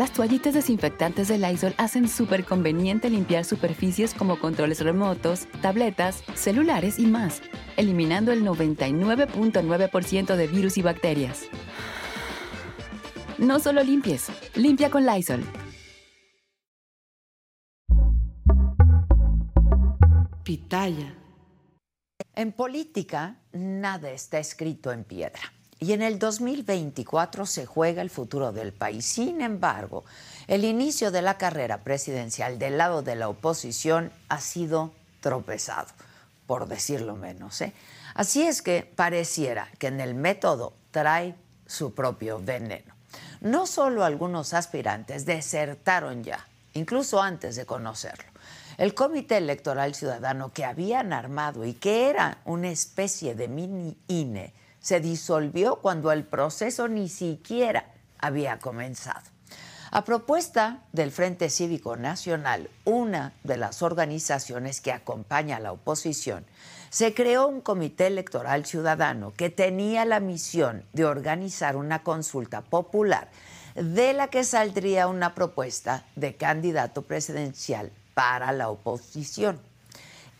Las toallitas desinfectantes de Lysol hacen súper conveniente limpiar superficies como controles remotos, tabletas, celulares y más, eliminando el 99.9% de virus y bacterias. No solo limpies, limpia con Lysol. Pitaya. En política, nada está escrito en piedra. Y en el 2024 se juega el futuro del país. Sin embargo, el inicio de la carrera presidencial del lado de la oposición ha sido tropezado, por decirlo menos. ¿eh? Así es que pareciera que en el método trae su propio veneno. No solo algunos aspirantes desertaron ya, incluso antes de conocerlo. El Comité Electoral Ciudadano que habían armado y que era una especie de mini INE se disolvió cuando el proceso ni siquiera había comenzado. A propuesta del Frente Cívico Nacional, una de las organizaciones que acompaña a la oposición, se creó un comité electoral ciudadano que tenía la misión de organizar una consulta popular de la que saldría una propuesta de candidato presidencial para la oposición.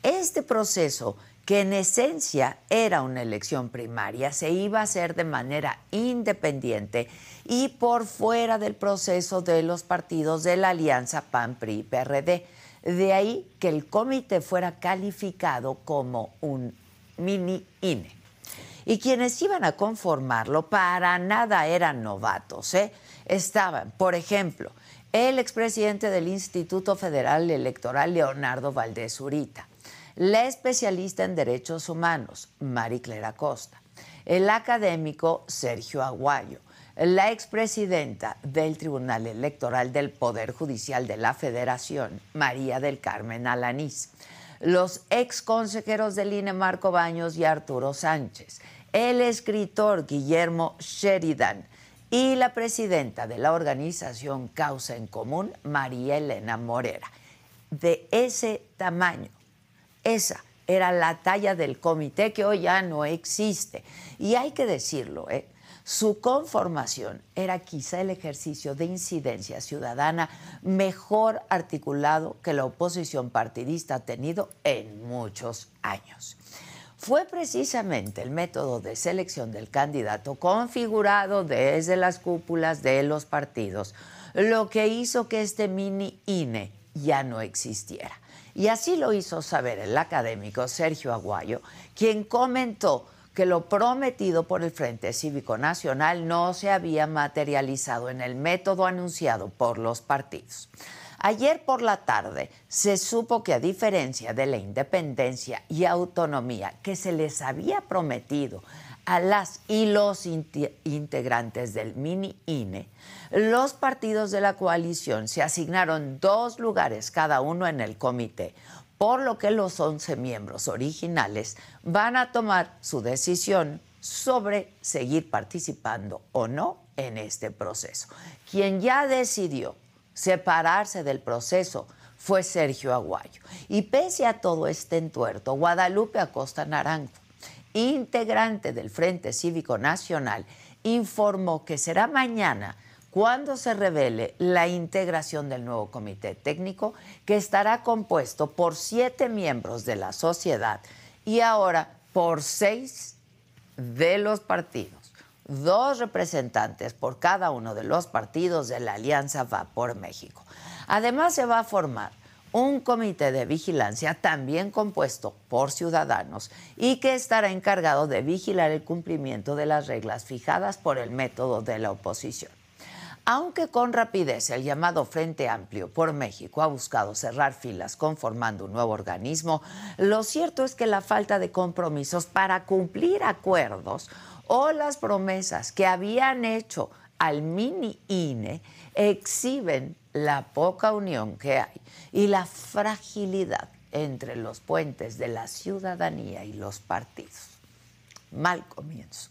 Este proceso, que en esencia era una elección primaria, se iba a hacer de manera independiente y por fuera del proceso de los partidos de la alianza PAN-PRI-PRD. De ahí que el comité fuera calificado como un mini INE. Y quienes iban a conformarlo para nada eran novatos. ¿eh? Estaban, por ejemplo, el expresidente del Instituto Federal Electoral, Leonardo Valdés Urita, la especialista en derechos humanos, Mari Clara Costa, el académico Sergio Aguayo, la expresidenta del Tribunal Electoral del Poder Judicial de la Federación, María del Carmen Alanís, los ex consejeros del INE Marco Baños y Arturo Sánchez, el escritor Guillermo Sheridan, y la presidenta de la organización Causa en Común, María Elena Morera. De ese tamaño, esa era la talla del comité que hoy ya no existe. Y hay que decirlo, ¿eh? su conformación era quizá el ejercicio de incidencia ciudadana mejor articulado que la oposición partidista ha tenido en muchos años. Fue precisamente el método de selección del candidato configurado desde las cúpulas de los partidos lo que hizo que este mini INE ya no existiera. Y así lo hizo saber el académico Sergio Aguayo, quien comentó que lo prometido por el Frente Cívico Nacional no se había materializado en el método anunciado por los partidos. Ayer por la tarde se supo que a diferencia de la independencia y autonomía que se les había prometido a las y los integrantes del mini INE, los partidos de la coalición se asignaron dos lugares cada uno en el comité, por lo que los 11 miembros originales van a tomar su decisión sobre seguir participando o no en este proceso. Quien ya decidió separarse del proceso fue Sergio Aguayo. Y pese a todo este entuerto, Guadalupe Acosta Naranjo, integrante del Frente Cívico Nacional, informó que será mañana cuando se revele la integración del nuevo comité técnico, que estará compuesto por siete miembros de la sociedad y ahora por seis de los partidos dos representantes por cada uno de los partidos de la Alianza Va por México. Además, se va a formar un comité de vigilancia también compuesto por ciudadanos y que estará encargado de vigilar el cumplimiento de las reglas fijadas por el método de la oposición. Aunque con rapidez el llamado Frente Amplio por México ha buscado cerrar filas conformando un nuevo organismo, lo cierto es que la falta de compromisos para cumplir acuerdos o las promesas que habían hecho al mini INE exhiben la poca unión que hay y la fragilidad entre los puentes de la ciudadanía y los partidos. Mal comienzo.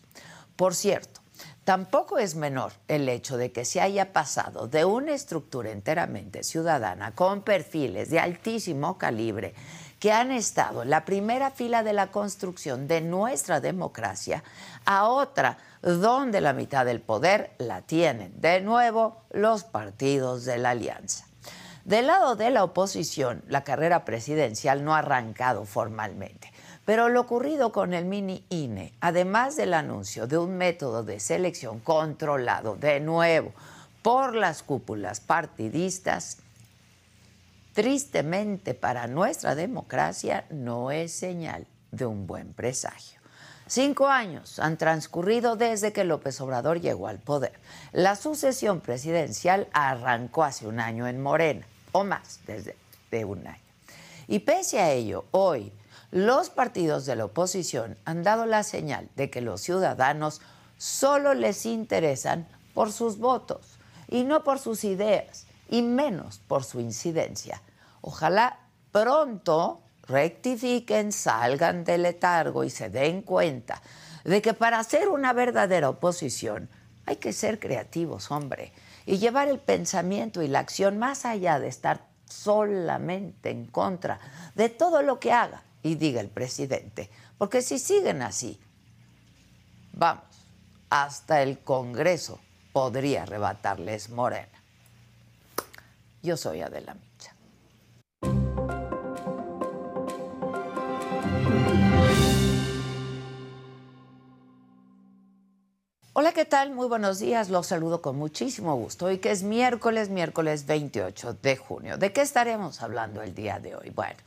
Por cierto, Tampoco es menor el hecho de que se haya pasado de una estructura enteramente ciudadana con perfiles de altísimo calibre que han estado en la primera fila de la construcción de nuestra democracia a otra donde la mitad del poder la tienen de nuevo los partidos de la alianza. Del lado de la oposición, la carrera presidencial no ha arrancado formalmente. Pero lo ocurrido con el mini INE, además del anuncio de un método de selección controlado de nuevo por las cúpulas partidistas, tristemente para nuestra democracia no es señal de un buen presagio. Cinco años han transcurrido desde que López Obrador llegó al poder. La sucesión presidencial arrancó hace un año en Morena, o más, desde de un año. Y pese a ello, hoy los partidos de la oposición han dado la señal de que los ciudadanos solo les interesan por sus votos y no por sus ideas y menos por su incidencia. Ojalá pronto rectifiquen, salgan del letargo y se den cuenta de que para hacer una verdadera oposición hay que ser creativos, hombre, y llevar el pensamiento y la acción más allá de estar solamente en contra de todo lo que haga y diga el presidente. Porque si siguen así, vamos, hasta el Congreso podría arrebatarles Morena. Yo soy Adela Hola, ¿qué tal? Muy buenos días. Los saludo con muchísimo gusto. Hoy que es miércoles, miércoles 28 de junio. ¿De qué estaremos hablando el día de hoy? Bueno,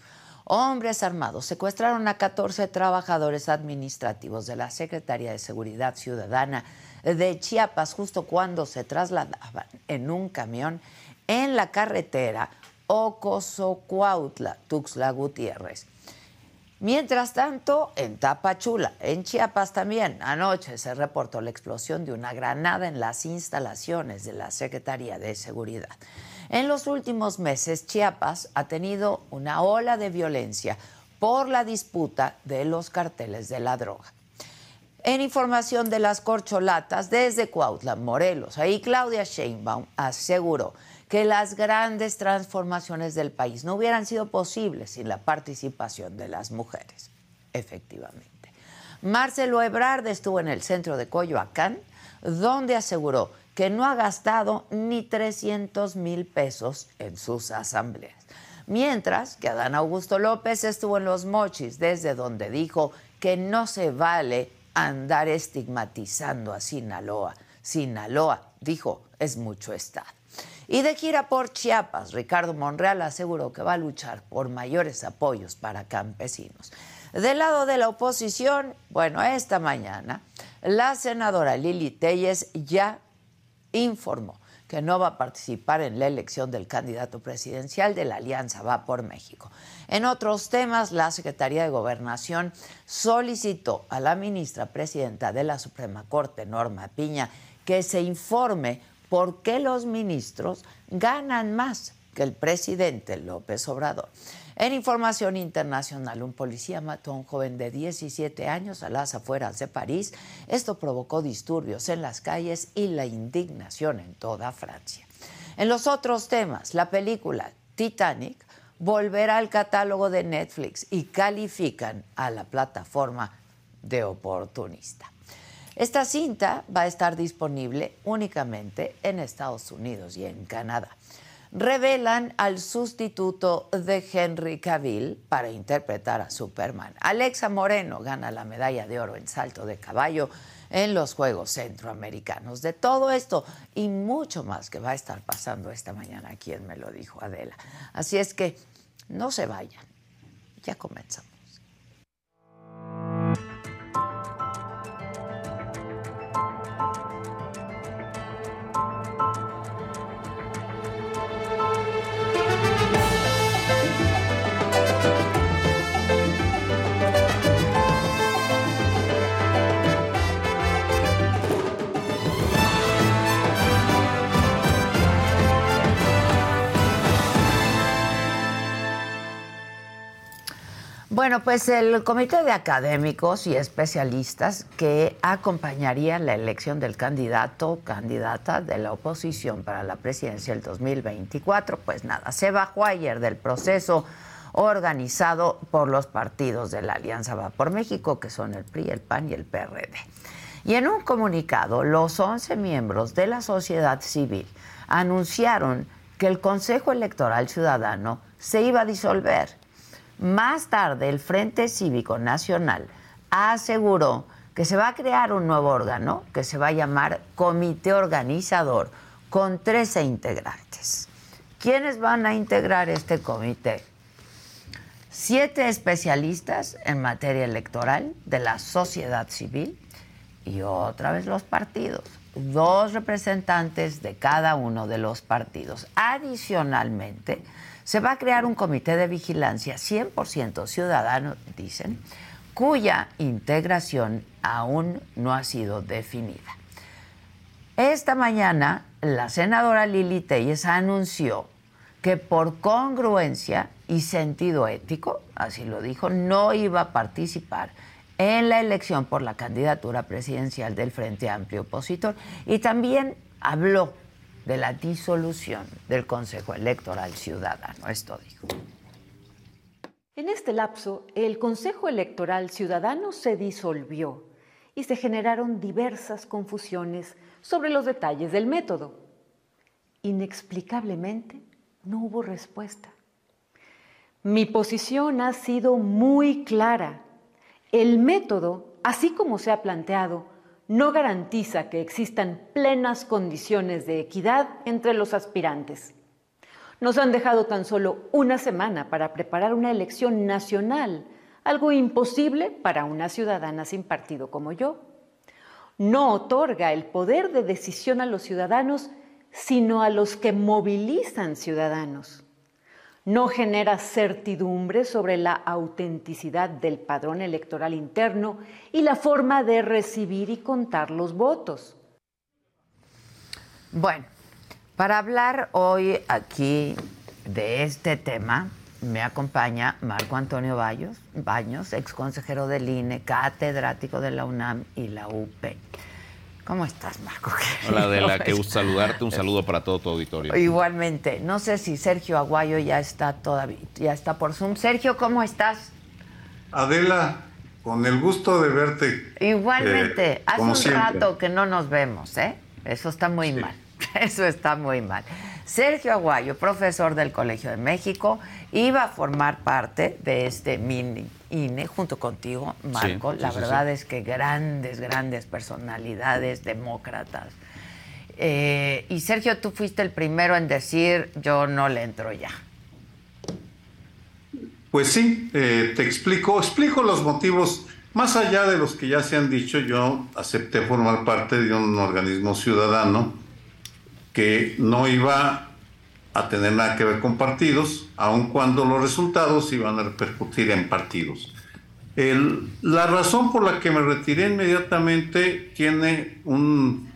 Hombres armados secuestraron a 14 trabajadores administrativos de la Secretaría de Seguridad Ciudadana de Chiapas justo cuando se trasladaban en un camión en la carretera Ocosocuautla, Tuxtla Gutiérrez. Mientras tanto, en Tapachula, en Chiapas también, anoche se reportó la explosión de una granada en las instalaciones de la Secretaría de Seguridad. En los últimos meses, Chiapas ha tenido una ola de violencia por la disputa de los carteles de la droga. En información de las corcholatas desde Cuautla, Morelos, ahí Claudia Sheinbaum aseguró que las grandes transformaciones del país no hubieran sido posibles sin la participación de las mujeres. Efectivamente. Marcelo Ebrard estuvo en el centro de Coyoacán, donde aseguró que no ha gastado ni 300 mil pesos en sus asambleas. Mientras que Adán Augusto López estuvo en los mochis, desde donde dijo que no se vale andar estigmatizando a Sinaloa. Sinaloa, dijo, es mucho Estado. Y de gira por Chiapas, Ricardo Monreal aseguró que va a luchar por mayores apoyos para campesinos. Del lado de la oposición, bueno, esta mañana la senadora Lili Telles ya informó que no va a participar en la elección del candidato presidencial de la Alianza Va por México. En otros temas, la Secretaría de Gobernación solicitó a la ministra presidenta de la Suprema Corte, Norma Piña, que se informe por qué los ministros ganan más que el presidente López Obrador. En información internacional, un policía mató a un joven de 17 años a las afueras de París. Esto provocó disturbios en las calles y la indignación en toda Francia. En los otros temas, la película Titanic volverá al catálogo de Netflix y califican a la plataforma de oportunista. Esta cinta va a estar disponible únicamente en Estados Unidos y en Canadá revelan al sustituto de Henry Cavill para interpretar a Superman. Alexa Moreno gana la medalla de oro en salto de caballo en los Juegos Centroamericanos. De todo esto y mucho más que va a estar pasando esta mañana, quien me lo dijo Adela. Así es que no se vayan. Ya comenzamos. Bueno, pues el comité de académicos y especialistas que acompañaría la elección del candidato candidata de la oposición para la presidencia del 2024, pues nada, se bajó ayer del proceso organizado por los partidos de la Alianza Va por México, que son el PRI, el PAN y el PRD. Y en un comunicado, los 11 miembros de la sociedad civil anunciaron que el Consejo Electoral Ciudadano se iba a disolver más tarde, el Frente Cívico Nacional aseguró que se va a crear un nuevo órgano que se va a llamar Comité Organizador con 13 integrantes. ¿Quiénes van a integrar este comité? Siete especialistas en materia electoral de la sociedad civil y otra vez los partidos. Dos representantes de cada uno de los partidos. Adicionalmente, se va a crear un comité de vigilancia 100% ciudadano, dicen, cuya integración aún no ha sido definida. Esta mañana, la senadora Lili Telles anunció que por congruencia y sentido ético, así lo dijo, no iba a participar en la elección por la candidatura presidencial del Frente Amplio Opositor y también habló de la disolución del Consejo Electoral Ciudadano. Esto dijo. En este lapso, el Consejo Electoral Ciudadano se disolvió y se generaron diversas confusiones sobre los detalles del método. Inexplicablemente, no hubo respuesta. Mi posición ha sido muy clara. El método, así como se ha planteado, no garantiza que existan plenas condiciones de equidad entre los aspirantes. Nos han dejado tan solo una semana para preparar una elección nacional, algo imposible para una ciudadana sin partido como yo. No otorga el poder de decisión a los ciudadanos, sino a los que movilizan ciudadanos no genera certidumbre sobre la autenticidad del padrón electoral interno y la forma de recibir y contar los votos. Bueno, para hablar hoy aquí de este tema, me acompaña Marco Antonio Baños, Baños, ex consejero del INE, catedrático de la UNAM y la UP. ¿Cómo estás, Marco? Hola, Adela, qué gusto saludarte. Un saludo para todo tu auditorio. Igualmente. No sé si Sergio Aguayo ya está todavía, ya está por Zoom. Sergio, ¿cómo estás? Adela, con el gusto de verte. Igualmente. Eh, Hace un rato que no nos vemos, ¿eh? Eso está muy mal. Eso está muy mal. Sergio Aguayo, profesor del Colegio de México, iba a formar parte de este mini INE junto contigo, Marco. la verdad es que grandes, grandes personalidades, demócratas. Eh, y Sergio, tú fuiste el primero en decir yo no le entro ya. Pues sí, eh, te explico, explico los motivos. Más allá de los que ya se han dicho, yo acepté formar parte de un organismo ciudadano que no iba a tener nada que ver con partidos, aun cuando los resultados iban a repercutir en partidos. la razón por la que me retiré inmediatamente tiene un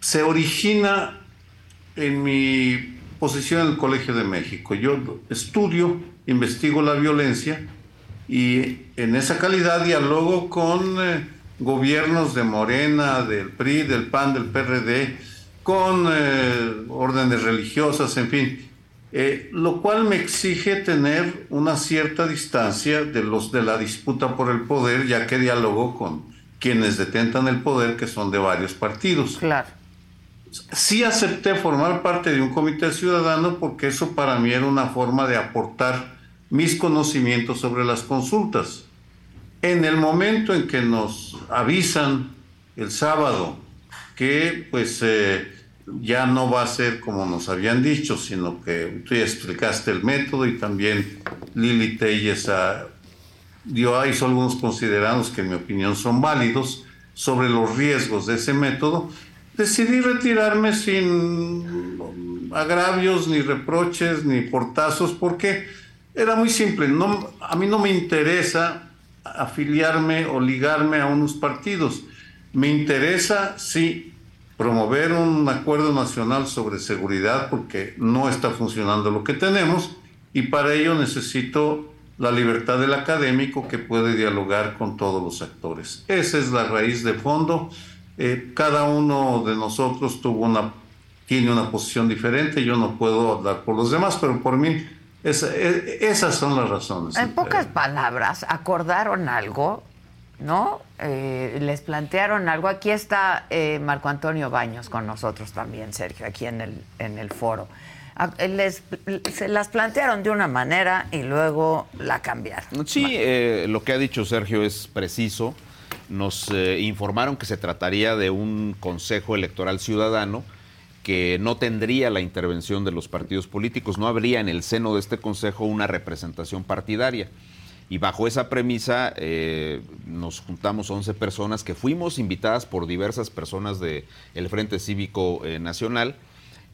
se origina en mi posición en el Colegio de México. Yo estudio, investigo la violencia y en esa calidad dialogo con eh, gobiernos de Morena, del PRI, del PAN, del PRD, con eh, órdenes religiosas, en fin, eh, lo cual me exige tener una cierta distancia de los de la disputa por el poder, ya que dialogo con quienes detentan el poder, que son de varios partidos. Claro. Sí acepté formar parte de un comité ciudadano porque eso para mí era una forma de aportar mis conocimientos sobre las consultas. En el momento en que nos avisan el sábado que pues eh, ya no va a ser como nos habían dicho, sino que tú ya explicaste el método y también Lili Telles dio, hizo algunos considerados que en mi opinión son válidos sobre los riesgos de ese método. Decidí retirarme sin agravios, ni reproches, ni portazos, porque era muy simple. No, a mí no me interesa afiliarme o ligarme a unos partidos. Me interesa, sí, promover un acuerdo nacional sobre seguridad porque no está funcionando lo que tenemos y para ello necesito la libertad del académico que puede dialogar con todos los actores. Esa es la raíz de fondo. Eh, cada uno de nosotros tuvo una, tiene una posición diferente. Yo no puedo hablar por los demás, pero por mí e, esas son las razones. En pocas palabras, acordaron algo, ¿no? Eh, les plantearon algo. Aquí está eh, Marco Antonio Baños con nosotros también, Sergio, aquí en el, en el foro. Les, se las plantearon de una manera y luego la cambiaron. Sí, eh, lo que ha dicho Sergio es preciso. Nos informaron que se trataría de un Consejo Electoral Ciudadano que no tendría la intervención de los partidos políticos, no habría en el seno de este Consejo una representación partidaria. Y bajo esa premisa eh, nos juntamos 11 personas que fuimos invitadas por diversas personas del Frente Cívico eh, Nacional.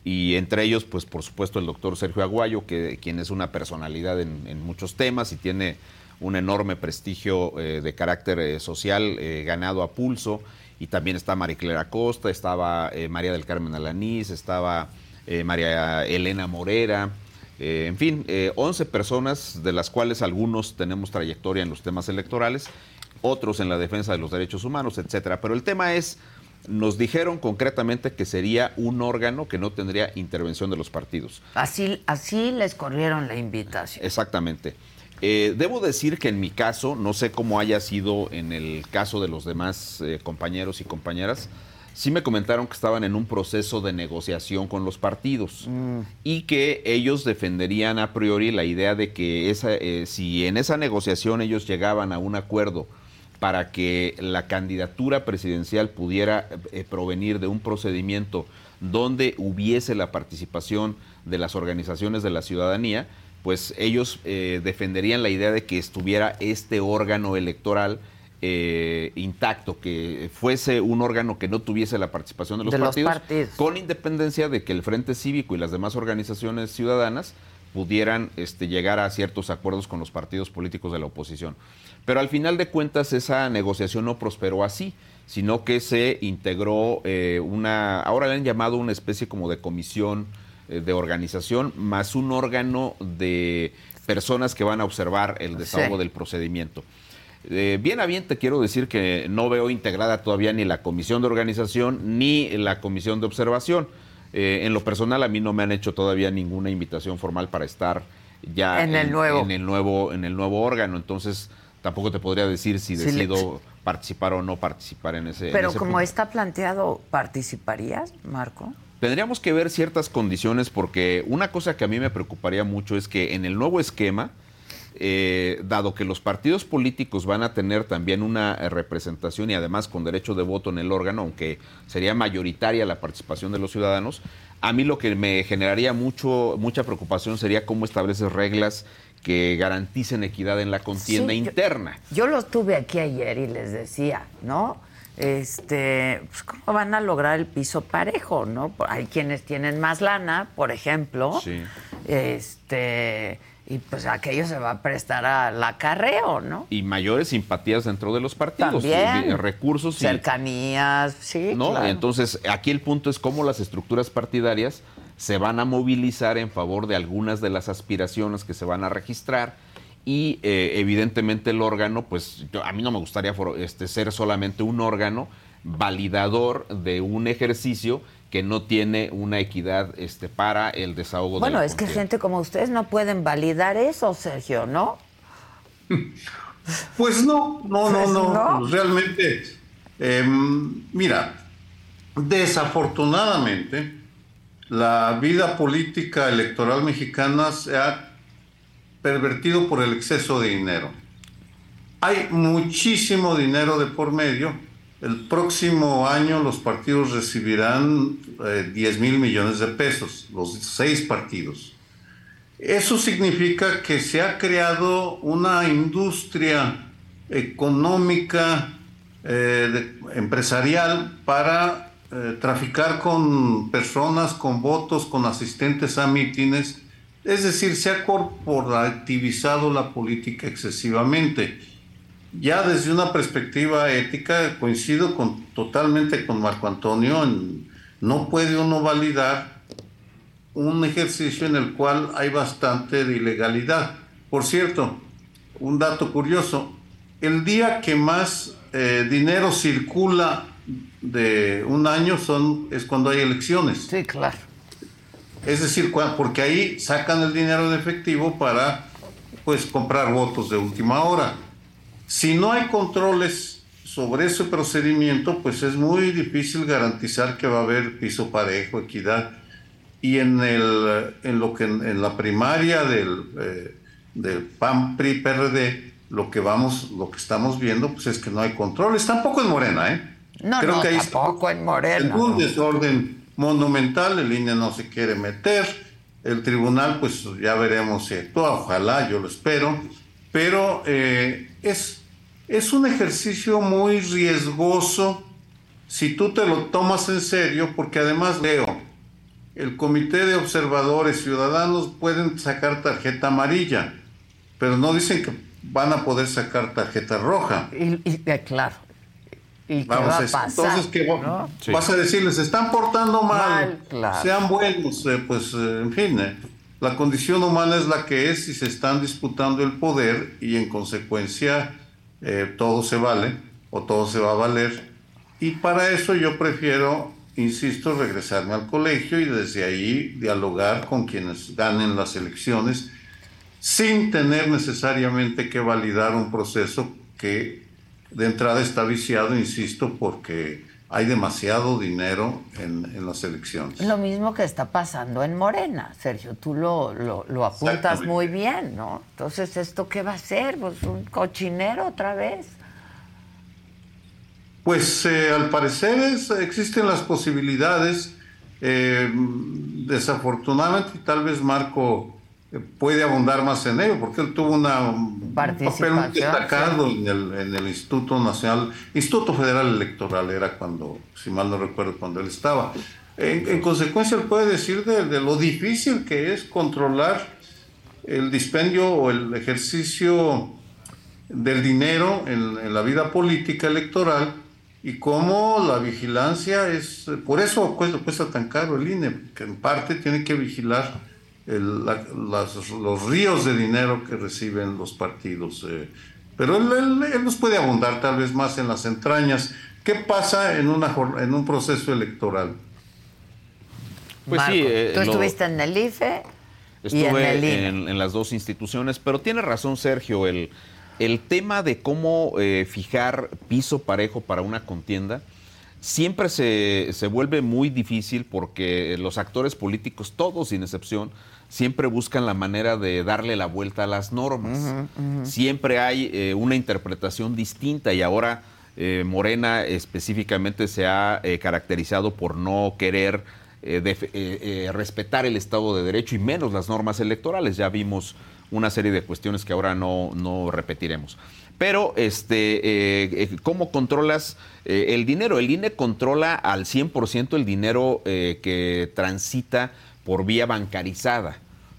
Y entre ellos, pues por supuesto, el doctor Sergio Aguayo, que, quien es una personalidad en, muchos temas y tiene un enorme prestigio eh, de carácter social ganado a pulso. Y también está Mariclera Costa, estaba María del Carmen Alanís, estaba María Elena Morera, eh, en fin, 11 personas, de las cuales algunos tenemos trayectoria en los temas electorales, otros en la defensa de los derechos humanos, etcétera. Pero el tema es, nos dijeron concretamente que sería un órgano que no tendría intervención de los partidos. Así, así les corrieron la invitación. Exactamente. Eh, debo decir que en mi caso, no sé cómo haya sido en el caso de los demás eh, compañeros y compañeras, sí me comentaron que estaban en un proceso de negociación con los partidos mm. y que ellos defenderían a priori la idea de que esa, eh, si en esa negociación ellos llegaban a un acuerdo para que la candidatura presidencial pudiera provenir de un procedimiento donde hubiese la participación de las organizaciones de la ciudadanía, pues ellos eh, defenderían la idea de que estuviera este órgano electoral eh, intacto, que fuese un órgano que no tuviese la participación de, los, partidos, con independencia de que el Frente Cívico y las demás organizaciones ciudadanas pudieran este, llegar a ciertos acuerdos con los partidos políticos de la oposición. Pero al final de cuentas esa negociación no prosperó así, sino que se integró eh, una, ahora le han llamado una especie como de comisión eh, de organización más un órgano de personas que van a observar el desahogo del procedimiento. Eh, bien a bien te quiero decir que no veo integrada todavía ni la comisión de organización ni la comisión de observación. Eh, en lo personal a mí no me han hecho todavía ninguna invitación formal para estar ya en, el, nuevo. en el nuevo en el nuevo órgano. Entonces tampoco te podría decir si decido participar o no participar en ese. Pero como está planteado, ¿participarías, Marco? Tendríamos que ver ciertas condiciones porque una cosa que a mí me preocuparía mucho es que en el nuevo esquema, eh, dado que los partidos políticos van a tener también una eh, representación y además con derecho de voto en el órgano, aunque sería mayoritaria la participación de los ciudadanos, a mí lo que me generaría mucho, mucha preocupación sería cómo establecer reglas que garanticen equidad en la contienda interna. Yo, yo los tuve aquí ayer y les decía, ¿no? este, pues, ¿cómo van a lograr el piso parejo, no? Hay quienes tienen más lana, por ejemplo, sí. este, y pues aquello se va a prestar al acarreo, ¿no? Y mayores simpatías dentro de los partidos, También. recursos, cercanías, sí, ¿no? Entonces aquí el punto es cómo las estructuras partidarias se van a movilizar en favor de algunas de las aspiraciones que se van a registrar y eh, evidentemente el órgano, pues a mí no me gustaría este, ser solamente un órgano validador de un ejercicio que no tiene una equidad este, para el desahogo bueno, es que gente como ustedes no pueden validar eso, Sergio, ¿no? Pues no, no, no, pues no. Realmente, em, mira, desafortunadamente, la vida política electoral mexicana se ha pervertido por el exceso de dinero. Hay muchísimo dinero de por medio. El próximo año los partidos recibirán 10 eh, mil millones de pesos, los seis partidos. Eso significa que se ha creado una industria económica, eh, empresarial, para eh, traficar con personas, con votos, con asistentes a mítines es decir, se ha corporativizado la política excesivamente. Ya desde una perspectiva ética, coincido con, totalmente con Marco Antonio, no puede uno validar un ejercicio en el cual hay bastante de ilegalidad. Por cierto, un dato curioso. El día que más eh, dinero circula de un año son, es cuando hay elecciones. Sí, claro. Es decir, porque ahí sacan el dinero de efectivo para pues comprar votos de última hora. Si no hay controles sobre ese procedimiento, pues es muy difícil garantizar que va a haber piso parejo, equidad. Y en, el, en lo que en, la primaria del, eh, del PAN PRI PRD, lo que vamos, lo que estamos viendo, pues es que no hay controles. Tampoco en Morena, ¿eh? No, no, tampoco en Morena. En un desorden monumental, el INE no se quiere meter el tribunal, pues ya veremos si actúa, ojalá, yo lo espero, pero eh, es, es un ejercicio muy riesgoso si tú te lo tomas en serio, porque además leo, el Comité de Observadores Ciudadanos pueden sacar tarjeta amarilla, pero no dicen que van a poder sacar tarjeta roja. Y, eh, claro, ¿Y Vamos a pasar? Entonces, ¿qué vas a decirles? Se están portando mal, sean buenos, eh, pues, eh, en fin, eh, la condición humana es la que es y se están disputando el poder y en consecuencia todo se vale o todo se va a valer. Y para eso yo prefiero, insisto, regresarme al colegio y desde ahí dialogar con quienes ganen las elecciones sin tener necesariamente que validar un proceso que de entrada está viciado, insisto, porque hay demasiado dinero en, las elecciones. Lo mismo que está pasando en Morena, Sergio, tú lo, lo, apuntas muy bien, ¿no? Entonces, ¿esto qué va a ser? Pues un cochinero otra vez. Pues eh, al parecer existen las posibilidades. Eh, desafortunadamente, tal vez Marco puede abundar más en ello, porque él tuvo una, un papel muy destacado en, el, en el Instituto Nacional, Instituto Federal Electoral, era cuando, si mal no recuerdo, cuando él estaba. En, consecuencia, él puede decir de, lo difícil que es controlar el dispendio o el ejercicio del dinero en, en la vida política electoral y cómo la vigilancia es, por eso cuesta, cuesta tan caro el INE, que en parte tiene que vigilar los ríos de dinero que reciben los partidos. Eh. pero él, nos puede abundar tal vez más en las entrañas. ¿Qué pasa en, una, en un proceso electoral? Pues sí, eh, tú estuviste en el IFE. Estuve en, las dos instituciones, pero tiene razón Sergio, el, el tema de cómo eh, fijar piso parejo para una contienda siempre se, se, vuelve muy difícil porque los actores políticos, todos sin excepción, siempre buscan la manera de darle la vuelta a las normas. Siempre hay eh, una interpretación distinta y ahora eh, Morena específicamente se ha eh, caracterizado por no querer respetar el Estado de Derecho y menos las normas electorales. Ya vimos una serie de cuestiones que ahora no, no repetiremos. Pero, este, ¿cómo controlas el dinero? El INE controla al 100% el dinero que transita por vía bancarizada.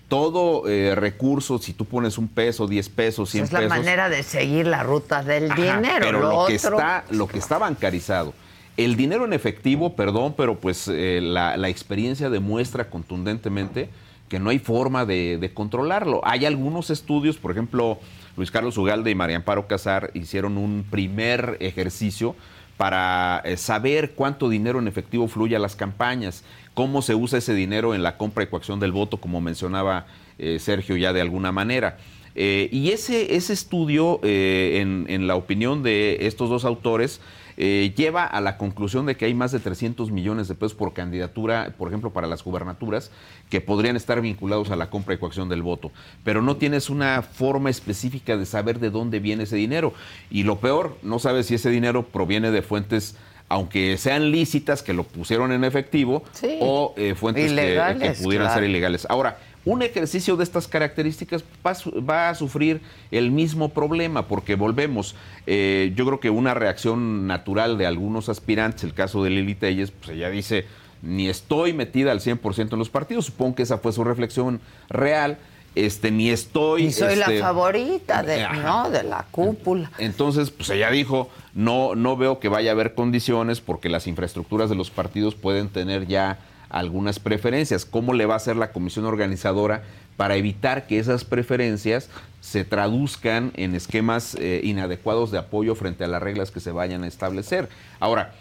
Todo eh, recurso, si tú pones un peso, 10 pesos, 100 pesos. Es la manera de seguir la ruta del dinero. Pero lo, que está, lo que está bancarizado, el dinero en efectivo, perdón, pero pues eh, la, experiencia demuestra contundentemente que no hay forma de, controlarlo. Hay algunos estudios, por ejemplo, Luis Carlos Ugalde y María Amparo Casar hicieron un primer ejercicio para eh, saber cuánto dinero en efectivo fluye a las campañas cómo se usa ese dinero en la compra y coacción del voto, como mencionaba eh, Sergio ya de alguna manera. Eh, y ese, ese estudio, eh, en, la opinión de estos dos autores, lleva a la conclusión de que hay más de 300 millones de pesos por candidatura, por ejemplo, para las gubernaturas, que podrían estar vinculados a la compra y coacción del voto. Pero no tienes una forma específica de saber de dónde viene ese dinero. Y lo peor, no sabes si ese dinero proviene de fuentes aunque sean lícitas, que lo pusieron en efectivo, o eh, fuentes que, pudieran ser ilegales. Ahora, un ejercicio de estas características va, a sufrir el mismo problema, porque volvemos, eh, yo creo que una reacción natural de algunos aspirantes, el caso de Lili Telles, pues ella dice, ni estoy metida al 100% en los partidos, supongo que esa fue su reflexión real, este, ni estoy... Y soy la este, favorita de, ¿no? de la cúpula. Entonces, pues ella dijo, no, no veo que vaya a haber condiciones porque las infraestructuras de los partidos pueden tener ya algunas preferencias. ¿Cómo le va a hacer la comisión organizadora para evitar que esas preferencias se traduzcan en esquemas eh, inadecuados de apoyo frente a las reglas que se vayan a establecer. Ahora,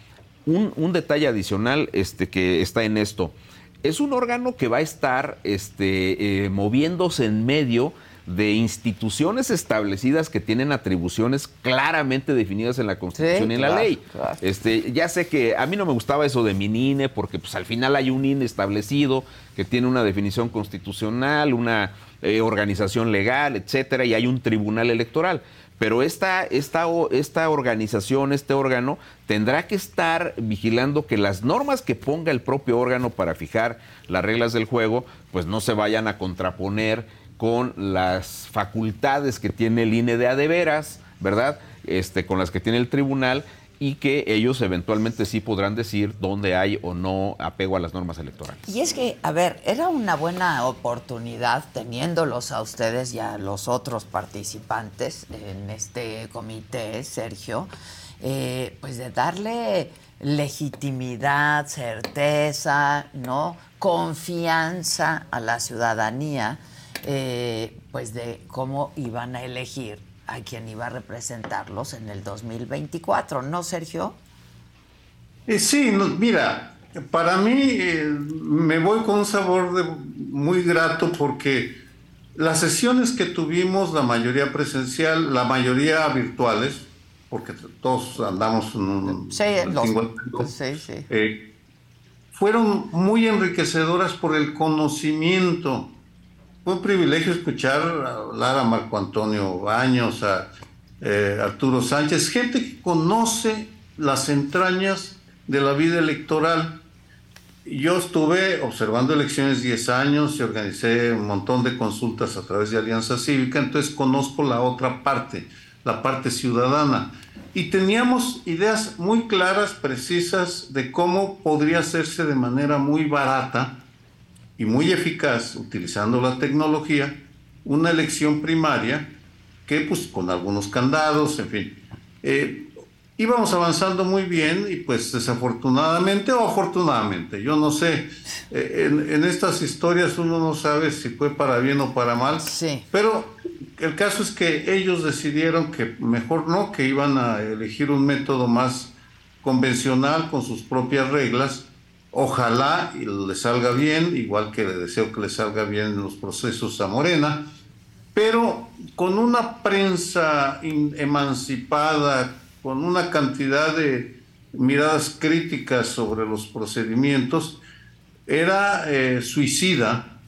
un, detalle adicional este, que está en esto. Es un órgano que va a estar este, eh, moviéndose en medio de instituciones establecidas que tienen atribuciones claramente definidas en la Constitución y en la ley. Este, ya sé que a mí no me gustaba eso de INE porque pues al final hay un INE establecido que tiene una definición constitucional, una eh, organización legal, etcétera, y hay un tribunal electoral. Pero esta, esta, esta organización, este órgano, tendrá que estar vigilando que las normas que ponga el propio órgano para fijar las reglas del juego, pues no se vayan a contraponer con las facultades que tiene el INE de adeveras, ¿verdad? Este, con las que tiene el tribunal y que ellos eventualmente sí podrán decir dónde hay o no apego a las normas electorales. Y es que, a ver, era una buena oportunidad teniéndolos a ustedes y a los otros participantes en este comité, Sergio, eh, pues de darle legitimidad, certeza, ¿no? Confianza a la ciudadanía, eh, pues de cómo iban a elegir a quien iba a representarlos en el 2024, ¿no, Sergio? Eh, sí, mira, para mí eh, me voy con un sabor de, muy grato porque las sesiones que tuvimos, la mayoría presencial, la mayoría virtuales, porque todos andamos en un sí, sí, sí. Eh, fueron muy enriquecedoras por el conocimiento fue un privilegio escuchar hablar a Marco Antonio Baños, a eh, Arturo Sánchez, gente que conoce las entrañas de la vida electoral. Yo estuve observando elecciones 10 años y organicé un montón de consultas a través de Alianza Cívica, entonces conozco la otra parte, la parte ciudadana. Y teníamos ideas muy claras, precisas, de cómo podría hacerse de manera muy barata y muy eficaz, utilizando la tecnología, una elección primaria que pues con algunos candados, en fin, eh, íbamos avanzando muy bien y pues desafortunadamente o afortunadamente, yo no sé, eh, en, estas historias uno no sabe si fue para bien o para mal, sí. pero el caso es que ellos decidieron que mejor no, que iban a elegir un método más convencional con sus propias reglas Ojalá le salga bien, igual que le deseo que le salga bien en los procesos a Morena, pero con una prensa emancipada, con una cantidad de miradas críticas sobre los procedimientos, era eh, suicida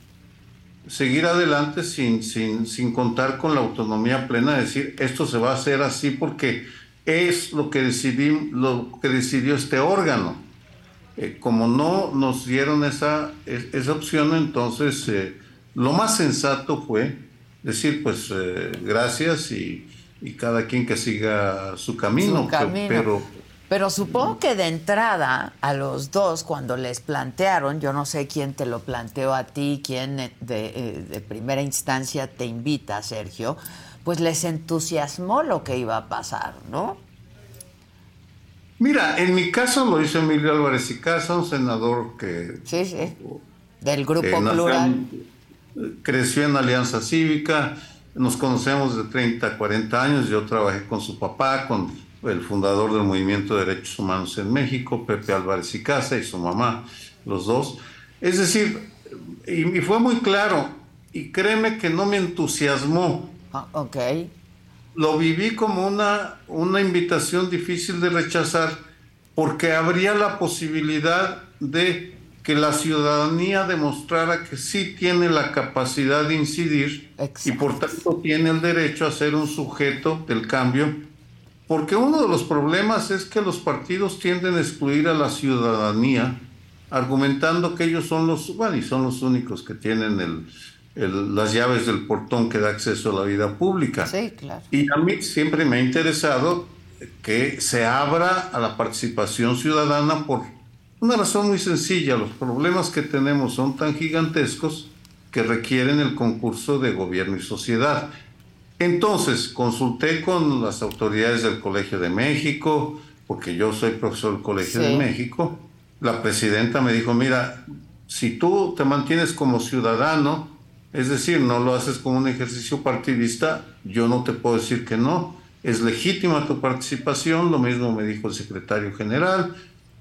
seguir adelante sin, sin, sin contar con la autonomía plena de decir esto se va a hacer así porque es lo que, decidí, lo que decidió este órgano eh, como no nos dieron esa, esa opción, entonces eh, lo más sensato fue decir, pues eh, gracias y, cada quien que siga su camino. Pero, pero, supongo que de entrada a los dos, cuando les plantearon, yo no sé quién te lo planteó a ti, quién de, de primera instancia te invita, Sergio, pues les entusiasmó lo que iba a pasar, ¿no? Mira, en mi caso lo hizo Emilio Álvarez y Casa, un senador que... Sí, sí. Del Grupo Plural. creció en Alianza Cívica, nos conocemos de 30 40 años, yo trabajé con su papá, con el fundador del Movimiento de Derechos Humanos en México, Pepe Álvarez y Casa, y su mamá, los dos. Es decir, y, fue muy claro, y créeme que no me entusiasmó. Ah, ok lo viví como una, una invitación difícil de rechazar porque habría la posibilidad de que la ciudadanía demostrara que sí tiene la capacidad de incidir y por tanto tiene el derecho a ser un sujeto del cambio, porque uno de los problemas es que los partidos tienden a excluir a la ciudadanía, argumentando que ellos son los, bueno, y son los únicos que tienen el, las llaves del portón que da acceso a la vida pública. Sí, claro. Y a mí siempre me ha interesado que se abra a la participación ciudadana por una razón muy sencilla. Los problemas que tenemos son tan gigantescos que requieren el concurso de gobierno y sociedad. Entonces, consulté con las autoridades del Colegio de México, porque yo soy profesor del Colegio de México. La presidenta me dijo, mira, si tú te mantienes como ciudadano, es decir, no lo haces como un ejercicio partidista, yo no te puedo decir que no. Es legítima tu participación, lo mismo me dijo el secretario general.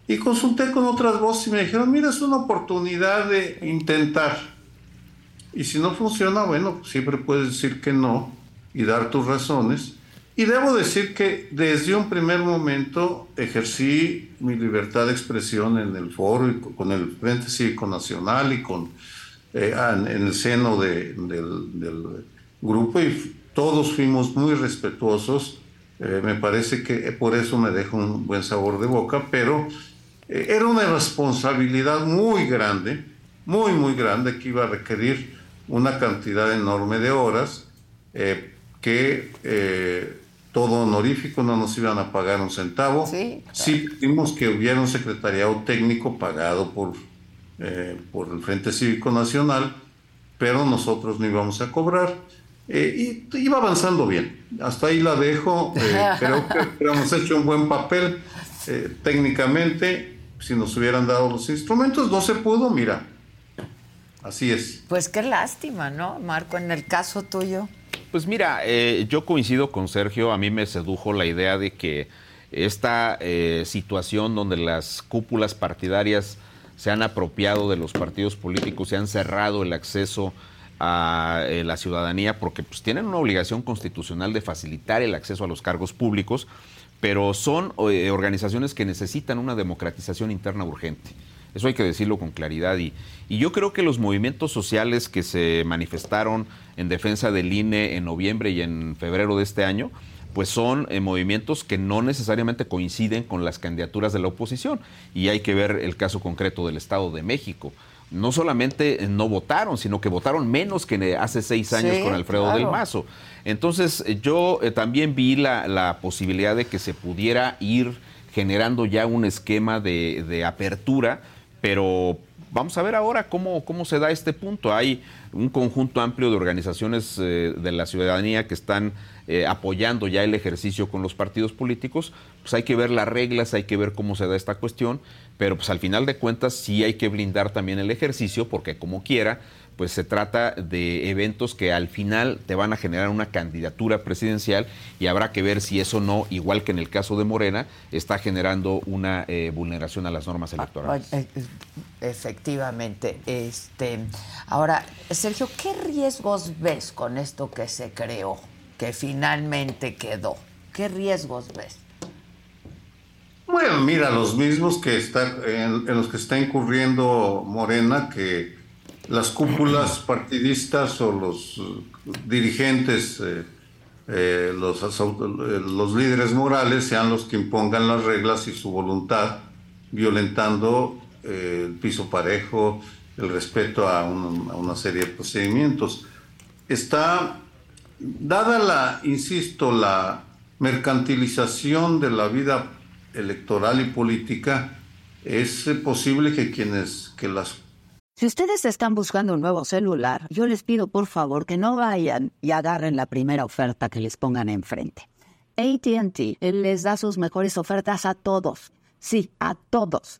Y consulté con otras voces y me dijeron, mira, es una oportunidad de intentar. Y si no funciona, bueno, siempre puedes decir que no y dar tus razones. Y debo decir que desde un primer momento ejercí mi libertad de expresión en el foro y con el Frente Cívico Nacional y con, eh, en el seno del, grupo y todos fuimos muy respetuosos. Eh, me parece que por eso me deja un buen sabor de boca, pero eh, era una responsabilidad muy grande, muy, muy grande, que iba a requerir una cantidad enorme de horas que todo honorífico, no nos iban a pagar un centavo. Sí, sí pedimos que hubiera un secretariado técnico pagado por, eh, por el Frente Cívico Nacional, pero nosotros no íbamos a cobrar. Eh, y iba avanzando bien. Hasta ahí la dejo. Eh, creo que hemos hecho un buen papel. técnicamente, si nos hubieran dado los instrumentos, no se pudo, mira. Así es. Pues qué lástima, ¿no, Marco? En el caso tuyo. Pues mira, eh, yo coincido con Sergio, a mí me sedujo la idea de que esta eh, situación donde las cúpulas partidarias se han apropiado de los partidos políticos, se han cerrado el acceso a eh, la ciudadanía porque pues, tienen una obligación constitucional de facilitar el acceso a los cargos públicos, pero son organizaciones que necesitan una democratización interna urgente. Eso hay que decirlo con claridad. Y, y yo creo que los movimientos sociales que se manifestaron en defensa del INE en noviembre y en febrero de este año, pues son eh, movimientos que no necesariamente coinciden con las candidaturas de la oposición. Y hay que ver el caso concreto del Estado de México. No solamente no votaron, sino que votaron menos que hace seis años con Alfredo del Mazo. Entonces yo eh, también vi la, la, posibilidad de que se pudiera ir generando ya un esquema de, de apertura pero vamos a ver ahora cómo, cómo se da este punto. Hay un conjunto amplio de organizaciones eh, de la ciudadanía que están eh, apoyando ya el ejercicio con los partidos políticos. Pues hay que ver las reglas, hay que ver cómo se da esta cuestión, pero pues al final de cuentas sí hay que blindar también el ejercicio porque como quiera pues se trata de eventos que al final te van a generar una candidatura presidencial y habrá que ver si eso no, igual que en el caso de Morena, está generando una eh, vulneración a las normas electorales. Eh, efectivamente. Este, ahora, Sergio, ¿qué riesgos ves con esto que se creó, que finalmente quedó? ¿Qué riesgos ves? Bueno, mira, los mismos que está, en los que está incurriendo Morena, que las cúpulas partidistas o los eh, dirigentes, eh, eh, los, los, líderes morales sean los que impongan las reglas y su voluntad, violentando el piso parejo, el respeto a, a, una serie de procedimientos. Está, dada la, insisto, la mercantilización de la vida electoral y política, es posible que quienes, que las si ustedes están buscando un nuevo celular, yo les pido por favor que no vayan y agarren la primera oferta que les pongan enfrente. ATT les da sus mejores ofertas a todos. Sí, a todos.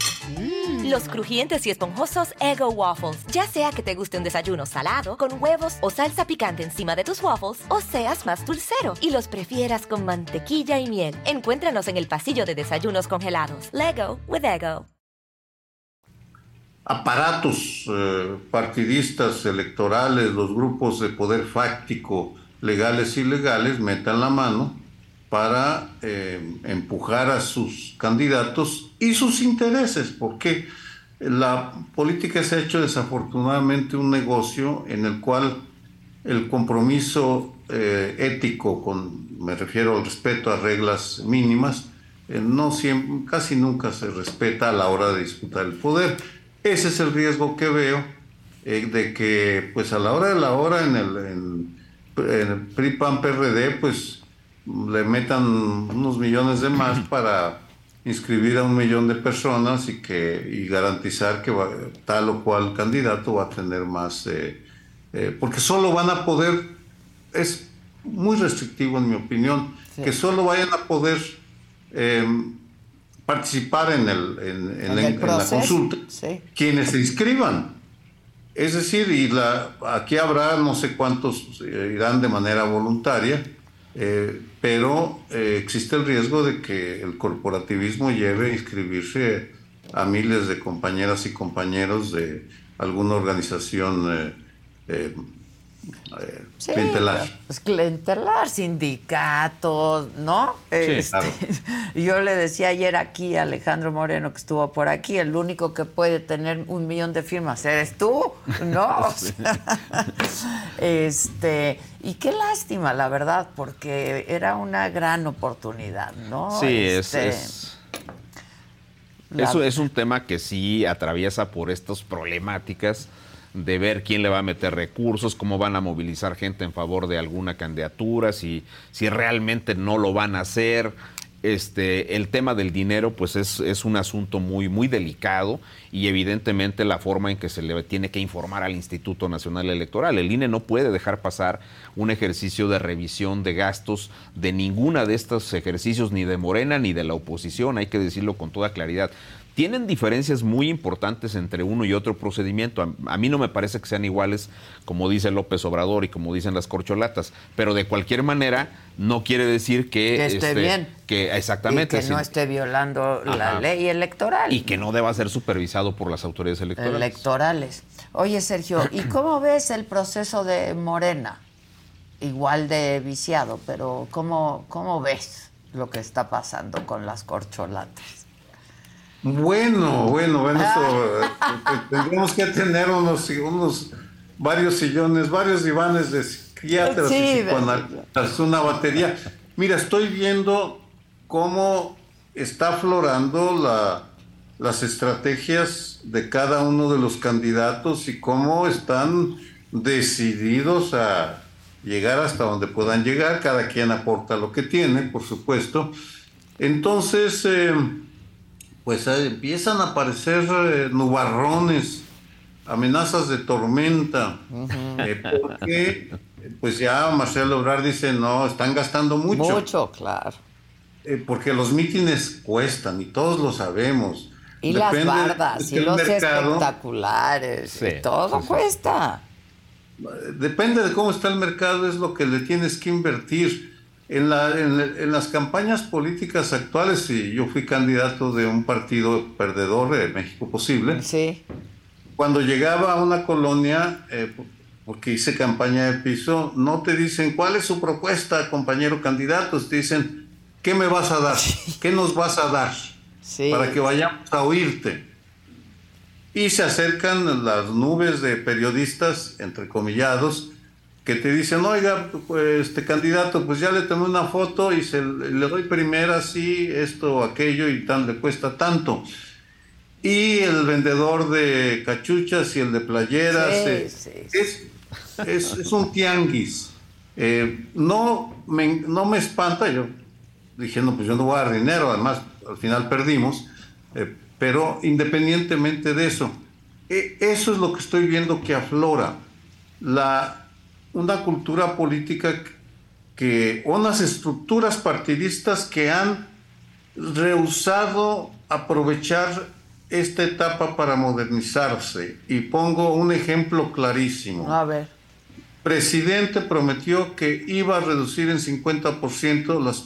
Mm. Los crujientes y esponjosos Ego Waffles. Ya sea que te guste un desayuno salado, con huevos o salsa picante encima de tus waffles, o seas más dulcero y los prefieras con mantequilla y miel. Encuéntranos en el pasillo de desayunos congelados. Lego with Ego. aparatos eh, partidistas electorales, los grupos de poder fáctico, legales y ilegales, metan la mano para eh, empujar a sus candidatos y sus intereses, porque la política se ha hecho desafortunadamente un negocio en el cual el compromiso eh, ético, con, me refiero al respeto a reglas mínimas, no siempre, casi nunca se respeta a la hora de disputar el poder. Ese es el riesgo que veo eh, de que, pues a la hora de la hora en el, en, el PRI PAN PRD, pues le metan unos millones de más para inscribir a un millón de personas y que y garantizar que tal o cual candidato va a tener más, eh, eh, porque solo van a poder, es muy restrictivo en mi opinión, que solo vayan a poder participar en, el, en, la consulta quienes se inscriban. Es decir, y la, aquí habrá no sé cuántos eh, irán de manera voluntaria, eh, pero eh, existe el riesgo de que el corporativismo lleve a inscribirse a miles de compañeras y compañeros de alguna organización sí, Pues clientelar, sindicatos, ¿no? Este, yo le decía ayer aquí a Alejandro Moreno que estuvo por aquí, el único que puede tener un millón de firmas eres tú, ¿no? este, y qué lástima, la verdad, porque era una gran oportunidad, ¿no? Sí, este, es... Eso es un tema que sí atraviesa por estas problemáticas de ver quién le va a meter recursos, cómo van a movilizar gente en favor de alguna candidatura, si, si realmente no lo van a hacer. Este, el tema del dinero, pues es, es, un asunto muy, muy delicado y evidentemente la forma en que se le tiene que informar al Instituto Nacional Electoral. El INE no puede dejar pasar un ejercicio de revisión de gastos de ninguna de estos ejercicios, ni de Morena ni de la oposición, hay que decirlo con toda claridad tienen diferencias muy importantes entre uno y otro procedimiento. A, mí no me parece que sean iguales, como dice López Obrador y como dicen las corcholatas, pero de cualquier manera no quiere decir que, que esté este, bien. Que exactamente. que no esté violando la ley electoral. Y que no deba ser supervisado por las autoridades electorales. Electorales. Oye, Sergio, ¿y cómo ves el proceso de Morena? Igual de viciado, pero ¿cómo, cómo ves lo que está pasando con las corcholatas? Bueno, bueno, bueno, eso, eh, tendríamos que tener unos, unos varios sillones, varios divanes de psiquiatras sí, y una batería. Mira, estoy viendo cómo está aflorando la, las estrategias de cada uno de los candidatos y cómo están decididos a llegar hasta donde puedan llegar. Cada quien aporta lo que tiene, por supuesto. Entonces, eh, pues eh, empiezan a aparecer eh, nubarrones, amenazas de tormenta, eh, porque pues ya Marcelo Obrar dice, no, están gastando mucho. Mucho, claro. porque los mítines cuestan y todos lo sabemos. Y las bardas, y los espectaculares, todo cuesta. Depende de cómo está el mercado, es lo que le tienes que invertir. En, las campañas políticas actuales, y yo fui candidato de un partido perdedor de México Posible, sí. cuando llegaba a una colonia, eh, porque hice campaña de piso, no te dicen cuál es su propuesta, compañero candidato, te dicen, ¿qué me vas a dar? ¿Qué nos vas a dar? Para que vayamos a oírte. Y se acercan las nubes de periodistas, entrecomillados, que te dicen, oiga, pues, este candidato, pues ya le tomé una foto y se, le doy primera, sí, esto, aquello y tan, le cuesta tanto. Y el vendedor de cachuchas y el de playeras, eh, Es, es, un tianguis. Eh, no, me, no me espanta, yo dije, no, pues yo no voy a dar dinero, además al final perdimos, eh, pero independientemente de eso, eso es lo que estoy viendo que aflora. La, una cultura política que, unas estructuras partidistas que han rehusado aprovechar esta etapa para modernizarse. Y pongo un ejemplo clarísimo. A ver. Presidente prometió que iba a reducir en 50% las,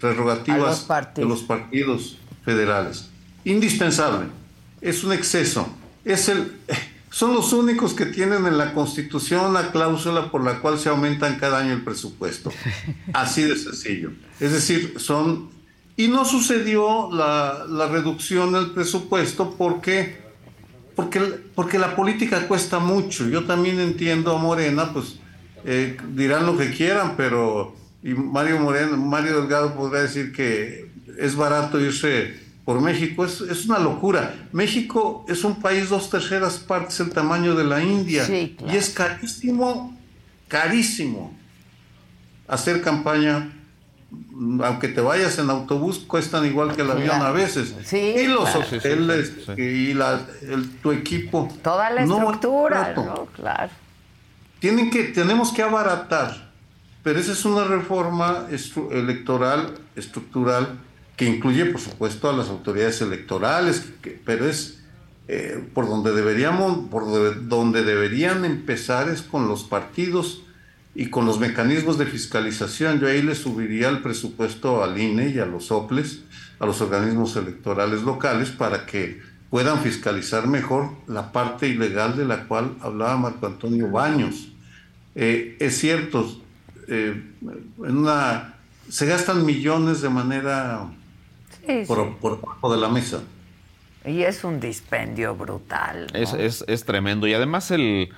prerrogativas de los partidos federales. Indispensable. Es un exceso. es el, son los únicos que tienen en la Constitución la cláusula por la cual se aumentan cada año el presupuesto. Así de sencillo. Es decir, son... Y no sucedió la, la reducción del presupuesto porque, porque, porque la política cuesta mucho. Yo también entiendo a Morena, pues eh, dirán lo que quieran, pero... Y Mario Moreno, Mario Delgado podrá decir que es barato irse por México. Es, es, una locura. México es un país dos terceras partes el tamaño de la India. Y es carísimo, carísimo hacer campaña. Aunque te vayas en autobús, cuestan igual que el avión a veces. y los hoteles, y la, tu equipo. Toda la estructura, no, Claro. Tienen que, tenemos que abaratar. Pero esa es una reforma electoral, estructural, que incluye, por supuesto, a las autoridades electorales, pero es eh, por donde deberíamos, por donde deberían empezar es con los partidos y con los mecanismos de fiscalización. Yo ahí le subiría el presupuesto al INE y a los OPLES, a los organismos electorales locales, para que puedan fiscalizar mejor la parte ilegal de la cual hablaba Marco Antonio Baños. Eh, es cierto, eh, se gastan millones de manera por, por de la mesa. Y es un dispendio brutal. Es, es, tremendo. Y además el,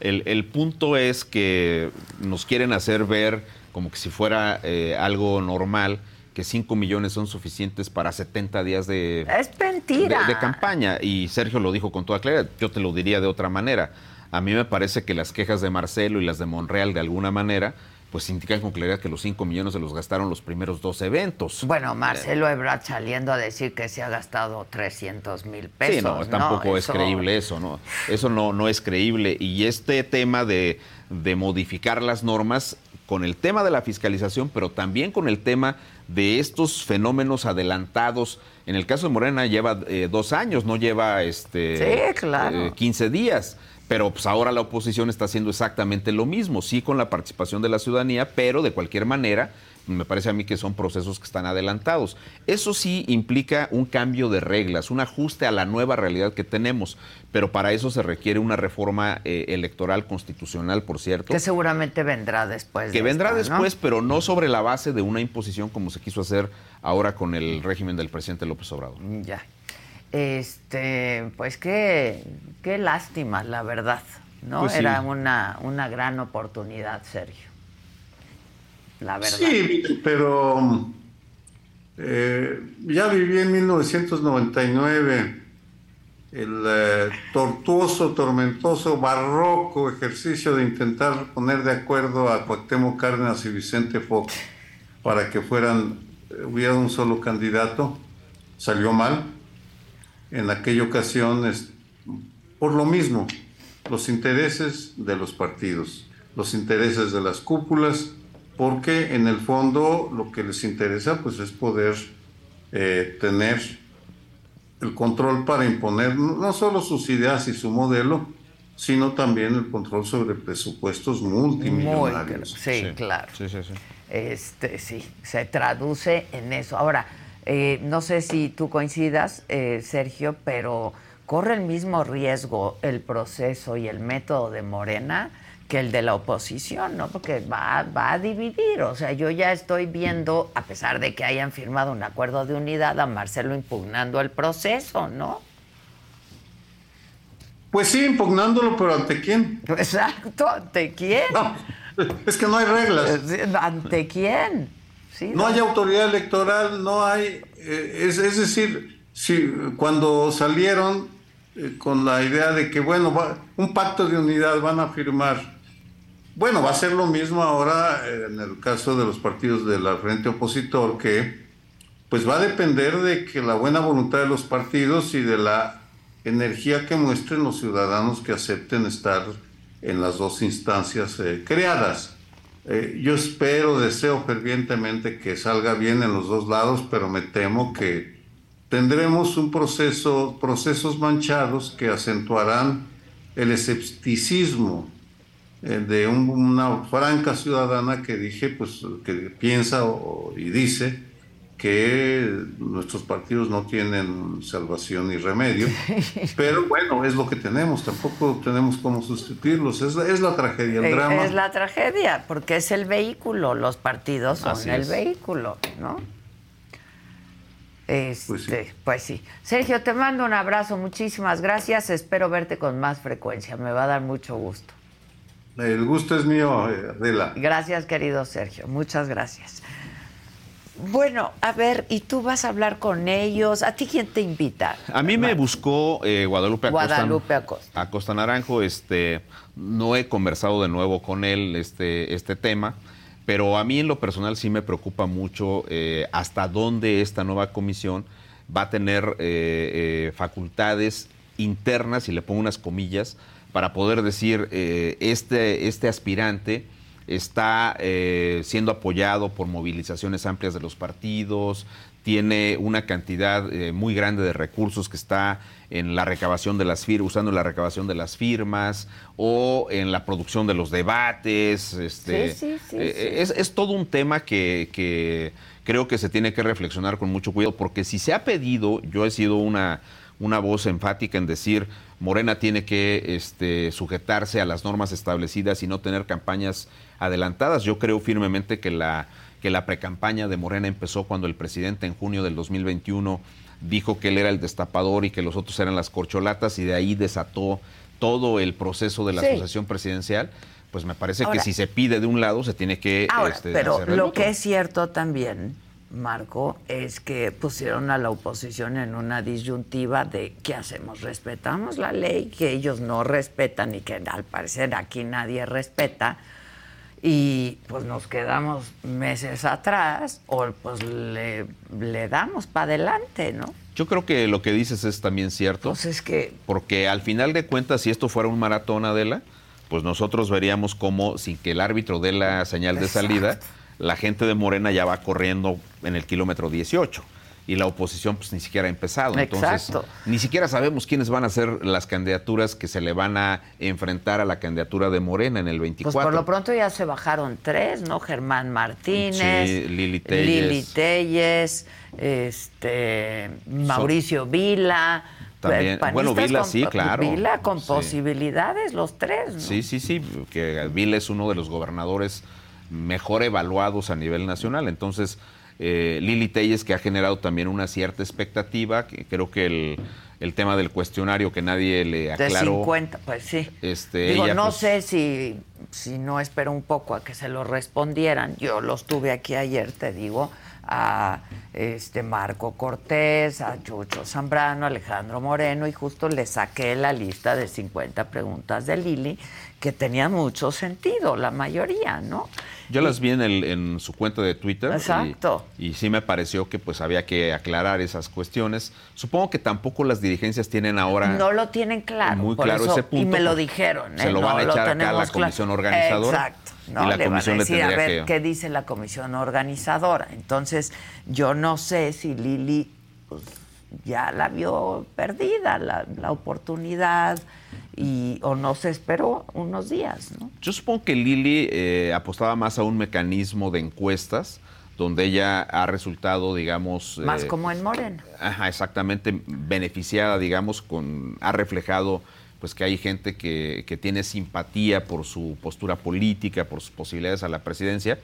el, punto es que nos quieren hacer ver como que si fuera eh, algo normal que 5 millones son suficientes para 70 días de, es mentira. de, campaña. Y Sergio lo dijo con toda claridad. Yo te lo diría de otra manera. A mí me parece que las quejas de Marcelo y las de Monreal de alguna manera pues indican con claridad que los 5 millones se los gastaron los primeros dos eventos. Bueno, Marcelo Ebrard saliendo a decir que se ha gastado 300 mil pesos. Sí, no, tampoco es creíble eso, ¿no? Eso no, no es creíble. Y este tema de, de modificar las normas con el tema de la fiscalización, pero también con el tema de estos fenómenos adelantados. En el caso de Morena lleva eh, dos años, no lleva este, 15 eh, días. Pero pues ahora la oposición está haciendo exactamente lo mismo, sí con la participación de la ciudadanía, pero de cualquier manera me parece a mí que son procesos que están adelantados. Eso sí implica un cambio de reglas, un ajuste a la nueva realidad que tenemos, pero para eso se requiere una reforma eh, electoral constitucional, por cierto. Que seguramente vendrá después. Que vendrá después, pero no sobre la base de una imposición como se quiso hacer ahora con el régimen del presidente López Obrador. Ya. Este, pues qué, qué lástima, la verdad. ¿no? Pues Era una, una gran oportunidad, Sergio. La verdad. Sí, pero eh, ya viví en 1999 el eh, tortuoso, tormentoso, barroco ejercicio de intentar poner de acuerdo a Cuauhtémoc Cárdenas y Vicente Fox para que fueran, hubiera un solo candidato. Salió mal en aquella ocasión es por lo mismo, los intereses de los partidos, los intereses de las cúpulas, porque en el fondo lo que les interesa pues es poder eh, tener el control para imponer no solo sus ideas y su modelo, sino también el control sobre presupuestos multimillonarios. sí, claro. Sí, sí, sí. Este, sí, se traduce en eso. Ahora, eh, no sé si tú coincidas, eh, Sergio, pero corre el mismo riesgo el proceso y el método de Morena que el de la oposición, ¿no? Porque va, va a dividir. O sea, yo ya estoy viendo, a pesar de que hayan firmado un acuerdo de unidad, a Marcelo impugnando el proceso, ¿no? Pues sí, impugnándolo, pero ¿ante quién? Exacto, ¿ante quién? es que no hay reglas. ¿Ante quién? No, hay autoridad electoral, no hay, eh, es, decir, si, cuando salieron eh, con la idea de que, bueno, un pacto de unidad van a firmar, bueno, va a ser lo mismo ahora eh, en el caso de los partidos de la frente opositor, que pues va a depender de que la buena voluntad de los partidos y de la energía que muestren los ciudadanos que acepten estar en las dos instancias creadas. Eh, yo espero, deseo fervientemente que salga bien en los dos lados, pero me temo que tendremos un proceso, procesos manchados que acentuarán el escepticismo eh, de una franca ciudadana que dije, pues, que piensa y dice que nuestros partidos no tienen salvación ni remedio, pero bueno, es lo que tenemos, tampoco tenemos cómo sustituirlos, es la, es la tragedia, el drama. Es la tragedia, porque es el vehículo, los partidos son Así el es. vehículo, ¿no? Este, Pues pues sí. sí. Sergio, te mando un abrazo, muchísimas gracias. Espero verte con más frecuencia, me va a dar mucho gusto. El gusto es mío, eh, Adela. Gracias, querido Sergio, muchas gracias. Bueno, a ver, ¿y tú vas a hablar con ellos? ¿A ti quién te invita? A mí me buscó eh, Guadalupe Acosta. Guadalupe Acosta. Acosta Naranjo. Este, no he conversado de nuevo con él este, este tema, pero a mí en lo personal sí me preocupa mucho eh, hasta dónde esta nueva comisión va a tener eh, facultades internas, y le pongo unas comillas, para poder decir, este, este aspirante está eh, siendo apoyado por movilizaciones amplias de los partidos, tiene una cantidad eh, muy grande de recursos que está en la recabación de las firmas, usando la recabación de las firmas o en la producción de los debates. Este, Sí, sí, sí, eh, sí. Es, es todo un tema que, que creo que se tiene que reflexionar con mucho cuidado, porque si se ha pedido, yo he sido una, una voz enfática en decir, Morena tiene que este, sujetarse a las normas establecidas y no tener campañas adelantadas. Yo creo firmemente que la, que la precampaña de Morena empezó cuando el presidente en junio del 2021 dijo que él era el destapador y que los otros eran las corcholatas y de ahí desató todo el proceso de la Sí. asociación presidencial. Pues me parece Ahora- que si se pide de un lado, se tiene que Ahora, este, pero lo otro. que es cierto también, Marco, es que pusieron a la oposición en una disyuntiva de ¿qué hacemos? ¿Respetamos la ley que ellos no respetan y que al parecer aquí nadie respeta? Y pues nos quedamos meses atrás o pues le, le damos para adelante, ¿no? Yo creo que lo que dices es también cierto. Pues es que Porque al final de cuentas, si esto fuera un maratón, Adela, pues nosotros veríamos cómo, sin que el árbitro dé la señal de salida, la gente de Morena ya va corriendo en el kilómetro 18. Y la oposición pues ni siquiera ha empezado. Entonces, Exacto. ni siquiera sabemos quiénes van a ser las candidaturas que se le van a enfrentar a la candidatura de Morena en el 24. Pues por lo pronto ya se bajaron tres, ¿no? Germán Martínez, Sí, Lili Telles. Lili Telles, este, Mauricio Vila. También, bueno, Vila con- sí, claro. Vila con Sí. posibilidades, los tres, ¿no? Sí, sí, sí, que Vila es uno de los gobernadores mejor evaluados a nivel nacional. Entonces, eh, Lili Telles, que ha generado también una cierta expectativa, que creo que el, el tema del cuestionario que nadie le De aclaró. 50, pues sí. Este, Digo, ella, no pues, sé si, si no espero un poco a que se lo respondieran. Yo los tuve aquí ayer, te digo, a este Marco Cortés, a Chucho Zambrano, Alejandro Moreno, y justo le saqué la lista de 50 preguntas de Lili, que tenía mucho sentido, la mayoría, ¿no? Yo las vi en, el- en su cuenta de Twitter. Exacto. Y, sí me pareció que pues había que aclarar esas cuestiones. Supongo que tampoco las dirigencias tienen ahora... No lo tienen claro. Muy claro eso- ese punto, Y me lo porque dijeron. se ¿eh? lo No van a echar acá a la comisión organizadora, Exacto. y la Le van a comisión le decir, a ver que- qué dice la comisión organizadora. Entonces, yo no sé si Lili pues, ya la vio perdida, la, la oportunidad, y, o no se esperó unos días, ¿no? Yo supongo que Lili eh, apostaba más a un mecanismo de encuestas donde ella ha resultado, digamos... Más eh, como en Morena. Ajá, exactamente, beneficiada, digamos, con, ha reflejado pues que hay gente que, que tiene simpatía por su postura política, por sus posibilidades a la presidencia,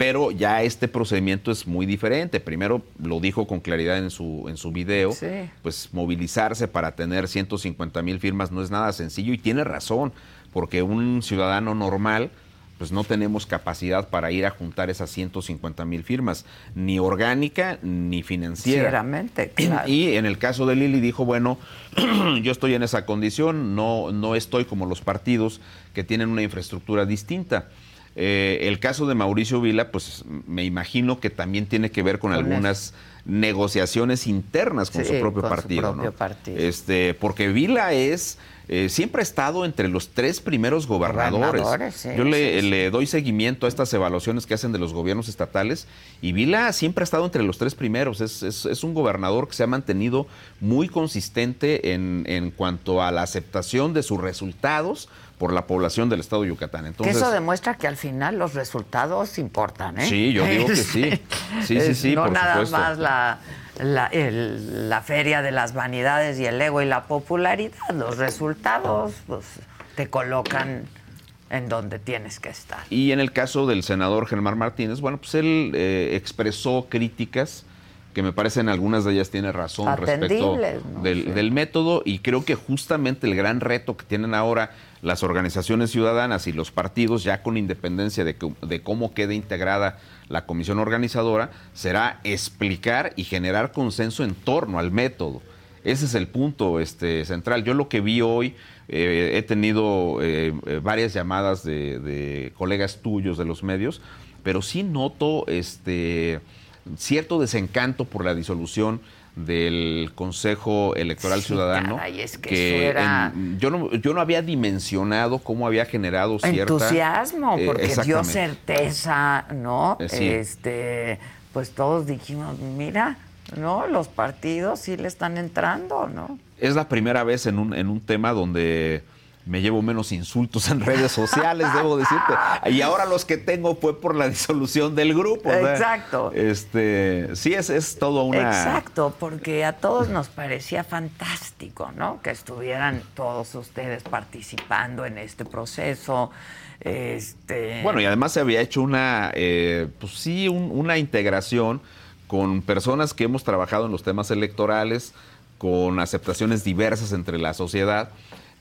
pero ya este procedimiento es muy diferente. Primero lo dijo con claridad en su, en su video, Sí. pues movilizarse para tener 150 mil firmas no es nada sencillo y tiene razón, porque un ciudadano normal pues no tenemos capacidad para ir a juntar esas 150 mil firmas, ni orgánica ni financiera. Sinceramente, claro. Y en el caso de Lili dijo, bueno, yo estoy en esa condición, no, no estoy como los partidos que tienen una infraestructura distinta. Eh, el caso de Mauricio Vila, pues me imagino que también tiene que ver con, Con algunas negociaciones internas con Sí, su propio con su partido. propio ¿no? partido. Este, porque Vila es, eh, siempre ha estado entre los tres primeros gobernadores. Gobernadores, sí, Yo le, sí, sí. le doy seguimiento a estas evaluaciones que hacen de los gobiernos estatales y Vila siempre ha estado entre los tres primeros. Es, es- es un gobernador que se ha mantenido muy consistente en, en cuanto a la aceptación de sus resultados por la población del estado de Yucatán. Entonces, que eso demuestra que al final los resultados importan, ¿eh? Sí, yo digo que sí. Sí, sí, sí, no por nada supuesto. más la, la, el- la feria de las vanidades y el ego y la popularidad. Los resultados pues, te colocan en donde tienes que estar. Y en el caso del senador Germán Martínez, bueno, pues él eh, expresó críticas que me parecen algunas de ellas tiene razón respecto Atendibles, ¿no? del, Sí. del método y creo que justamente el gran reto que tienen ahora las organizaciones ciudadanas y los partidos, ya con independencia de, cómo quede integrada la comisión organizadora, será explicar y generar consenso en torno al método. Ese es el punto este, central. Yo lo que vi hoy, eh, he tenido eh, eh, varias llamadas de, de colegas tuyos de los medios, pero sí noto este, cierto desencanto por la disolución del Consejo Electoral Sí, Ciudadano. caray, es que eso era- en- yo, no, yo no había dimensionado cómo había generado cierta... Entusiasmo, eh, porque dio certeza, ¿no? Eh, sí. Este, pues todos dijimos, mira, ¿no? Los partidos sí le están entrando, ¿no? es la primera vez en un, en un tema donde me llevo menos insultos en redes sociales, debo decirte. Y ahora los que tengo fue por la disolución del grupo. sea, Exacto. Este, sí, es, es todo una... Exacto, porque a todos nos parecía fantástico, ¿no? Que estuvieran todos ustedes participando en este proceso. Este, Bueno, y además se había hecho una, eh, pues sí, un- una integración con personas que hemos trabajado en los temas electorales, con aceptaciones diversas entre la sociedad,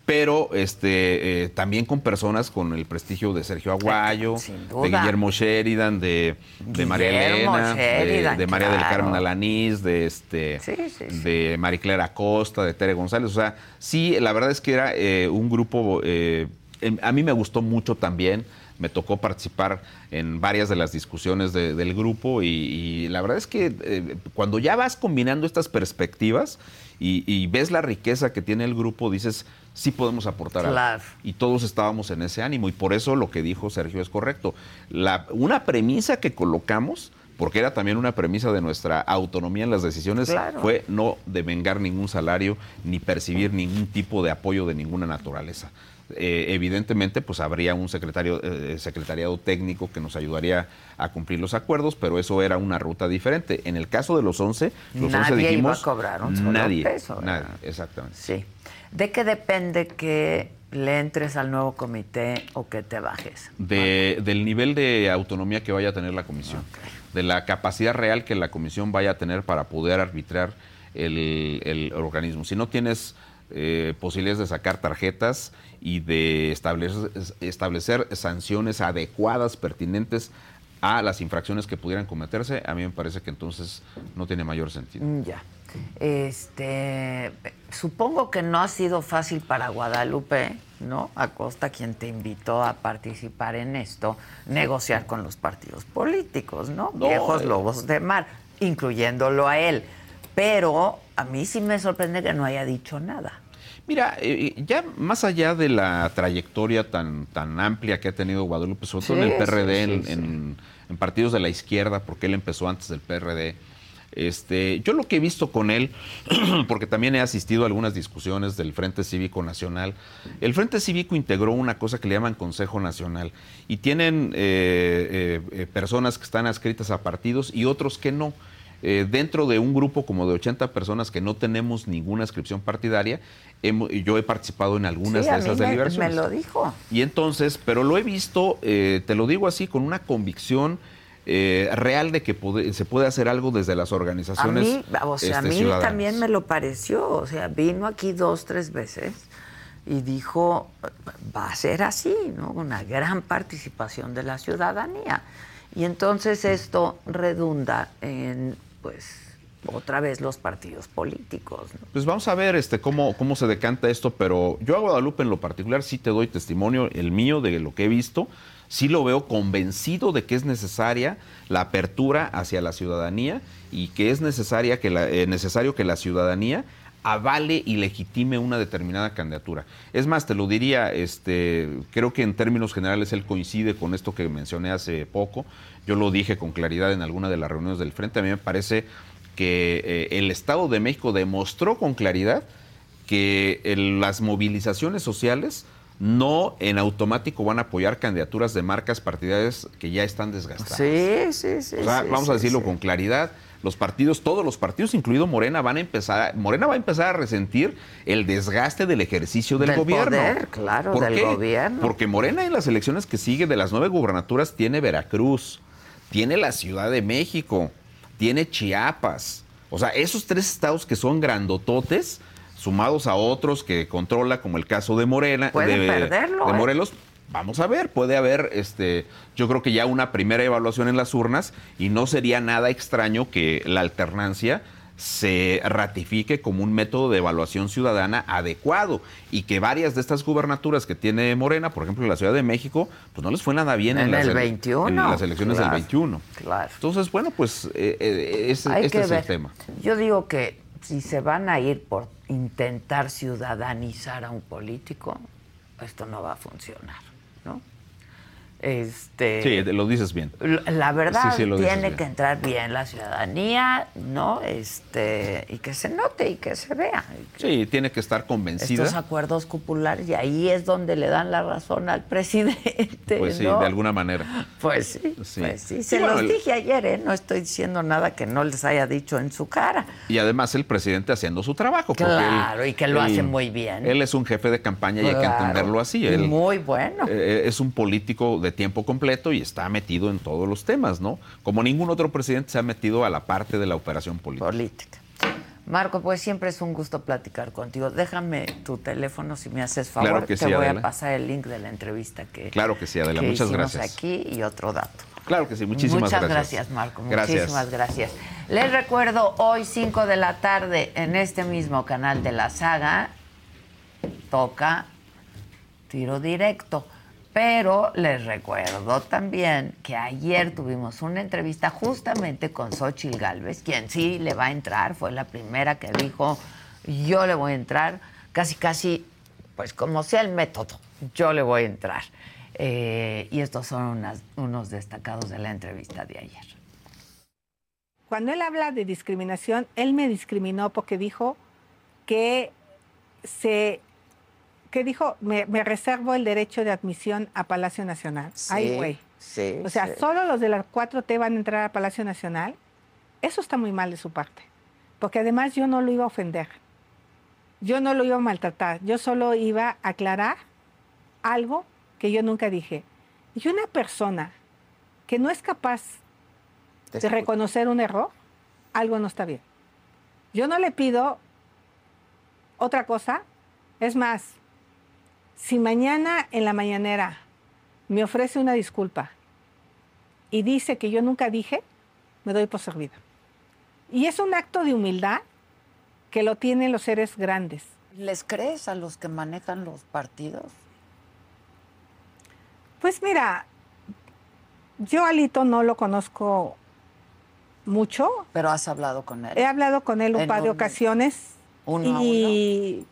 pero este, eh, también con personas con el prestigio de Sergio Aguayo, de. Guillermo Sheridan, de, de María Elena, de- Sheridan, de, María del. Carmen Alanís, de este, Sí, sí, sí. de Acosta, de Tere González. O sea, sí, la verdad es que era eh, un grupo, eh, em- a mí me gustó mucho también. Me tocó participar en varias de las discusiones de- del grupo y, y la verdad es que eh, cuando ya vas combinando estas perspectivas y, y ves la riqueza que tiene el grupo, dices, sí podemos aportar algo. Claro. Y todos estábamos en ese ánimo y por eso lo que dijo Sergio es correcto. La, una premisa que colocamos, porque era también una premisa de nuestra autonomía en las decisiones, Claro. fue no devengar ningún salario ni percibir ningún tipo de apoyo de ninguna naturaleza. Eh, evidentemente, pues habría un secretario, eh, secretariado técnico que nos ayudaría a cumplir los acuerdos, pero eso era una ruta diferente. En el caso de los 11, los 11 Nadie iba dijimos... a cobrar un solo nadie, peso, exactamente. Sí. ¿De qué depende que le entres al nuevo comité o que te bajes? de- del nivel de autonomía que vaya a tener la comisión, de la capacidad real que la comisión vaya a tener para poder arbitrar el, el organismo. Si no tienes eh, posibilidades de sacar tarjetas y de establecer, establecer sanciones adecuadas, pertinentes a las infracciones que pudieran cometerse, a mí me parece que entonces no tiene mayor sentido. Mm, Ya. Este, supongo que no ha sido fácil para Guadalupe, ¿no? Acosta, quien te invitó a participar en esto, negociar con los partidos políticos, ¿no? No, Viejos eh. lobos de mar, incluyéndolo a él. Pero a mí sí me sorprende que no haya dicho nada. Mira, eh, ya más allá de la trayectoria tan, tan amplia que ha tenido Guadalupe, sobre todo en el PRD, sí, en, sí, en- en partidos de la izquierda, porque él empezó antes del PRD. Este, yo lo que he visto con él, porque también he asistido a algunas discusiones del Frente Cívico Nacional, el Frente Cívico integró una cosa que le llaman Consejo Nacional y tienen eh, eh, eh, personas que están adscritas a partidos y otros que no. Eh, dentro de un grupo como de 80 personas que no tenemos ninguna inscripción partidaria, yo he participado en algunas Sí, de a esas me- deliberaciones. me lo dijo. Y entonces, pero lo he visto, eh, te lo digo así, con una convicción eh, real de que puede- se puede hacer algo desde las A organizaciones. mí, o sea, a este, mí ciudadanas. también me lo pareció. O sea, vino aquí dos, tres veces y dijo, va a ser así, ¿no? Una gran participación de la ciudadanía. Y entonces esto redunda en, pues, otra vez los partidos políticos. Pues vamos a ver este, cómo, cómo se decanta esto, pero yo a Guadalupe en lo particular sí te doy testimonio, el mío, de lo que he visto. Sí lo veo convencido de que es necesaria la apertura hacia la ciudadanía y que es necesaria que la, eh, necesario que la ciudadanía avale y legitime una determinada candidatura. Es más, te lo diría, este, creo que en términos generales él coincide con esto que mencioné hace poco. Yo lo dije con claridad en alguna de las reuniones del Frente. A mí me parece que eh, el Estado de México demostró con claridad que el- las movilizaciones sociales no en automático van a apoyar candidaturas de marcas partidarias que ya están desgastadas. Sí, sí, sí. O sea, sí, vamos a decirlo sí. con claridad. Los partidos, todos los partidos, incluido Morena, van a empezar, Morena va a empezar a resentir el desgaste del ejercicio del, Del gobierno. poder, claro, ¿Por del qué? gobierno. Porque Morena en las elecciones que sigue de las nueve gubernaturas tiene Veracruz, tiene la Ciudad de México, tiene Chiapas. O sea, esos tres estados que son grandototes, sumados a otros que controla, como el caso de Morena, Pueden de, perderlo, de ¿eh? Morelos, Vamos a ver, puede haber, este, yo creo que ya una primera evaluación en las urnas y no sería nada extraño que la alternancia se ratifique como un método de evaluación ciudadana adecuado y que varias de estas gubernaturas que tiene Morena, por ejemplo en la Ciudad de México, pues no les fue nada bien en, En las, el ele- 21, en las elecciones claro, del 21. claro. Entonces, bueno, pues eh, eh, ese- Hay este que es ver. el tema. Yo digo que si se van a ir por intentar ciudadanizar a un político, esto no va a funcionar, ¿no? Este, Sí, lo dices bien. La verdad Sí, sí, tiene bien. que entrar bien la ciudadanía, ¿no? Este, y que se note y que se vea. Sí, tiene que estar convencida. Estos acuerdos populares y ahí es donde le dan la razón al presidente. Pues sí, de alguna manera. Pues sí, Sí. pues Se bueno, los dije ayer, ¿eh? No estoy diciendo nada que no les haya dicho en su cara. Y además el presidente haciendo su trabajo. Claro, él- y que lo él- hace muy bien. Él es un jefe de campaña y hay que entenderlo así. Él, muy bueno. eh, es un político de tiempo completo y está metido en todos los temas, ¿no? Como ningún otro presidente se ha metido a la parte de la operación política. Política. Marco, pues siempre es un gusto platicar contigo. Déjame tu teléfono si me haces favor. Claro que Te sí, voy Adela. a pasar el link de la entrevista que, Claro que sí, Adela. que Muchas gracias. aquí y otro dato. Claro que sí, muchísimas Muchas gracias. gracias, Marco. Gracias. Muchísimas gracias. Les recuerdo, hoy 5 de la tarde, en este mismo canal de la saga, toca tiro directo. Pero les recuerdo también que ayer tuvimos una entrevista justamente con Xochil Gálvez, quien sí le va a entrar, fue la primera que dijo, yo le voy a entrar, casi casi, pues como sea el método, yo le voy a entrar. Eh, y estos son unos destacados de la entrevista de ayer. Cuando él habla de discriminación, él me discriminó porque dijo que se que dijo me, me reservo el derecho de admisión a Palacio Nacional. Ay, güey. Sí. O sea, sí. solo los de las 4T van a entrar a Palacio Nacional. Eso está muy mal de su parte. Porque además yo no lo iba a ofender. Yo no lo iba a maltratar. Yo solo iba a aclarar algo que yo nunca dije. Y una persona que no es capaz de reconocer un error, algo no está bien. Yo no le pido otra cosa. Es más, si mañana en la mañanera me ofrece una disculpa y dice que yo nunca dije, me doy por servida. Y es un acto de humildad que lo tienen los seres grandes. ¿Les crees a los que manejan los partidos? Pues mira, yo a Alito no lo conozco mucho. Pero has hablado con él. He hablado con él un par de un- ocasiones. uno a y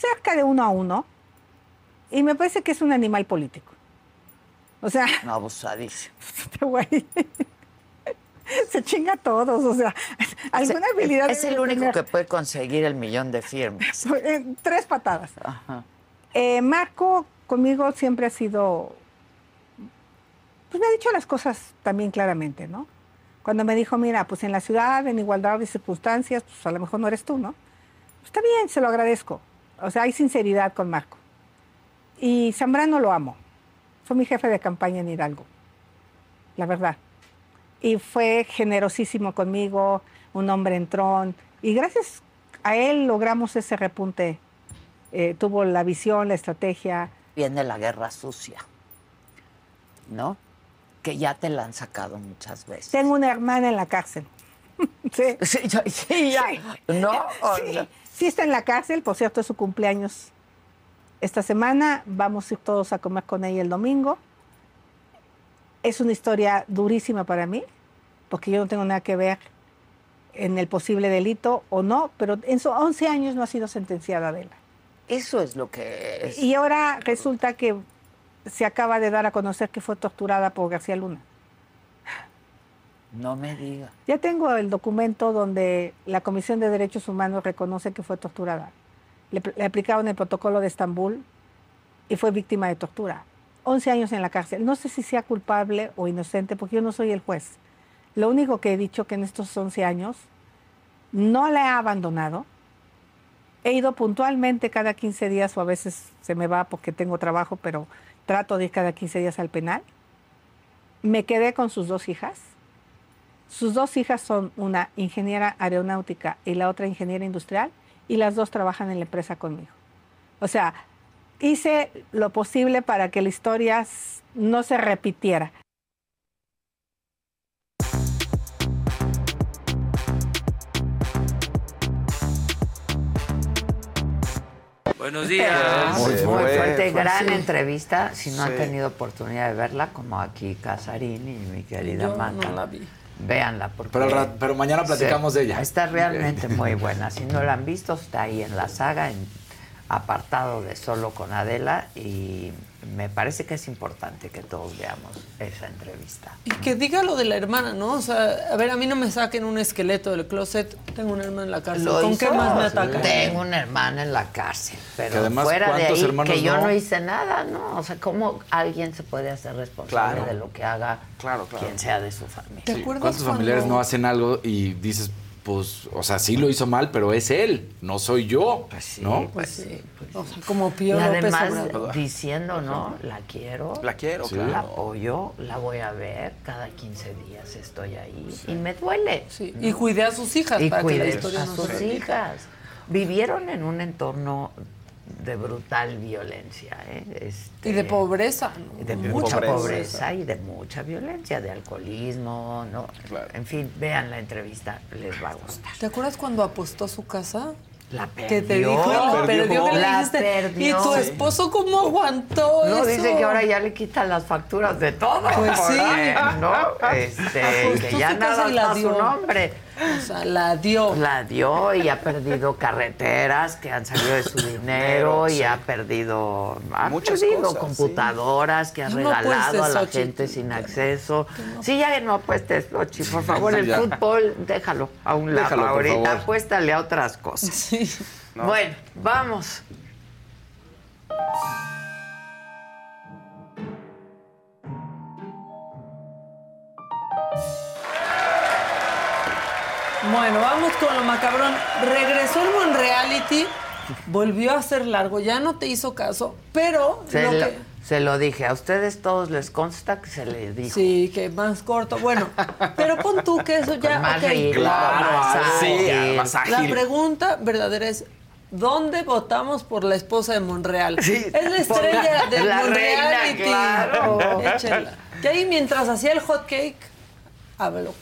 cerca de uno a uno. Y me parece que es un animal político. O sea, No, abusadísimo. este güey se chinga a todos. O sea, alguna Es- habilidad. Es, el único tener. que puede conseguir el millón de firmas. En tres patadas. Ajá. Eh, Marco conmigo siempre ha sido, pues me ha dicho las cosas también claramente, ¿no? Cuando me dijo, mira, pues en la ciudad, en igualdad de circunstancias, pues a lo mejor no eres tú, ¿no? Está bien, se lo agradezco. O sea, hay sinceridad con Marco. Y Zambrano lo amo. Fue mi jefe de campaña en Hidalgo, la verdad. Y fue generosísimo conmigo, un hombre entrón. Y gracias a él logramos ese repunte eh, tuvo la visión, la estrategia. Viene la guerra sucia, ¿no? Que ya te la han sacado muchas veces. Tengo una hermana en la cárcel. sí. Sí, ya- sí. ¿No? Sí, sí está en la cárcel, por cierto, es su cumpleaños esta semana. Vamos a ir todos a comer con ella el domingo. Es una historia durísima para mí, porque yo no tengo nada que ver en el posible delito o no, pero en sus 11 años no ha sido sentenciada Adela. Eso es lo que es. Y ahora resulta que se acaba de dar a conocer que fue torturada por García Luna. No me diga. Ya tengo el documento donde la Comisión de Derechos Humanos reconoce que fue torturada. Le, le aplicaron el protocolo de Estambul y fue víctima de tortura. 11 años en la cárcel. No sé si sea culpable o inocente, porque yo no soy el juez. Lo único que he dicho que en estos 11 años no la he abandonado. He ido puntualmente cada 15 días o a veces se me va porque tengo trabajo, pero trato de ir cada 15 días al penal. Me quedé con sus dos hijas. Sus dos hijas son una ingeniera aeronáutica y la otra ingeniera industrial y las dos trabajan en la empresa conmigo. O sea, hice lo posible para que la historia no se repitiera. Buenos días. Muy, Se muy fue, fuerte, fue gran entrevista. Si no han tenido oportunidad de verla, como aquí Casarín y mi querida Yo no la vi. Véanla. Porque Pero mañana platicamos de ella. Está realmente muy buena. Si no la han visto, está ahí en la saga, en apartado de Solo con Adela. Y me parece que es importante que todos veamos esa entrevista. Y que diga lo de la hermana, ¿no? O sea, a ver, a mí no me saquen un esqueleto del closet. Tengo una hermana en la cárcel. ¿Con hizo. qué más me atacan? Tengo una hermana en la cárcel, pero además, fuera de ¿cuántos ahí que yo no? no? hice nada, ¿no? O sea, ¿cómo alguien se puede hacer responsable Claro. de lo que haga Claro, claro. quien sea de su familia? ¿Te acuerdas ¿Cuántos cuando- familiares no hacen algo y dices, pues, o sea, sí lo hizo mal, pero es él, no soy yo, Pues sí, ¿no? pues sí. pues O sí. sea, como Y Pío López además Obrador. diciendo, ¿no? La quiero. La quiero, Sí. La claro. apoyo, la voy a ver, cada 15 días estoy ahí y me duele. Sí, Y cuidé a sus hijas Y para que la cuidé historia a no sus hijas. Vivieron en un entorno de brutal violencia, ¿eh? Este, Y de pobreza, ¿no? de de mucha pobreza. pobreza. y de mucha violencia, de alcoholismo, ¿no? Claro. En fin, vean la entrevista, les va a gustar. ¿Te acuerdas cuando apostó su casa? La perdió. Que te dijo, la perdió, que le La dijiste, perdió. ¿y tu esposo cómo aguantó No, eso? dice que ahora ya le quitan las facturas de todo. Pues sí. ¿no? Este, que ya nada está su nombre. O sea, la dio. La dio y ha perdido carreteras que han salido de su dinero y ha perdido, ha Muchas perdido cosas, computadoras que ha No regalado a la Xochitl. gente sin acceso. Sí, ya no apuestes, Xochitl, por favor, el fútbol déjalo a un lado Déjalo, ahorita, favor. apuéstale a otras cosas. Sí. Bueno, vamos. Bueno, vamos con lo macabrón. Regresó el Monreality, volvió a ser largo, ya no te hizo caso, pero Se, lo lo, que- se lo dije, a ustedes todos les consta que se les dijo. Sí, que más corto. Bueno, pero pon tú que eso ya. Con más ok. ritmo, Claro, más sí, ágil. más La pregunta verdadera es: ¿dónde votamos por la esposa de Monreal? Sí, es la estrella la- de la Monreality. reina, claro. Échela. Que ahí mientras hacía el hot cake, habló.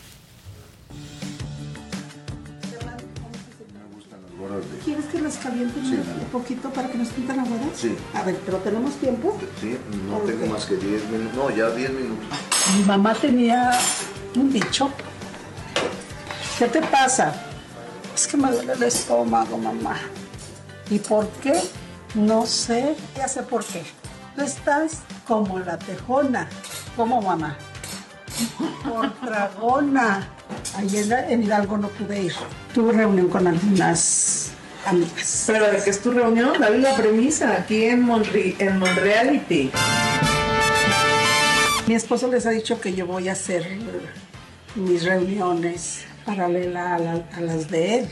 ¿Quieres que las caliente un poquito para que nos sientan aguadas? Sí. A ver, ¿pero tenemos tiempo? Sí, no tengo más que 10 minutos. No, ya 10 minutos. Mi mamá tenía un dicho. ¿Qué te pasa? Es que me duele el estómago, mamá. ¿Y por qué? No sé. Ya sé por qué. Tú estás como la tejona. ¿Cómo, mamá? Por dragona. Ayer en Hidalgo no pude ir. Tuve reunión con algunas amigas. Pero de qué es tu reunión, dale la premisa aquí en, Monre en Monreality. Mi esposo les ha dicho que yo voy a hacer mis reuniones paralelas a, la- a las de él.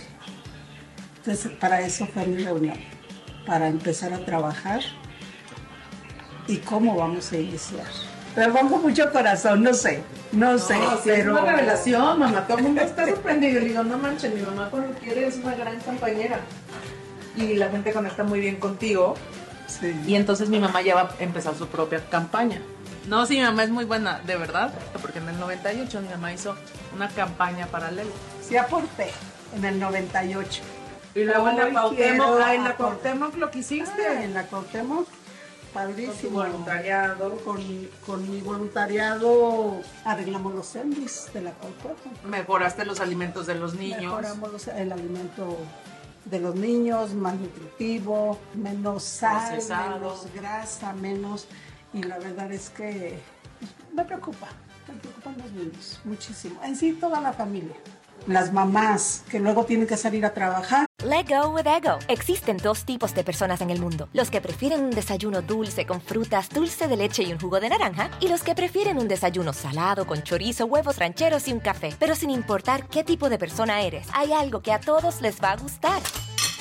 Entonces, para eso fue mi reunión, para empezar a trabajar y cómo vamos a iniciar. Pero pongo mucho corazón, no sé, no sé, No, pero... Es una revelación, mamá. Todo el mundo está sorprendido. Yo digo, no manches, mi mamá cuando quiere es una gran compañera. Y la gente conecta muy bien contigo. Sí. Y entonces mi mamá ya va a empezar su propia campaña. No, sí, mi mamá es muy buena, de verdad. Porque en el 98 mi mamá hizo una campaña paralela. Sí aporté en el 98. Y luego en la Cuauhtémoc, ah, en la Cuauhtémoc lo que hiciste. Ah, en la Cuauhtémoc, padrísimo. Con voluntariado. Con, con mi voluntariado arreglamos los sandwiches de la Cuauhtémoc. Mejoraste los alimentos de los niños. Mejoramos los- el alimento de los niños, más nutritivo, menos sal, Procesado. menos grasa, menos... Y la verdad es que me preocupa, me preocupan los niños muchísimo. En sí, toda la familia. Las mamás que luego tienen que salir a trabajar Let go with ego. Existen dos tipos de personas en el mundo: los que prefieren un desayuno dulce con frutas, dulce de leche y un jugo de naranja, y los que prefieren un desayuno salado con chorizo, huevos rancheros y un café. Pero sin importar qué tipo de persona eres, hay algo que a todos les va a gustar.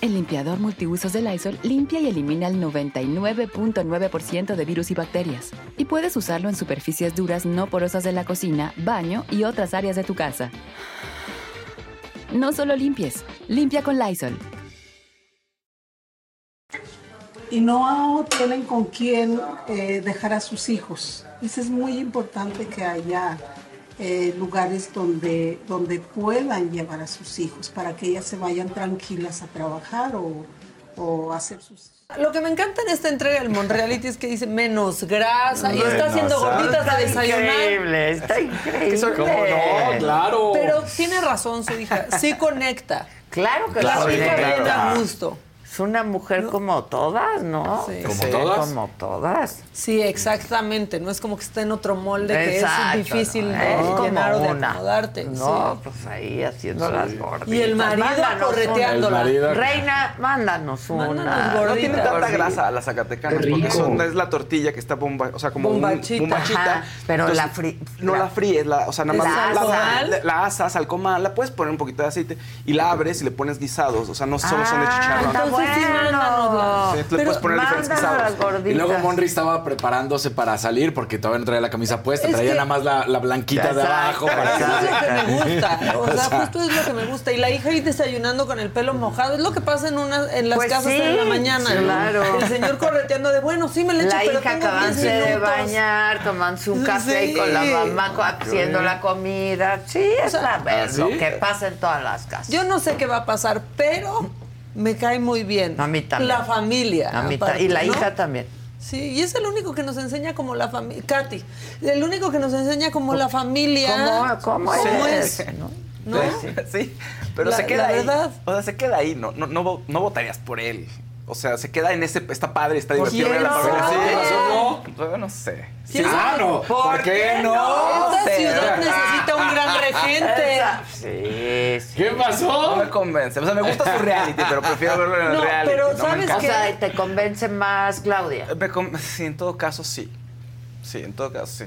El limpiador multiusos de Lysol limpia y elimina el 99.9% de virus y bacterias. Y puedes usarlo en superficies duras no porosas de la cocina, baño y otras áreas de tu casa. No solo limpies, limpia con Lysol. y no tienen con quién eh, dejar a sus hijos. Eso es muy importante que haya eh, lugares donde, donde puedan llevar a sus hijos para que ellas se vayan tranquilas a trabajar o, o hacer sus... Lo que me encanta en esta entrega del Monreality es que dice menos grasa y está haciendo gorditas a desayunar. Increíble, está increíble. ¿cómo no? Claro. Pero tiene razón su hija, sí conecta. Claro que La sí, hija claro. gusto. Es una mujer como todas, ¿no? Sí. ¿Como Sí, todas? Como todas. Sí, exactamente. No es como que esté en otro molde que es difícil ¿no? de Es como llenar o de acomodarte. No, sí. pues ahí haciendo las gorditas. Y el marido Mándanos correteándola. El marido- una. Reina, mándanos una. Mándanos No tiene tanta Gordita. grasa la zacatecana, Qué porque son- es la tortilla que está bomba, o sea, como un- Bombachita. Ajá, pero Entonces, la fri- No la- la fríes, la, o sea, nada ¿Es más la, la, la asas al comal, la puedes poner un poquito de aceite y la abres y le pones guisados, o sea, no solo son de Ah, chicharrón. Entonces sí. Sí, le puedes poner diferentes. Y luego Monry estaba preparándose para salir porque todavía no traía la camisa puesta, Es traía que- nada más la, la blanquita de abajo. Para Eso es lo que me gusta. O sea, O sea. justo es lo que me gusta. Y la hija ahí desayunando con el pelo mojado. Es lo que pasa en una, en las Pues casas sí, en la mañana. claro. El señor correteando de, bueno, sí me le echo, La pero hija tengo 10 acabándose de bañar, tomándose un café Sí. con la mamá haciendo la comida. Sí, es sea, la verdad, ¿sí? lo que pasa en todas las casas. Yo no sé qué va a pasar, pero me cae muy bien. A mí también. La familia. A mí aparte, y la ¿no? hija también. Sí, y es el único que nos enseña como la familia. Katy, el único que nos enseña como la familia. ¿Cómo, cómo ¿Cómo es? es? ¿no? ¿No? Sí, pero La- se queda la ahí. verdad. O sea, se queda ahí, no, no, no, no votarías por él. O sea, se queda en ese, está padre, está ¿Por divertido quién familia. sabe? Sí, ¿Qué pasó? no, no sé. ¿Quién Ah, no. ¿Por qué no? Esta ciudad necesita un gran regente. Sí, sí. ¿Qué No pasó? me convence. O sea, me gusta su reality, pero prefiero verlo en el No, reality. pero no me ¿sabes encanta. O sea, ¿te convence más Claudia? Me con- Sí, en todo caso, sí. Sí, en todo caso, sí.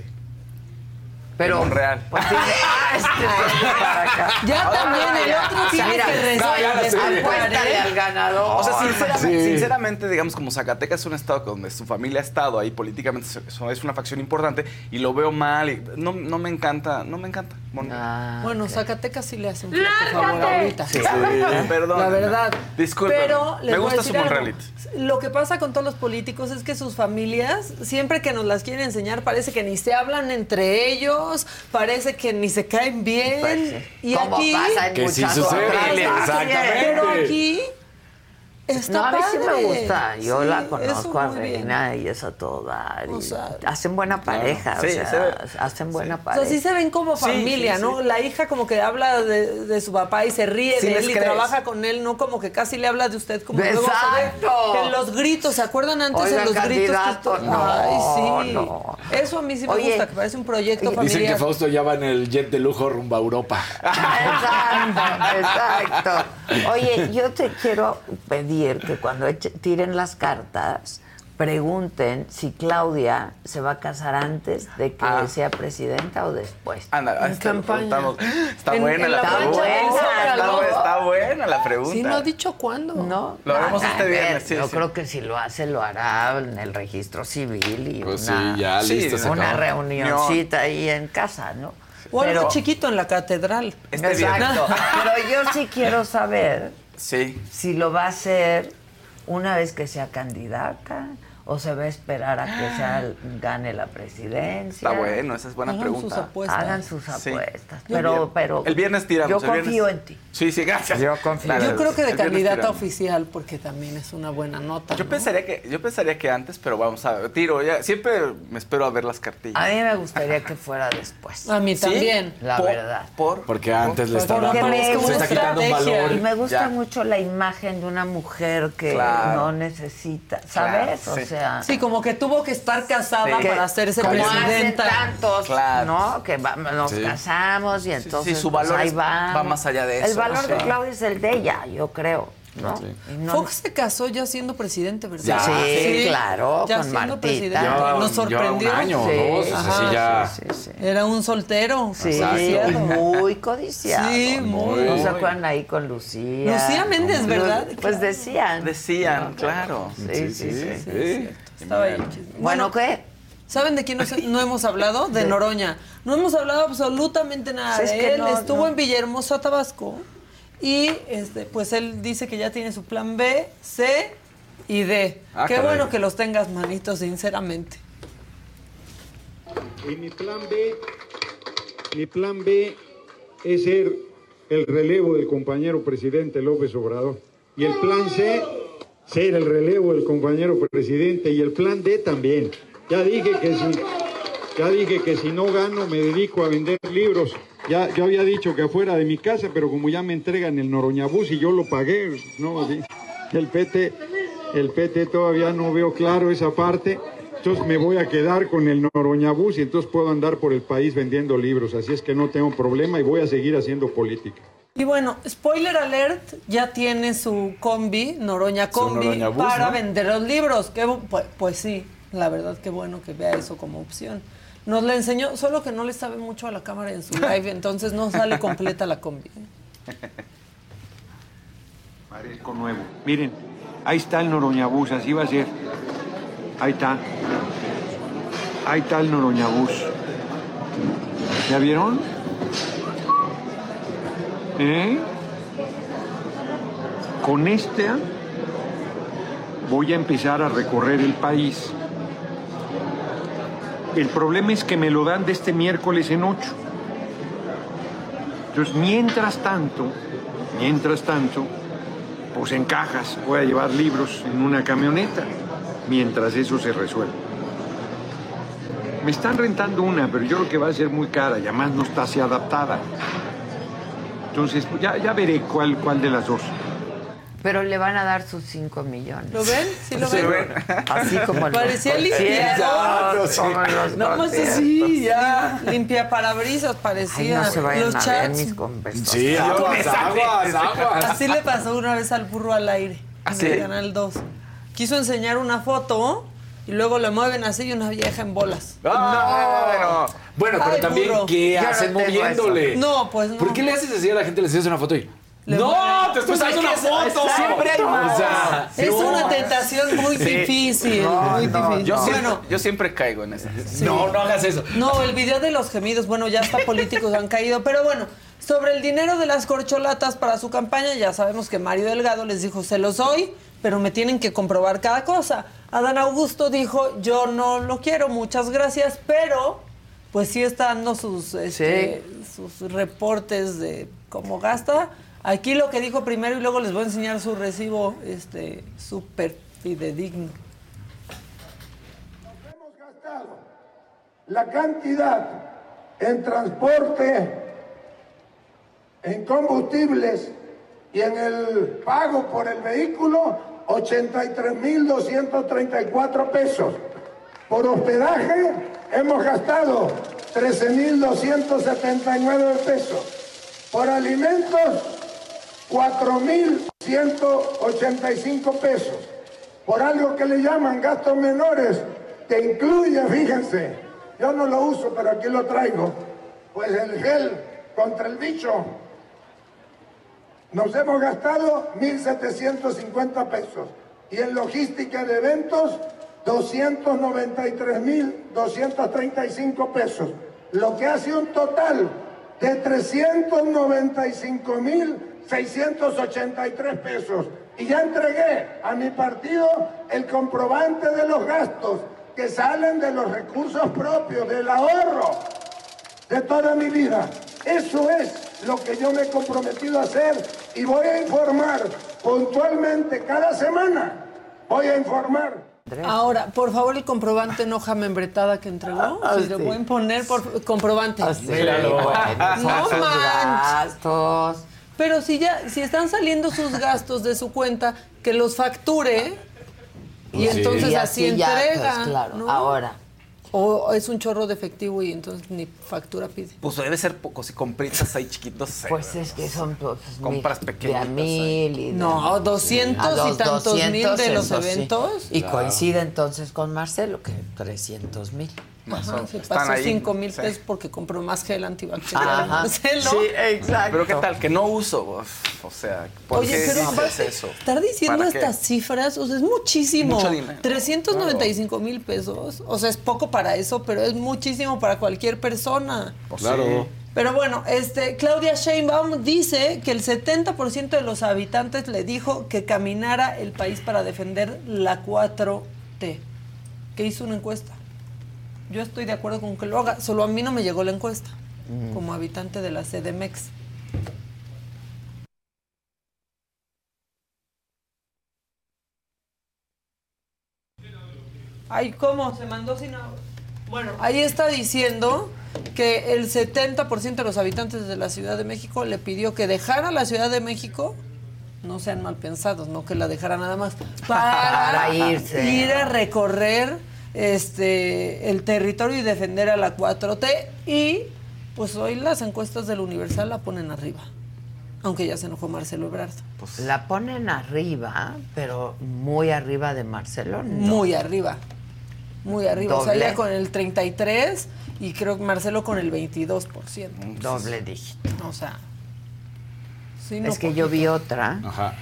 Pero Monreal. Pues ah, este tiene para acá. Ya también el ya. otro tiene Mira, que no, resolver. Apuéstale al ganador. O sea, sinceramente, Sí. sinceramente, digamos, como Zacatecas es un estado donde su familia ha estado ahí políticamente, es- una facción importante y lo veo mal y no, no me encanta, no me encanta. Monreal. Ah, Bueno, Zacatecas sí le hace un favor ahorita. Sí, perdón. La verdad. Disculpe. Pero me gusta su. Monreality. Lo que pasa con todos los políticos es que sus familias, siempre que nos las quieren enseñar, parece que ni se hablan entre ellos, parece que ni se caen bien. Pues sí. Y Como aquí. pasa en Que sí sucede, exactamente. Pero aquí. Está No, a mí sí me gusta. Yo Sí, la conozco a bien. Reina y es a todo dar. y O sea, hacen buena pareja. Sí, o sea, se ve. hacen buena O pareja. sea, sí se ven como familia, sí, ¿no? sí. La hija como que habla de, de su papá y se ríe Sí de él y crees. trabaja con él, no como que casi le habla de usted como luego se Exacto. ve en los gritos, ¿se acuerdan antes Oiga, en los gritos? que- no, Ay, sí. no. Eso a mí sí me Oye, gusta, que parece un proyecto Dicen familiar. que Fausto ya va en el jet de lujo rumbo a Europa. Exacto, exacto. Oye, yo te quiero pedir que cuando eche- tiren las cartas, pregunten si Claudia se va a casar antes de que Ah. sea presidenta o después. Anda, En campaña. Está En- buena en la, pregunta. Está, buena la pregunta. Sí, no ha dicho cuándo. No, Lo haremos a este viernes, sí, yo sí. creo que si lo hace, lo hará en el registro civil y Pues una, sí, ya listo, una reunioncita ahí en casa, ¿no? O algo chiquito en la catedral. Este Exacto. Pero yo sí quiero saber Sí. si lo va a hacer una vez que sea candidata o se va a esperar a que sea, gane la presidencia? Está bueno, esa es buena Hagan pregunta. sus apuestas. Hagan sus Sí. apuestas. Yo Pero, pero El viernes tiramos, Yo viernes. confío en ti. Sí, sí, gracias. Yo confío. Yo creo que de candidata oficial, porque también es una buena nota. Yo ¿no? pensaría que yo pensaría que antes, pero vamos a ver, tiro ya. Siempre me espero a ver las cartillas. A mí me gustaría que fuera después. A mí ¿Sí? también. La Por- verdad. Por Porque antes le está dando, me se gusta está quitando un estrategia. valor. Y me gusta Ya. mucho la imagen de una mujer que Claro. no necesita, ¿sabes? Claro, o sí. Sea, Sí, como que tuvo que estar casada Sí. para hacerse como presidenta. hacen tantos, Claro. ¿no? Que va- nos Sí. casamos y entonces sí, su pues, valor ahí va. va más allá de El eso, valor de. Claudia es el de ella, yo creo, ¿no? Sí. Y no- Fox se casó ya siendo presidente, ¿verdad? Ya. Sí, claro, ya con siendo Martita. presidente. Ya, Nos sorprendió. ya un año, Sí, ¿no? O sea, ajá, sí, ya. sí, sí, sí. Era un soltero. Sí, codiciado. muy codiciado. Sí, muy. ¿No se acuerdan ahí con Lucía? Lucía Méndez, ¿verdad? Pues decían. Decían, claro. Sí, sí, sí. sí. Estaba ahí. Bueno, ¿qué? ¿Saben de quién no, hemos hablado? De Noroña. No hemos hablado absolutamente nada Sí, es de que él. no, Estuvo no. en Villahermosa, Tabasco. Y este, pues él dice que ya tiene su plan B, C y D. Ah, Qué caray. bueno que los tengas, manito, sinceramente. Y mi plan B, mi plan B es ser el relevo del compañero presidente López Obrador. Y el plan C, ser el relevo del compañero presidente. Y el plan D también. Ya dije que si, ya dije que si no gano me dedico a vender libros. Ya, yo había dicho que afuera de mi casa, pero como ya me entregan el Noroñabús y yo lo pagué, no, Sí. el PT, el PT todavía no veo claro esa parte. Entonces me voy a quedar con el Noroñabús y entonces puedo andar por el país vendiendo libros. Así es que no tengo problema y voy a seguir haciendo política. Y bueno, spoiler alert, ya tiene su combi, Noroña combi, Noroña Bus, para ¿no? vender los libros. Qué bu- pues, pues sí, la verdad que bueno que vea eso como opción. Nos la enseñó, solo que no le sabe mucho a la cámara en su live, entonces no sale completa la combi. Parezco nuevo. Miren, ahí está el Noroñabús, así va a ser. Ahí está. Ahí está el Noroñabús. ¿Ya vieron? ¿Eh? Con esta voy a empezar a recorrer el país. El problema es que me lo dan de este miércoles en ocho. Entonces, mientras tanto, mientras tanto, pues en cajas voy a llevar libros en una camioneta, mientras eso se resuelve. Me están rentando una, pero yo creo que va a ser muy cara y además no está así adaptada. Entonces, ya, ya veré cuál, cuál de las dos. Pero le van a dar sus 5 millones. ¿Lo ven? ¿Sí lo Sí, ven? ven. Así como Parecía limpiador. No más así, ya. Limpia parabrisas Ay, parecía. no se vayan Los a ver chats. mis conversaciones. Sí, aguas, aguas, aguas. Así le pasó una vez al burro al aire. ¿Ah, en el Canal 2. Quiso enseñar una foto y luego le mueven así y una vieja en bolas. Ah, Bueno, pero Ay, también, burro. ¿qué no hacen moviéndole? No, pues no. ¿Por qué le haces así a la gente? Le haces una foto y. Le ¡No! mueven. ¡Te estoy Pues sacando una foto! Siempre hay más. O sea, Es no. una tentación muy Sí. difícil, No, muy no, difícil. Yo, siempre, yo siempre caigo en esas. No, no hagas eso. No, el video de los gemidos, bueno, ya hasta políticos han caído, pero bueno, sobre el dinero de las corcholatas para su campaña, ya sabemos que Mario Delgado les dijo, se los doy, pero me tienen que comprobar cada cosa. Adán Augusto dijo, yo no lo quiero, muchas gracias, pero pues sí está dando sus, este, sus reportes de cómo gasta. Aquí lo que dijo primero y luego les voy a enseñar su recibo este súper fidedigno. Hemos gastado la cantidad en transporte, en combustibles y en el pago por el vehículo, 83.234 pesos. Por hospedaje hemos gastado 13.279 pesos. Por alimentos, 4.185 pesos. Por algo que le llaman gastos menores, que incluye, fíjense, yo no lo uso, pero aquí lo traigo, pues el gel contra el bicho. Nos hemos gastado 1.750 pesos. Y en logística de eventos, 293.235 pesos. Lo que hace un total de 395.683 pesos. Y ya entregué a mi partido el comprobante de los gastos que salen de los recursos propios, del ahorro de toda mi vida. Eso es lo que yo me he comprometido a hacer y voy a informar puntualmente cada semana. Voy a informar. Ahora, por favor, el comprobante en hoja membretada que entregó. Ah, si lo sí. pueden poner, por comprobante. Bueno, no manches. gastos. Pero si ya, si están saliendo sus gastos de su cuenta, que los facture y Sí. entonces Y así, así ya, entrega. pues, claro. ¿no? Ahora. O es un chorro de efectivo y entonces ni factura pide. Pues debe ser poco, si compritas ahí chiquitos. sé, Pues es que son pues, Compras mil- pequeñitas de a mil y de- No, 200 A y tantos mil de los sí. eventos. Y Claro. coincide entonces con Marcelo, que 300 mil. Ajá, se están pasó ahí, 5 mil sí. pesos porque compró más gel antibacterial. Ajá. Marcelo. Sí, exacto. Pero qué tal, que no uso. Uf, O sea, ¿por Oye, qué pero dices eso? estar diciendo estas cifras, o sea, es muchísimo. Mucho dinero. 395 mil pesos. O sea, es poco para eso, pero es muchísimo para cualquier persona. Claro. Pero bueno, este, Claudia Sheinbaum dice que el 70% de los habitantes le dijo que caminara el país para defender la 4T, que hizo una encuesta. Yo estoy de acuerdo con que lo haga, solo a mí no me llegó la encuesta, Mm. como habitante de la CDMX. Ay, ¿cómo? Se mandó sin... agua? Bueno, ahí está diciendo que el 70% de los habitantes de la Ciudad de México le pidió que dejara la Ciudad de México, no sean mal pensados, no que la dejara nada más, para, Para irse. ir a recorrer este el territorio y defender a la 4T y pues hoy las encuestas del Universal la ponen arriba. Aunque ya se enojó Marcelo Ebrard. La ponen arriba, pero muy arriba de Marcelo. no. Muy arriba. Muy arriba. O sea, Doble. ella con el 33 y creo que Marcelo con el 22%. Doble dígito. O sea. sí, no, es que yo vi otra. Ajá.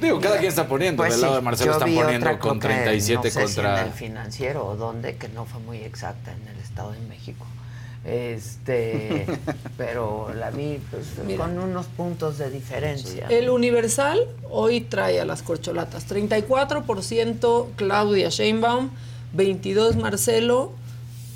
Digo, cada quien está poniendo. Pues Del lado sí, de Marcelo están poniendo con creo que 37 no sé si contra. en el financiero o dónde, que no fue muy exacta en el Estado de México. Este, pero la vi pues, Mira. con unos puntos de diferencia. El Universal hoy trae a las corcholatas 34% Claudia Sheinbaum, 22 Marcelo,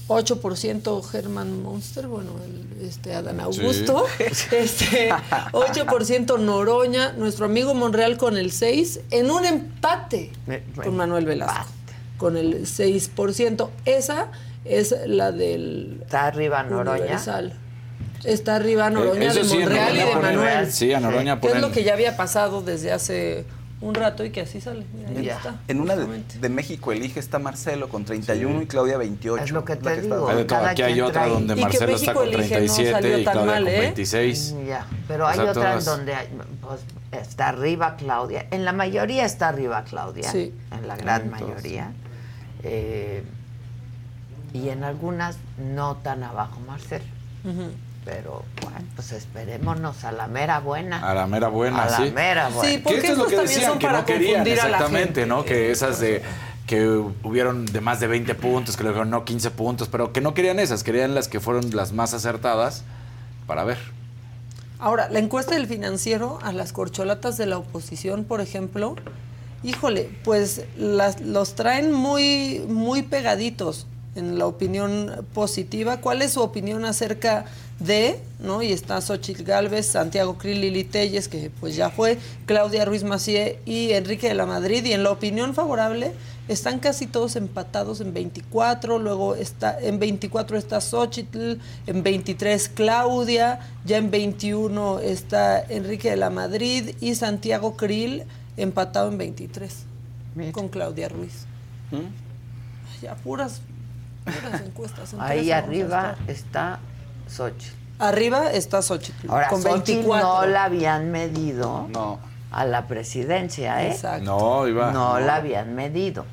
8% Germán Monster, bueno, el, este Adán Augusto, este 8% Noroña, nuestro amigo Monreal con el 6 en un empate Eh, con Manuel Velasco con el 6%. Esa es la del Está arriba Noroña. Universal. Está arriba Noroña Eh, de sí, Monreal y Noroña de ponen- Manuel. Sí, a Noroña es ponen- lo que ya había pasado desde hace un rato y que así sale. Mira, ahí Ya. está. En una de, de México elige está Marcelo con 31 y Claudia 28. Es lo que la te digo. Cada Aquí hay otra trae. donde Y que Marcelo está con elige no 37 salió y Claudia mal, con ¿eh? 26. Ya, pero O hay sea, otra todas- en donde hay- pues, está arriba Claudia. En la mayoría está arriba Claudia. Sí. En la gran mayoría. Eh, y en algunas no tan abajo Marcelo. Pero bueno, pues esperémonos a la mera buena. A la mera buena, A la sí. mera buena. Sí, Que porque esto es lo que decían, que no querían, a la exactamente. ¿no? Que esas de que hubieron de más de 20 puntos, que luego no 15 puntos, pero que no querían esas, querían las que fueron las más acertadas para ver. Ahora, la encuesta del financiero a las corcholatas de la oposición, por ejemplo, híjole, pues las, los traen muy, muy pegaditos en la opinión positiva. ¿Cuál es su opinión acerca de, no? Y está Xochitl Galvez, Santiago Krill, Lili Telles, que pues ya fue, Claudia Ruiz Macié y Enrique de la Madrid. Y en la opinión favorable están casi todos empatados en 24, luego está en 24 está Xochitl, en 23 Claudia, ya en 21 está Enrique de la Madrid y Santiago Krill empatado en 23 con Claudia Ruiz. Ya puras, puras encuestas. entre Ahí arriba está Xochitl. Arriba está Xochitl Ahora, con Xochitl 24. no la habían medido No. a la presidencia, ¿eh? Exacto. No, iba. No la habían medido.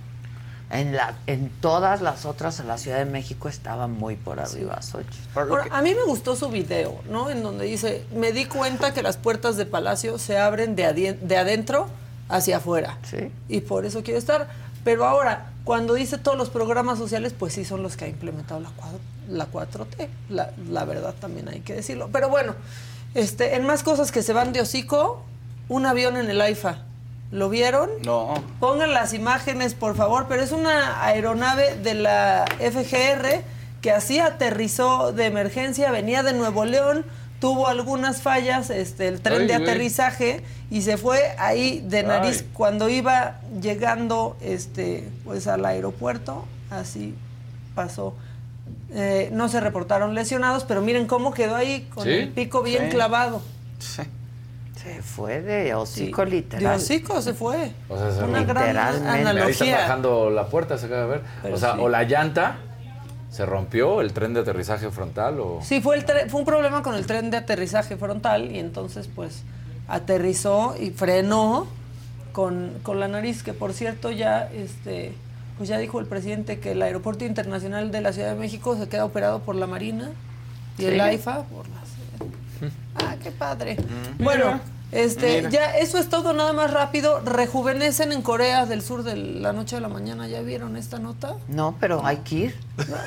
En, la, en todas las otras en la Ciudad de México estaba muy por arriba Xochitl. Ahora, a mí me gustó su video, ¿no? En donde dice, me di cuenta que las puertas de Palacio se abren de, adien- de adentro hacia afuera. Sí. Y por eso quiero estar. Pero ahora, cuando dice todos los programas sociales, pues sí son los que ha implementado la, cuadro- la 4T. La, la verdad también hay que decirlo. Pero bueno, este, en más cosas que se van de hocico, un avión en el AIFA. ¿Lo vieron? No. Pongan las imágenes, por favor, pero es una aeronave de la FGR que así aterrizó de emergencia, venía de Nuevo León, tuvo algunas fallas, este, el tren Ay, de güey. aterrizaje y se fue ahí de nariz Ay. cuando iba llegando este, pues al aeropuerto, así pasó. Eh, no se reportaron lesionados, pero miren cómo quedó ahí con Sí. el pico bien Sí. clavado. Se fue de hocico De literal. hocico se fue. O sea, se Una gran Literalmente. Ahí está analogía. bajando la puerta, se acaba de ver. Pero o sea, sí. o la llanta se rompió, el tren de aterrizaje frontal, o... Sí, fue, el tre- fue un problema con el tren de aterrizaje frontal y entonces pues aterrizó y frenó con, con la nariz, que por cierto ya, este, pues ya dijo el presidente que el Aeropuerto Internacional de la Ciudad de México se queda operado por la Marina y el. AIFA por la Ah, qué padre. Bueno, este, Mira. ya eso es todo, nada más rápido. Rejuvenecen en Corea del Sur de la noche a la mañana. ¿Ya vieron esta nota? No, pero hay que ir.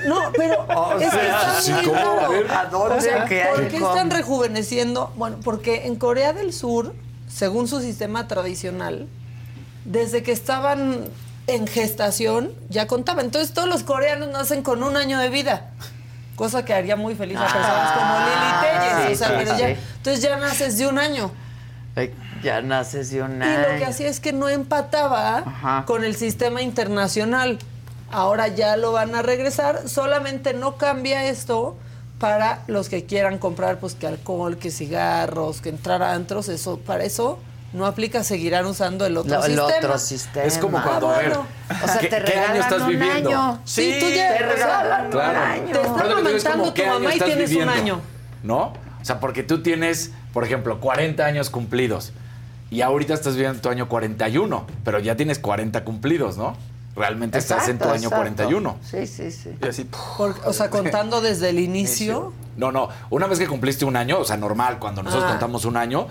No, pero O es que sea, está sí, ¿cómo? A ver, ¿a dónde? O sea, ¿Qué hay? ¿Por qué ¿Cómo? están rejuveneciendo? Bueno, porque en Corea del Sur, según su sistema tradicional, desde que estaban en gestación, ya contaban. Entonces todos los coreanos nacen con un año de vida. Cosa que haría muy feliz a personas como Lili Telles. o sea, sí, pero ya, sí. entonces ya naces de un año. Ya naces de un Y lo que hacía es que no empataba Ajá. con el sistema internacional. Ahora ya lo van a regresar, solamente no cambia esto para los que quieran comprar pues que alcohol, que cigarros, que entrar a antros, eso para eso no aplica, seguirán usando el otro Lo- el sistema. otro sistema. Es como cuando, Ah, a ver, bueno. O sea, ¿qué, te qué año estás un viviendo? año. Sí, tú ya- te regalan Claro. un año. Te está Pero lo que digo es como, amamentando ¿qué tu mamá y tienes un año. ¿No? O sea, porque tú tienes, por ejemplo, 40 años cumplidos y ahorita estás viviendo tu año 41, pero ya tienes 40 cumplidos, ¿no? Realmente estás en tu año exacto. 41. Sí, sí, sí. Y así, Por- o sea, contando desde el inicio. No, no. Una vez que cumpliste un año, o sea, normal, cuando nosotros Ah. contamos un año,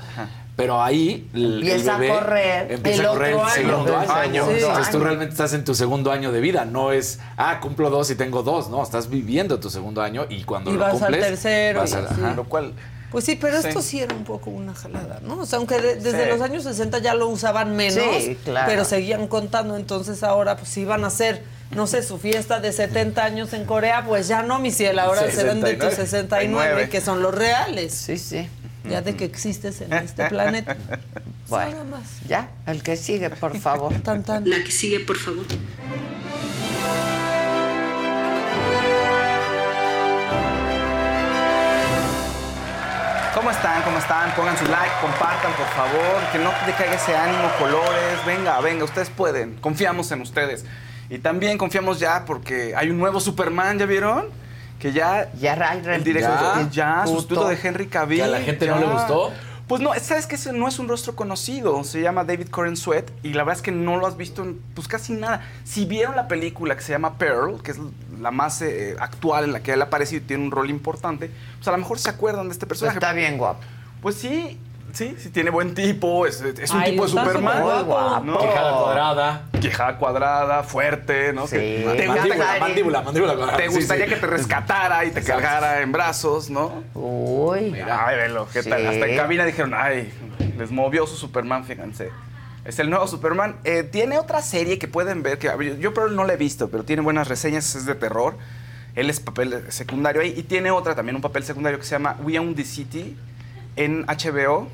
pero ahí el Empieza a correr empieza el a correr otro el segundo año. Entonces tú realmente estás en tu segundo año de vida. No es, ah, cumplo dos y tengo dos. No, estás viviendo tu segundo año y cuando Y lo vas al cumples. tercero vas y al- ajá. Lo cual. Pues sí, pero Sí. esto sí era un poco una jalada, ¿no? O sea, aunque de- desde Sí. los años 60 ya lo usaban menos, Sí, claro. pero seguían contando, entonces ahora pues iban a hacer, no sé, su fiesta de 70 años en Corea, pues ya no, mi cielo, ahora serán de tus 69, que son los reales. Sí, sí. Ya de que existes en este planeta. Bueno, Nada más. ya, el que sigue, por favor. Tan, tan. La que sigue, por favor. ¿Cómo están? ¿Cómo están? Pongan su like, compartan, por favor. Que no te caiga ese ánimo, colores. Venga, venga, ustedes pueden. Confiamos en ustedes. Y también confiamos ya porque hay un nuevo Superman, ¿ya vieron? Que ya... Ya El director, Ya. ya, sustituto de Henry Cavill. ¿Que a la gente no le gustó? Pues no, sabes que ese no es un rostro conocido. Se llama David Coren Sweat y la verdad es que no lo has visto en pues casi nada. Si vieron la película que se llama Pearl, que es la más eh, actual en la que él aparece y tiene un rol importante, pues a lo mejor se acuerdan de este personaje. Está bien guapo. Pues sí, sí, sí tiene buen tipo, es, es un Ay, tipo de Superman. guapo. ¿no? Quijada cuadrada. Quijada cuadrada, fuerte, ¿no? Sí. Que- Mandíbula, te Mandíbula, mandíbula, mandíbula cuadrada. te gustaría sí. que te rescatara y te Exacto. cargara en brazos, ¿no? Uy. Ay, velo, ¿qué tal? Sí. Hasta en cabina dijeron, ay, les movió su Superman, fíjense. Es el nuevo Superman. Eh, tiene otra serie que pueden ver, que yo pero no la he visto, pero tiene buenas reseñas, es de terror. Él es papel secundario ahí. Y tiene otra también, un papel secundario que se llama We Own the City en HBO.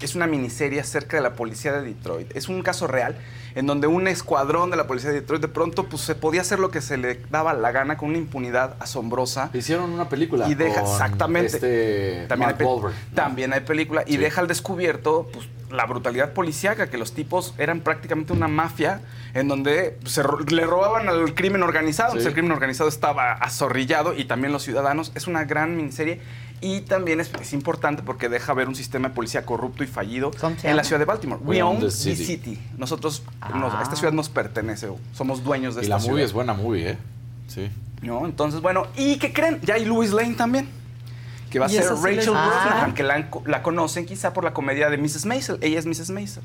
Es una miniserie acerca de la policía de Detroit. Es un caso real en donde un escuadrón de la policía de Detroit de pronto pues, se podía hacer lo que se le daba la gana con una impunidad asombrosa. Hicieron una película. Y deja, con exactamente. Este también, Mark hay, Wahlberg. también hay película y Sí. deja al descubierto pues, la brutalidad policíaca, que los tipos eran prácticamente una mafia en donde se le robaban al crimen organizado. Sí. Entonces, el crimen organizado estaba azorrillado y también los ciudadanos. Es una gran miniserie y también es, es importante porque deja ver un sistema de policía corrupto y fallido ¿Cómo se en la ciudad de Baltimore. We own the the city. city. Nosotros, nos- Ah. esta ciudad nos pertenece, somos dueños de Y esta la ciudad. movie es buena movie, ¿eh? Sí. ¿no? Entonces, bueno, ¿y qué creen? Ya hay Louis Lane también. Que va a Y ser Rachel Brosnahan, Ah. que la, la conocen quizá por la comedia de Mrs. Maisel. Ella es Mrs. Maisel.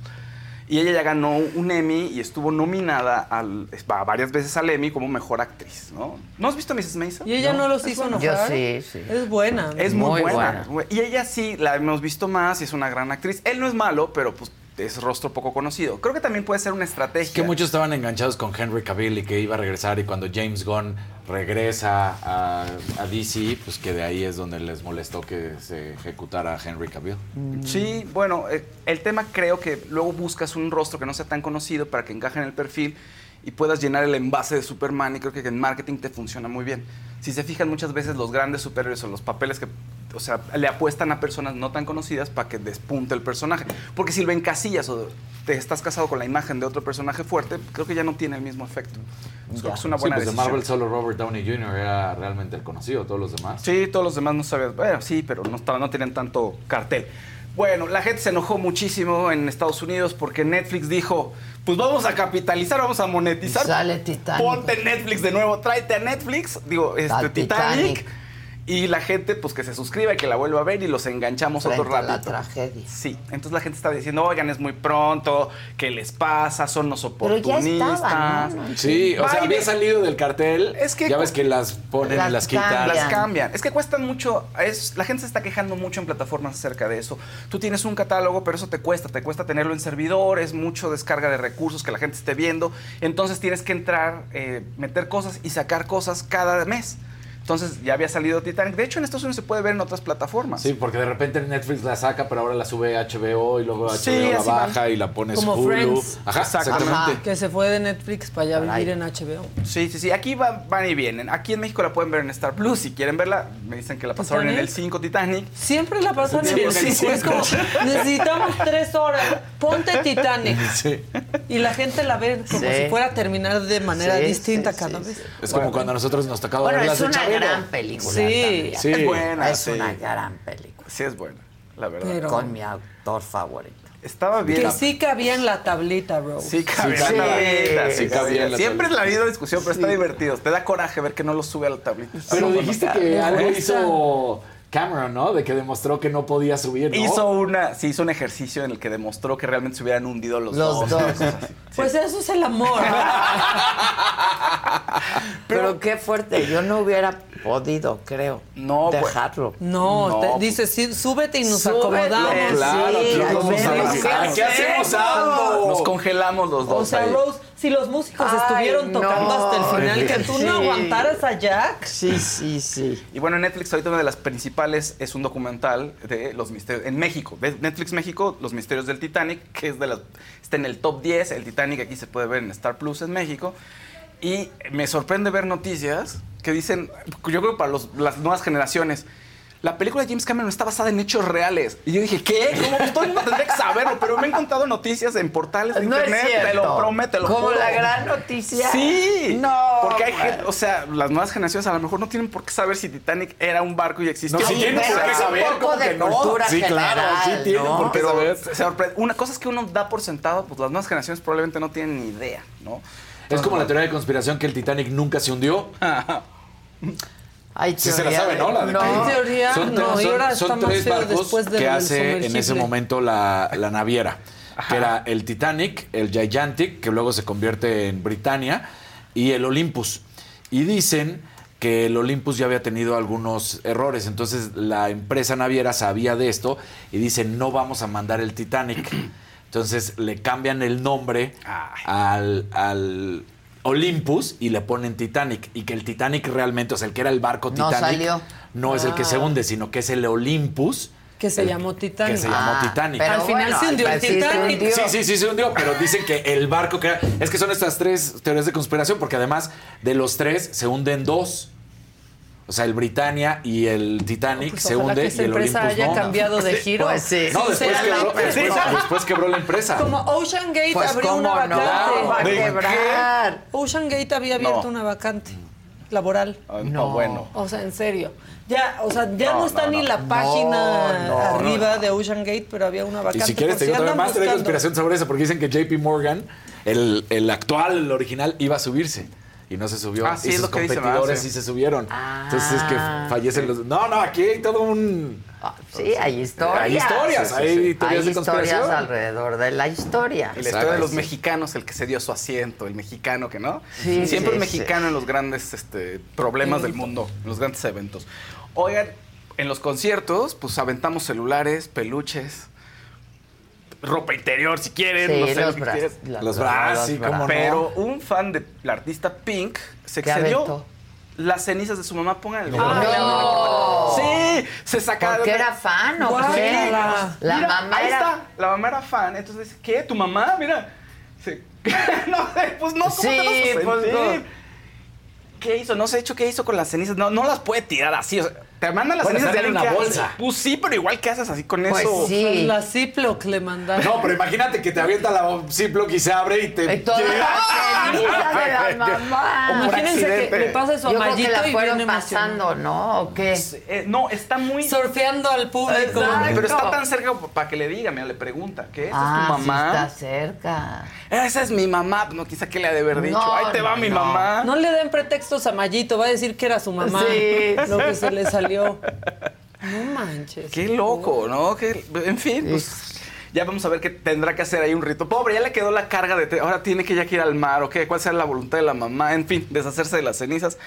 Y ella ya ganó un Emmy y estuvo nominada al- a varias veces al Emmy como mejor actriz, ¿no? ¿No has visto Mrs. Maisel? Y ella no, los Es hizo buena. enojar. Yo sí, sí. Es buena. Es muy, Muy buena. Y ella sí la hemos visto más y es una gran actriz. Él no es malo, pero pues es rostro poco conocido. Creo que también puede ser una estrategia. Es que muchos estaban enganchados con Henry Cavill y que iba a regresar y cuando James Gunn regresa a, a DC, pues que de ahí es donde les molestó que se ejecutara a Henry Cavill. Sí, bueno, eh, el tema creo que luego buscas un rostro que no sea tan conocido para que encaje en el perfil y puedas llenar el envase de Superman y creo que en marketing te funciona muy bien. Si se fijan muchas veces los grandes superhéroes o los papeles que, o sea, le apuestan a personas no tan conocidas para que despunte el personaje. Porque si lo encasillas o te estás casado con la imagen de otro personaje fuerte, creo que ya no tiene el mismo efecto. Creo que es una Sí, buena pues de. Marvel solo Robert Downey Jr. era realmente el conocido, todos los demás. Sí, todos los demás no sabían. Bueno, sí, pero no, no tenían tanto cartel. Bueno, la gente se enojó muchísimo en Estados Unidos porque Netflix dijo, pues vamos a capitalizar, vamos a monetizar. Sale Titanic. Ponte Netflix de nuevo, tráete a Netflix, digo, este. Titanic. Y la gente, pues que se suscriba y que la vuelva a ver y los enganchamos otro Frente a la ratito. tragedia. Sí, entonces la gente está diciendo, oigan, es muy pronto, ¿qué les pasa? Son los Pero ya oportunistas. estaban, ¿no? Sí, o sea, había salido del cartel. Es que ya ves que las ponen Las y las quitan. Las cambian. Es que cuestan mucho. Es, la gente se está quejando mucho en plataformas acerca de eso. Tú tienes un catálogo, pero eso te cuesta. Te cuesta tenerlo en servidores, mucho descarga de recursos que la gente esté viendo. Entonces tienes que entrar, eh, meter cosas y sacar cosas cada mes. Entonces ya había salido Titanic. De hecho, en Estados Unidos se puede ver en otras plataformas. Sí, porque de repente Netflix la saca, pero ahora la sube a HBO y luego HBO Sí, la van. baja y la pones Como Hulu. Friends. Ajá, Exactamente. Que se fue de Netflix para allá vivir en HBO. Sí, sí, sí. Aquí va- van y vienen. Aquí en México la pueden ver en Star Plus. Si quieren verla, me dicen que la pasaron en el ¿Titanic? 5 Titanic. Siempre la pasan en el sí, cinco. Es como, necesitamos tres horas. Ponte Titanic. Sí. Y la gente la ve como Sí. si fuera a terminar de manera Sí, distinta sí, cada sí, vez. sí. Es como cuando a nosotros nos tocaba Bueno, ver las de. Gran película. Sí. Es buena. Es sí. una gran película. Sí, es buena, la verdad. Pero- Con mi actor favorito. Estaba bien. Que sí cabía en la tablita, Rose. Sí, cabía Sí, en la tablita, sí, sí, cabía en la Siempre es la misma discusión, pero está divertido. Te da coraje ver que no lo sube a la tablita. Pero dijiste que algo hizo Cameron, ¿no? De que demostró que no podía subir, ¿no? Hizo una, sí, hizo un ejercicio en el que demostró que realmente se hubieran hundido los, Los dos. Pues eso es el amor. Pero qué fuerte. Yo no hubiera podido, creo, No, pues- dejarlo. No, No, te- pues- dice, sí, súbete y nos Súbete, acomodamos. Claro, Sí, vamos a. ¿qué ¿Qué hacemos hacemos? algo? Nos congelamos los dos. O sea, ahí. Rose, si los músicos Ay, estuvieron tocando no. hasta el final, que tú Sí. no aguantaras a Jack. Sí, sí, sí. Y bueno, Netflix ahorita una de las principales es un documental de los misterios en México. De Netflix México, Los misterios del Titanic, que es de las está en el top 10, el Titanic aquí se puede ver en Star Plus en México. Y me sorprende ver noticias que dicen, yo creo para los- las nuevas generaciones, la película de James Cameron está basada en hechos reales. Y yo dije, ¿qué? ¿Cómo? Todo el mundo tendría que saberlo, pero me han contado noticias en portales de No es internet, te lo prometo, te lo Como juro. la gran noticia. Sí. No, Porque hay gente, o sea, las nuevas generaciones a lo mejor no tienen por qué saber si Titanic era un barco y existió. No, sí tienen por qué es saber, un poco ¿cómo de que no? cultura Sí, claro, general, sí tienen ¿no? por qué Pero saber. una cosa es que uno da por sentado, pues las nuevas generaciones probablemente no tienen ni idea, ¿no? Es como la teoría de conspiración que el Titanic nunca se hundió. Hay Sí se la sabe, ¿no? La de no. En teoría, son, no, y son- ahora son tres barcos después de que hace en ese momento la, la naviera. Que era el Titanic, el Gigantic, que luego se convierte en Britannia, y el Olympus. Y dicen que el Olympus ya había tenido algunos errores. Entonces la empresa naviera sabía de esto y dicen, no vamos a mandar el Titanic. Entonces le cambian el nombre al, al Olympus y le ponen Titanic. Y que el Titanic realmente, o sea, el que era el barco No Titanic, salió. no es el que se Ah. hunde, sino que es el Olympus. Que se el- llamó Titanic. Que se llamó Ah, Titanic. pero Al final bueno, se hundió el se Titanic. hundió. Sí, sí, sí se hundió, pero dicen que el barco que era- Es que son estas tres teorías de conspiración, porque además de los tres se hunden dos. O sea, el Britannia y el Titanic Pues se hunde que y el empresa Olympus haya no. cambiado de giro. Pues sí. No, después Sinceramente, quebró, después, después quebró la empresa. Como Ocean Gate Pues abrió una no, vacante. va a. Ocean Gate había abierto No. una vacante laboral. Ah, No. bueno. O sea, en serio. Ya, o sea, ya no, No, está no, ni no. la página no, arriba de Ocean Gate, pero había una Y vacante. si quieres te digo andan más de conspiración sobre eso, porque dicen que JP Morgan, el, el actual, el original, iba a subirse. Y no se subió. Ah, sí, y sus lo que competidores. Sí. se subieron. Ah. Entonces es que fallecen los. No, no, aquí hay todo un. Ah, Sí, hay historias. Hay historias, Sí, sí, hay teorías Hay de historias alrededor de la historia. Y la historia de los Sí. mexicanos, el que se dio su asiento, el mexicano que no. Sí, Siempre sí, el mexicano en los grandes este, problemas del mundo, en los grandes eventos. Oigan, en los conciertos, pues aventamos celulares, peluches. Ropa interior si quieren. Sí, no sé los lo que bras- quieran. los Los bras, bras, sí, cómo no. Pero un fan de la artista Pink se ¿Qué excedió. Las cenizas de su mamá, pongan el No. video. Sí, se sacaron. ¿Porque era fan o Guau. qué? Sí. La Mira, mamá ahí era- está. La mamá era fan. Entonces dice, ¿qué? ¿Tu mamá? Mira. Se- no sé, pues no, ¿cómo Sí, te vas a pues no. ¿Qué hizo? No sé, hecho, ¿qué hizo con las cenizas? No, no las puede tirar así. o sea, te mandan las cenizas de alguien una que- bolsa. Pues sí, pero igual, ¿qué haces así con Pues eso? sí. La Ziploc le mandaron. No, pero imagínate que te avienta la Ziploc y se abre y te. Y toda la ceniza de la mamá. Imagínense que le pasa eso a Mayito y fueron viene pasando, ¿no? ¿O qué? Eh, no, está muy... Surfeando al público. Exacto. Pero está tan cerca para que le diga, mira, le pregunta, ¿qué? ¿Esa Ah, es tu sí mamá? está cerca. Esa es mi mamá. No, quizá que le ha de haber dicho. No, Ahí te va no, mi mamá. No le den pretextos a Mayito, va a decir que era su mamá. Sí, Lo que se le salió. No manches. Qué loco, ¿no? Que, en fin, pues ya vamos a ver qué tendrá que hacer ahí un rito. Pobre, ya le quedó la carga de... te- Ahora tiene que ya que ir al mar, ¿o qué? ¿Cuál será la voluntad de la mamá? En fin, deshacerse de las cenizas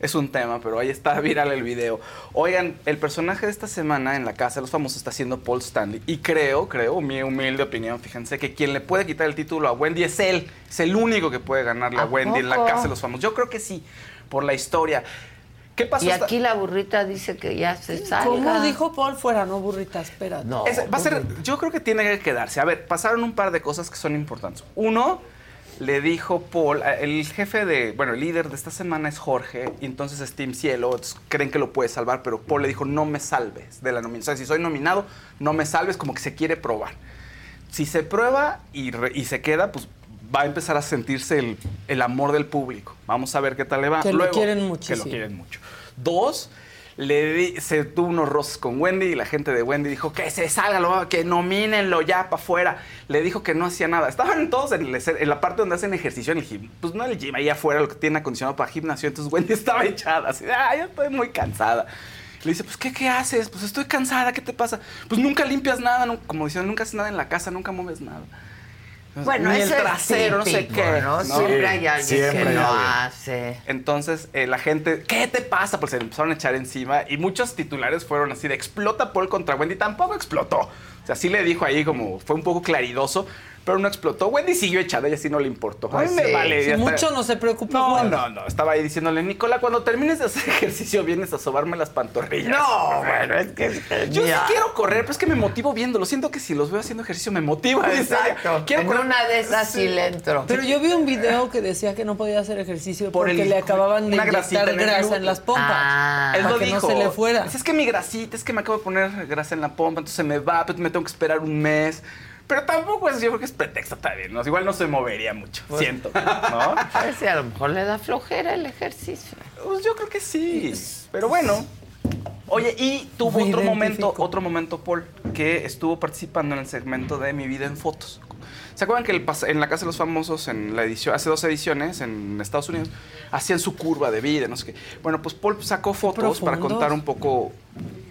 es un tema, pero ahí está viral el video. Oigan, el personaje de esta semana en la Casa de los Famosos está siendo Paul Stanley. Y creo, creo, mi humilde opinión, fíjense, que quien le puede quitar el título a Wendy es él. Es el único que puede ganarle a, ¿A Wendy en la? Casa de los Famosos. Yo creo que sí, por la historia. ¿Qué pasó? Y aquí la burrita dice que ya se salga. ¿Cómo dijo Paul fuera? No, burrita, espera. No. Va a ser, yo creo que tiene que quedarse. A ver, pasaron un par de cosas que son importantes. Uno, le dijo Paul, el jefe de, bueno, el líder de esta semana es Jorge, y entonces es Team Cielo, entonces creen que lo puede salvar, pero Paul le dijo, no me salves de la nominación. O sea, si soy nominado, no me salves, como que se quiere probar. Si se prueba y, re- y se queda, pues va a empezar a sentirse el, el amor del público. Vamos a ver qué tal le va. Que lo Luego, quieren Que muchísimo. lo quieren mucho. Dos, le di- se tuvo unos roces con Wendy y la gente de Wendy dijo que se salga, lo- que nomínenlo ya para afuera. Le dijo que no hacía nada. Estaban todos en, el en la parte donde hacen ejercicio en el gym. Pues no el gym, ahí afuera, lo que tiene acondicionado para gimnasio. Entonces Wendy estaba echada, así, ah, yo estoy muy cansada. Le dice, pues, ¿qué, ¿qué haces? Pues estoy cansada, ¿qué te pasa? Pues nunca limpias nada, como diciendo, nunca haces nada en la casa, nunca mueves nada. Bueno, Ni el es trasero, no sé qué. ¿no? Siempre hay alguien Siempre que hay lo alguien. hace. Entonces, eh, la gente, ¿qué te pasa? Pues se le empezaron a echar encima y muchos titulares fueron así de explota Paul contra Wendy. Tampoco explotó. O sea, sí le dijo ahí como, fue un poco claridoso, pero no explotó. Wendy siguió echada, ella sí no le importó. Pues a mí me sí. vale. Sí, mucho no se preocupa, No, no, no. Estaba ahí diciéndole, Nicola, cuando termines de hacer ejercicio vienes a sobarme las pantorrillas. No, bueno, es que es Yo sí quiero correr, pero es que me motivo viéndolo. Siento que si los veo haciendo ejercicio me motivo. Exacto. Quiero en correr. una de esas sí le entro. Pero yo vi un video que decía que no podía hacer ejercicio Por porque el- le acababan de inyectar en grasa en las pompas. Ah. Él para lo que dijo. no se le fuera. Dice, Es que mi grasita, es que me acabo de poner grasa en la pompa, entonces se me va, pues me tengo que esperar un mes. Pero tampoco es, yo creo que es pretexto también. ¿no? Igual no se movería mucho, Pues- siento. ¿no? Si a lo mejor le da flojera el ejercicio. Pues yo creo que sí. Pero bueno. Oye, y tuvo Me otro identifico. momento, otro momento, Paul, que estuvo participando en el segmento de Mi Vida en Fotos. ¿Se acuerdan que el en la Casa de los Famosos, en la edición, hace dos ediciones en Estados Unidos, hacían su curva de vida, no sé qué? Bueno, pues Paul sacó fotos para profundos. contar un poco.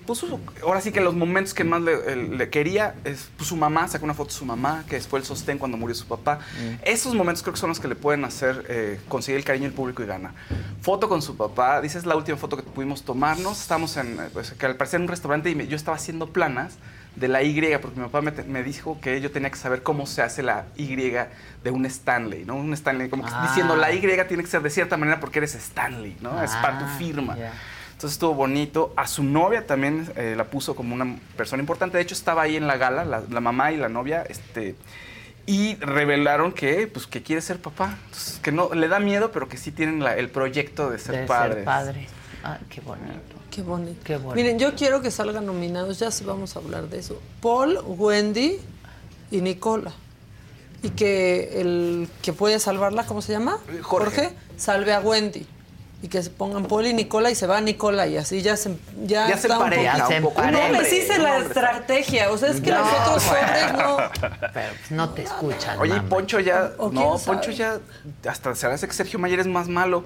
Pues ahora sí que los momentos que más le, el- le quería es pues, su mamá, sacó una foto de su mamá, que fue el sostén cuando murió su papá. Esos momentos creo que son los que le pueden hacer eh, conseguir el cariño del público y ganar. Foto con su papá, dice es la última foto que pudimos tomarnos. Estábamos en, eh, pues, que al parecer en un restaurante y me- yo estaba haciendo planas de la Y, porque mi papá me, me dijo que yo tenía que saber cómo se hace la Y de un Stanley, ¿no? Un Stanley, como que Ah. diciendo la Y tiene que ser de cierta manera porque eres Stanley, ¿no? es para tu Ah, firma. Entonces estuvo bonito. A su novia también eh, la puso como una persona importante. De hecho, estaba ahí en la gala, la, la mamá y la novia, este, y revelaron que, pues, que quiere ser papá. Entonces, que no le da miedo, pero que sí tienen la- el proyecto de ser de padres. ser padre. Ay, qué bonito. Qué bonito. Qué bonito. Miren, yo quiero que salgan nominados, ya sí vamos a hablar de eso. Paul, Wendy y Nicola. Y que el que puede salvarla, ¿cómo se llama? Jorge. salve a Wendy. Y que se pongan Paul y Nicola y se va Nicola y así ya se ya, Ya se está un empareja poquito- un poco. No les hice la estrategia, o sea, es que No, los otros bueno. hombres no Pero pues, no te escuchan. Oye, y mamá. Poncho ya. O No, quién sabe. Poncho ya. Hasta se hace que Sergio Mayer es más malo.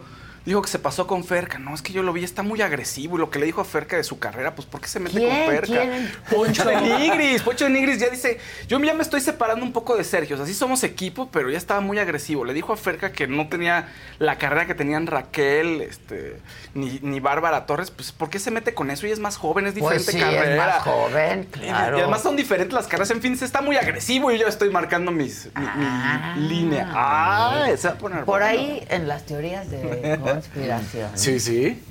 Dijo que se pasó con Ferca. No, es que yo lo vi, está muy agresivo. Y lo que le dijo a Ferca de su carrera, pues ¿por qué se mete ¿Quién? con Ferca? ¿Quién? Poncho de Nigris. Poncho de Nigris ya dice, yo ya me estoy separando un poco de Sergio. O sea, sí somos equipo, pero ya estaba muy agresivo. Le dijo a Ferca que no tenía la carrera que tenían Raquel, este, ni, ni Bárbara Torres. Pues ¿por qué se mete con eso? Y es más joven, es Pues diferente sí, carrera. es más joven, claro. Y además son diferentes las carreras. En fin, se está muy agresivo y yo estoy marcando mis, mi, mi línea. Ah, se va a poner Por bueno. ahí, en las teorías de conspiración. Sí, sí.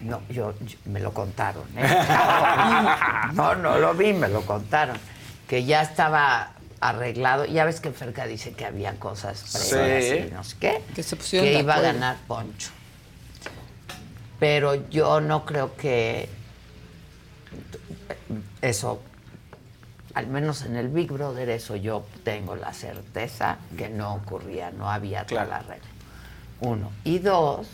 No, yo, yo- me lo contaron. ¿eh? No, no lo vi, me lo contaron. Que ya estaba arreglado. Ya ves que Ferca dice que había cosas previas Sí. y no sé qué. Que se pusieron que iba a ganar Poncho. Pero yo no creo que eso, al menos en el Big Brother, eso yo tengo la certeza que no ocurría, no había toda la regla. Uno. Y dos,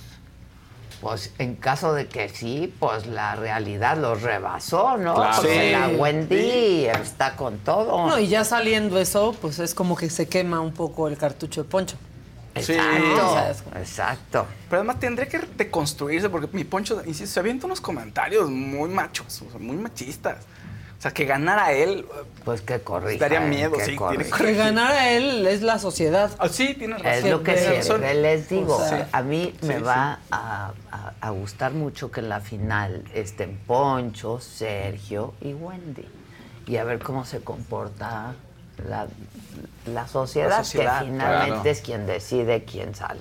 pues en caso de que sí, pues la realidad los rebasó, ¿no? Claro. Porque Sí. la Wendy está con todo. No, y ya saliendo eso, pues es como que se quema un poco el cartucho de Poncho. Exacto, O sea, es- exacto. Pero además tendría que deconstruirse porque mi Poncho, insisto, se avienta unos comentarios muy machos, o sea, muy machistas. Sea, que ganara él. Pues que corrija. Daría miedo, que sí. corrija. Tiene Que ganara él es la sociedad. Ah, sí, tiene razón. Es lo que siempre les digo. O sea, a mí me sí, va A, a- a gustar mucho que en la final estén Poncho, Sergio y Wendy. Y a ver cómo se comporta la, la sociedad, La sociedad, que finalmente claro. es quien decide quién sale.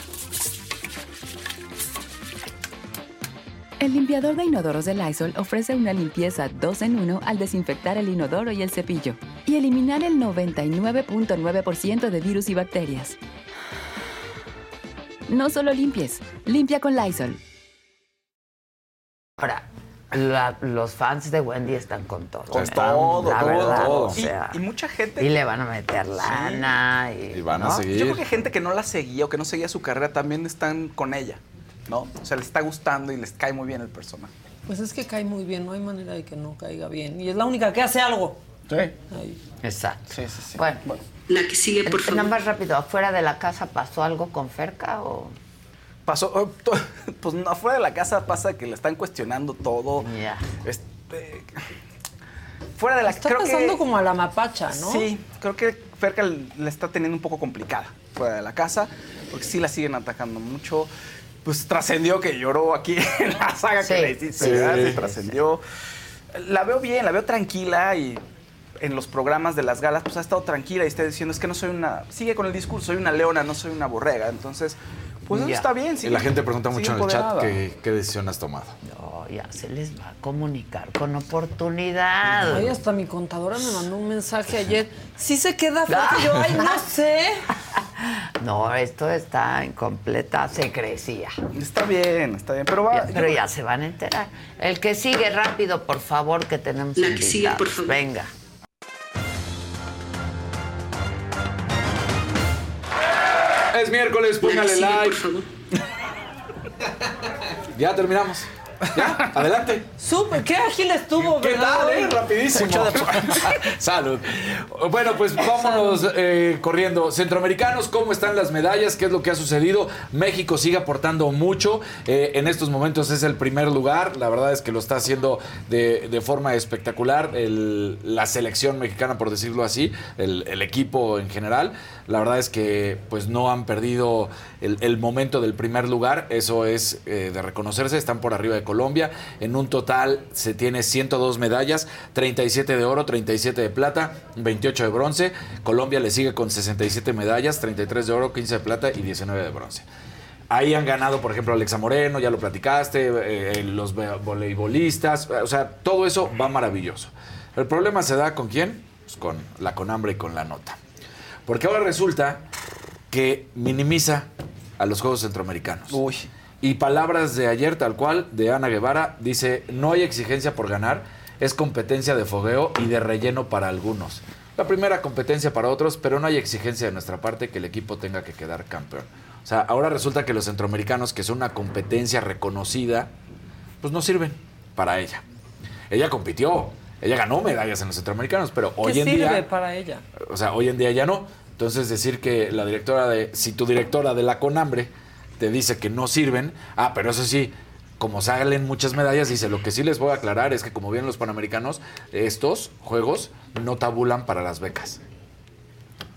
El limpiador de inodoros de Lysol ofrece una limpieza 2 en 1 al desinfectar el inodoro y el cepillo y eliminar el 99.9% de virus y bacterias. No solo limpies, limpia con Lysol. ahora, la- los fans de Wendy están con todo. Con Están, todo, la todo, verdad, todo. o Y- sea, y mucha gente- Y le van a meter lana. Y, van a seguir. Yo creo que gente que no la seguía o que no seguía su carrera también están con ella, ¿no? O sea, les está gustando y les cae muy bien el personaje. Pues es que cae muy bien, no hay manera de que no caiga bien. Y es la única que hace algo. Sí. Ahí. Exacto. Sí, sí, sí. Bueno, La que sigue, por eh, favor. nada más rápido, ¿afuera de la casa pasó algo con Ferca o...? Pasó, oh, pues afuera de la casa pasa que le están cuestionando todo. Ya. Este, fuera de la Está creo pasando que, como a la mapacha, ¿no? Sí, creo que Ferca le está teniendo un poco complicada fuera de la casa, porque sí la siguen atacando mucho. Pues trascendió que lloró aquí en la saga Sí, que le hiciste, sí, ¿verdad? sí. trascendió. La veo bien, la veo tranquila y en los programas de las galas, pues ha estado tranquila y está diciendo, es que no soy una... Sigue con el discurso, soy una leona, no soy una borrega. Entonces, pues eso está bien. Y sigue- la gente pregunta mucho en el chat qué decisión has tomado. No, ya se les va a comunicar con oportunidad. Ay, hasta mi contadora me mandó un mensaje ayer. Sí se queda. Y yo, ay, no sé. No, esto está en completa secrecía. Está bien, está bien, pero va... Ya, pero ya se van a enterar. El que sigue rápido, por favor, que tenemos La que sigue, por favor. Venga. Es miércoles, póngale like. Ya terminamos. Ya, adelante. Súper, qué ágil estuvo, ¿Qué ¿verdad? tal, eh? Rapidísimo. Salud. Bueno, pues vámonos eh, corriendo. Centroamericanos, ¿cómo están las medallas? ¿Qué es lo que ha sucedido? México sigue aportando mucho. Eh, en estos momentos es el primer lugar. La verdad es que lo está haciendo de, de forma espectacular el- la selección mexicana, por decirlo así, el, el equipo en general. La verdad es que pues no han perdido el, momento del primer lugar. Eso es eh, de reconocerse. Están por arriba de Colombia. En un total se tiene 102 medallas, 37 de oro, 37 de plata, 28 de bronce. Colombia le sigue con 67 medallas, 33 de oro, 15 de plata y 19 de bronce. Ahí han ganado, por ejemplo, Alexa Moreno, ya lo platicaste, eh, los ve- voleibolistas, o sea, todo eso va maravilloso. El problema se da con quién? Pues con la Conambre y con la nota. Porque ahora resulta que minimiza a los Juegos Centroamericanos. Y palabras de ayer, tal cual, de Ana Guevara, dice, no hay exigencia por ganar, es competencia de fogueo y de relleno para algunos. La primera competencia para otros, pero no hay exigencia de nuestra parte que el equipo tenga que quedar campeón. O sea, ahora resulta que los centroamericanos, que son una competencia reconocida, pues no sirven para ella. Ella compitió, ella ganó medallas en los centroamericanos, pero hoy ¿Qué en sirve día para ella? o sea, hoy en día ya no. Entonces decir que la directora de, si tu directora de la Conambre te dice que no sirven, ah, pero eso sí, como salen muchas medallas, dice, lo que sí les voy a aclarar es que como vienen los panamericanos, estos juegos no tabulan para las becas.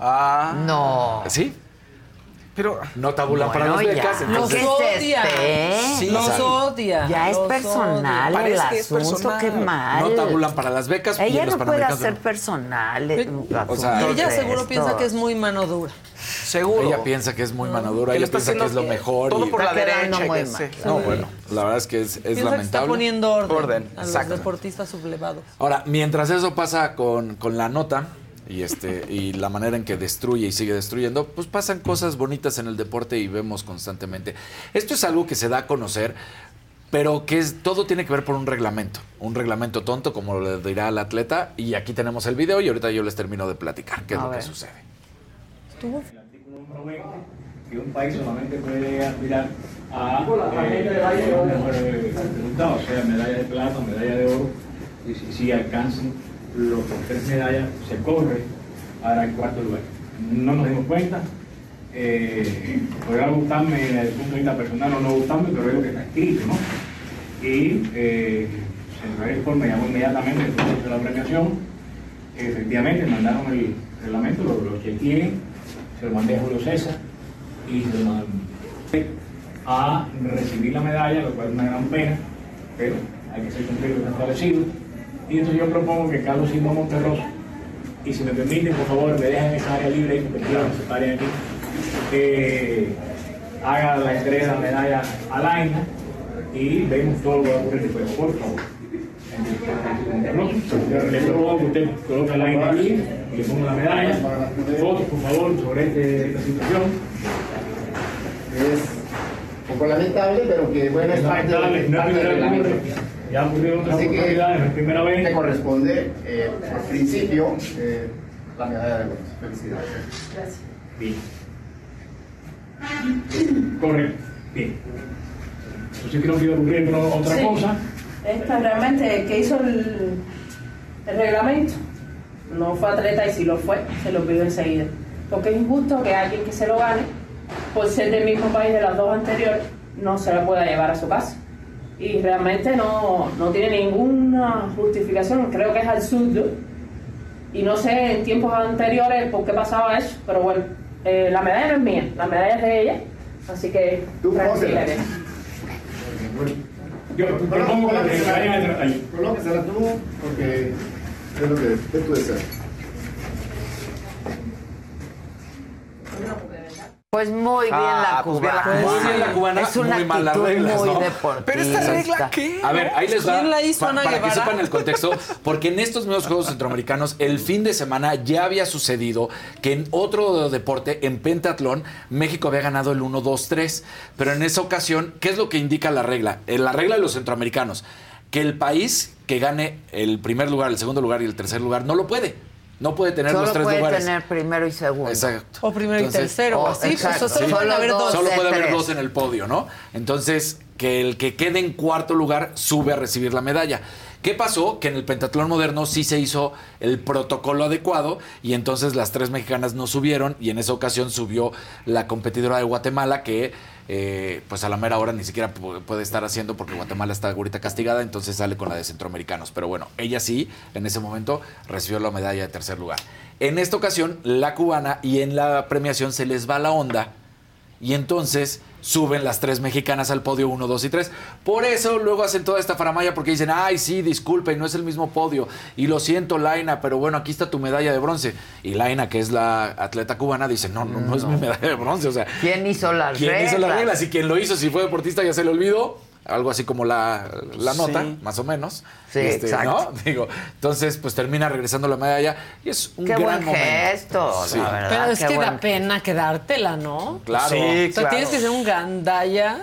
Ah. No. ¿Sí? Pero no tabulan para las becas. ya. entonces- ¿Qué es este? Sí, Los o sea, odia. Ya es los personal odia. el Parece que es asunto, personal. qué mal. No tabulan para las becas. y Ella los no puede hacer personal. eh, o sea, Ella seguro piensa que es muy mano dura. Seguro. Ella piensa que es muy manadura, Que ella piensa que es lo mejor. todo y- por la derecha. que sí. No, bueno, la verdad es que es, que está lamentable. poniendo orden, Orden, a los deportistas sublevados. Ahora, mientras eso pasa con, con la nota y este y la manera en que destruye y sigue destruyendo, pues pasan cosas bonitas en el deporte y vemos constantemente. Esto es algo que se da a conocer, pero que es todo tiene que ver por un reglamento, un reglamento tonto como le dirá al atleta y aquí tenemos el video y ahorita yo les termino de platicar qué es A lo que sucede. que un país solamente puede aspirar a eh, un mejor resultado, o sea, medalla de plata, medalla de oro, y si, si alcanzan los tres medallas, se corre para el cuarto lugar. No nos dimos cuenta, eh, gustarme desde el punto de vista personal o no gustarme, pero es lo que está escrito, ¿no? Y eh, Central me llamó inmediatamente después de la premiación, efectivamente mandaron el reglamento, lo, lo chequeé, se lo mandé a Julio César y se lo mandé a recibir la medalla, lo cual es una gran pena, pero hay que ser cumplido lo establecido. Y entonces yo propongo que Carlos Simón Monterroso, y si me permiten, por favor, me dejen esa área libre, se paren aquí, que haga la entrega de la medalla a Laina y vemos todo lo que va a ocurrir después, por favor. Le propongo que usted coloque la Laina aquí, y le ponga la medalla. Fotos, por favor, sobre este- esta situación. Es un poco lamentable, pero que bueno, es parte, de- no Ya ha ocurrido otras Así que oportunidades, no es primera vez. te corresponde, eh, por principio, eh, la medalla de bronce. Felicidades. Gracias. Bien. Correcto. Bien. Entonces creo que iba a ocurrir otra- otra Sí. cosa. Esta realmente que hizo el, el reglamento no fue atleta y si lo fue, se lo pidió enseguida. Porque es injusto que alguien que se lo gane, por ser del mismo país de las dos anteriores, no se la pueda llevar a su casa. Y realmente no, no tiene ninguna justificación, creo que es absurdo. Y no sé en tiempos anteriores por qué pasaba eso, pero bueno, eh, la medalla no es mía, la medalla es de ella, así que tranquila. Yo propongo que se. Colóquesela tú, porque es lo que es tu deseo. Pues muy bien Ah, la pues bien cubana. la cubana. Muy bien la cubana, Es una muy malas actitud reglas, muy ¿no? deportista. Pero esta regla, ¿qué? A ver, ahí les va. ¿Quién la hizo, pa- Ana para que sepan el contexto, porque en estos mismos Juegos Centroamericanos, el fin de semana ya había sucedido que en otro deporte, en pentatlón, México había ganado el 1-2-3. Pero en esa ocasión, ¿qué es lo que indica la regla? Eh, La regla de los centroamericanos, que el país que gane el primer lugar, el segundo lugar y el tercer lugar no lo puede. No puede tener Solo los tres puede lugares. tener primero y segundo. Exacto. O primero y tercero, o así. exacto. Pues solo Sí. pueden haber dos. Solo de puede haber dos en el podio, ¿no? Entonces, que el que quede en cuarto lugar sube a recibir la medalla. ¿Qué pasó? Que en el pentatlón moderno sí se hizo el protocolo adecuado y entonces las tres mexicanas no subieron y en esa ocasión subió la competidora de Guatemala que eh, pues a la mera hora ni siquiera pu- puede estar haciendo porque Guatemala está ahorita castigada, entonces sale con la de centroamericanos. Pero bueno, ella sí, en ese momento recibió la medalla de tercer lugar. En esta ocasión, la cubana y en la premiación se les va la onda y entonces suben las tres mexicanas al podio 1, 2 y 3. Por eso luego hacen toda esta faramaya porque dicen, ay, sí, disculpen, no es el mismo podio. Y lo siento, Laina, pero bueno, aquí está tu medalla de bronce. Y Laina, que es la atleta cubana, dice, no, no, no, es mi medalla de bronce. O sea, ¿Quién hizo las ¿quién reglas? hizo las reglas? Y quien lo hizo, si fue deportista, ya se le olvidó. Algo así como la, la nota, Sí. más o menos. Sí, exacto. ¿no? Digo, entonces, pues termina regresando la medalla y es un Qué gran buen momento. gesto, Sí. la verdad. Pero es qué que buen- da pena quedártela, ¿no? Claro. Sí, O sea, claro. tienes que ser un gandalla.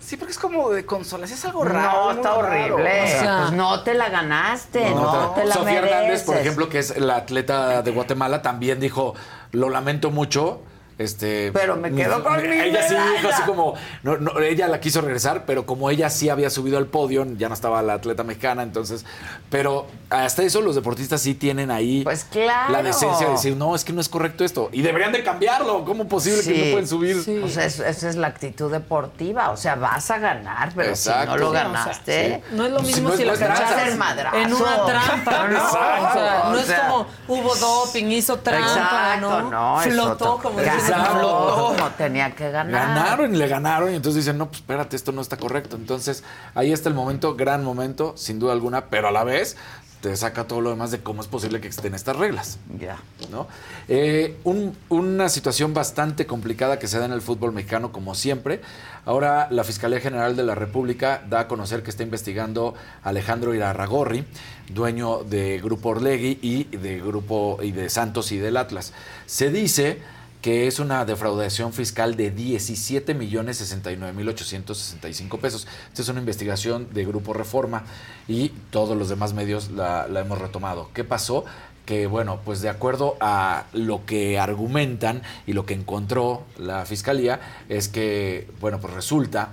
Sí, porque es como de consolación, es algo No, raro. está muy raro. horrible. O sea, pues no te la ganaste, no, te la Sofía mereces. Hernández, por ejemplo, que es la atleta de Guatemala, también dijo, lo lamento mucho. Este, Pero me quedo con mi Ella sí dijo así como, no, no, ella la quiso regresar, pero como ella sí había subido al podio, ya no estaba la atleta mexicana, entonces, pero hasta eso los deportistas sí tienen ahí Pues claro. la decencia de decir, no, es que no es correcto esto. Y deberían de cambiarlo. ¿Cómo es posible que no pueden subir? Pues es- esa es la actitud deportiva. O sea, vas a ganar, pero si no lo Sí, o sea, ganaste. No es lo Si mismo no si nuestra cachas el madrazo. en una trampa, ¿no? Exacto, o sea, no o es como hubo doping, hizo trampa, Exacto, ¿no? no, Flotó, como flotó. como tenía que ganar. Ganaron y le ganaron y entonces dicen, no, pues espérate, esto no está correcto. Entonces ahí está el momento, gran momento, sin duda alguna, pero a la vez te saca todo lo demás de cómo es posible que existen estas reglas. Ya. ¿no? Eh, un- una situación bastante complicada que se da en el fútbol mexicano, como siempre. Ahora la Fiscalía General de la República da a conocer que está investigando a Alejandro Irarragorri, dueño de Grupo Orlegui y de Grupo y de Santos y del Atlas. Se dice que es una defraudación fiscal de 17 millones 69 mil 865 pesos. Esta es una investigación de Grupo Reforma y todos los demás medios la, la hemos retomado. ¿Qué pasó? Que bueno, pues de acuerdo a lo que argumentan y lo que encontró la fiscalía es que, bueno, pues resulta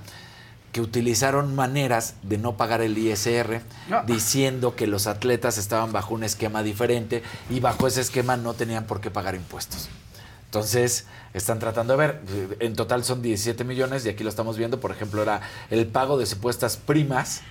que utilizaron maneras de no pagar el ISR, No. diciendo que los atletas estaban bajo un esquema diferente y bajo ese esquema no tenían por qué pagar impuestos. Entonces, están tratando de ver, en total son 17 millones y aquí lo estamos viendo, por ejemplo, era el pago de supuestas primas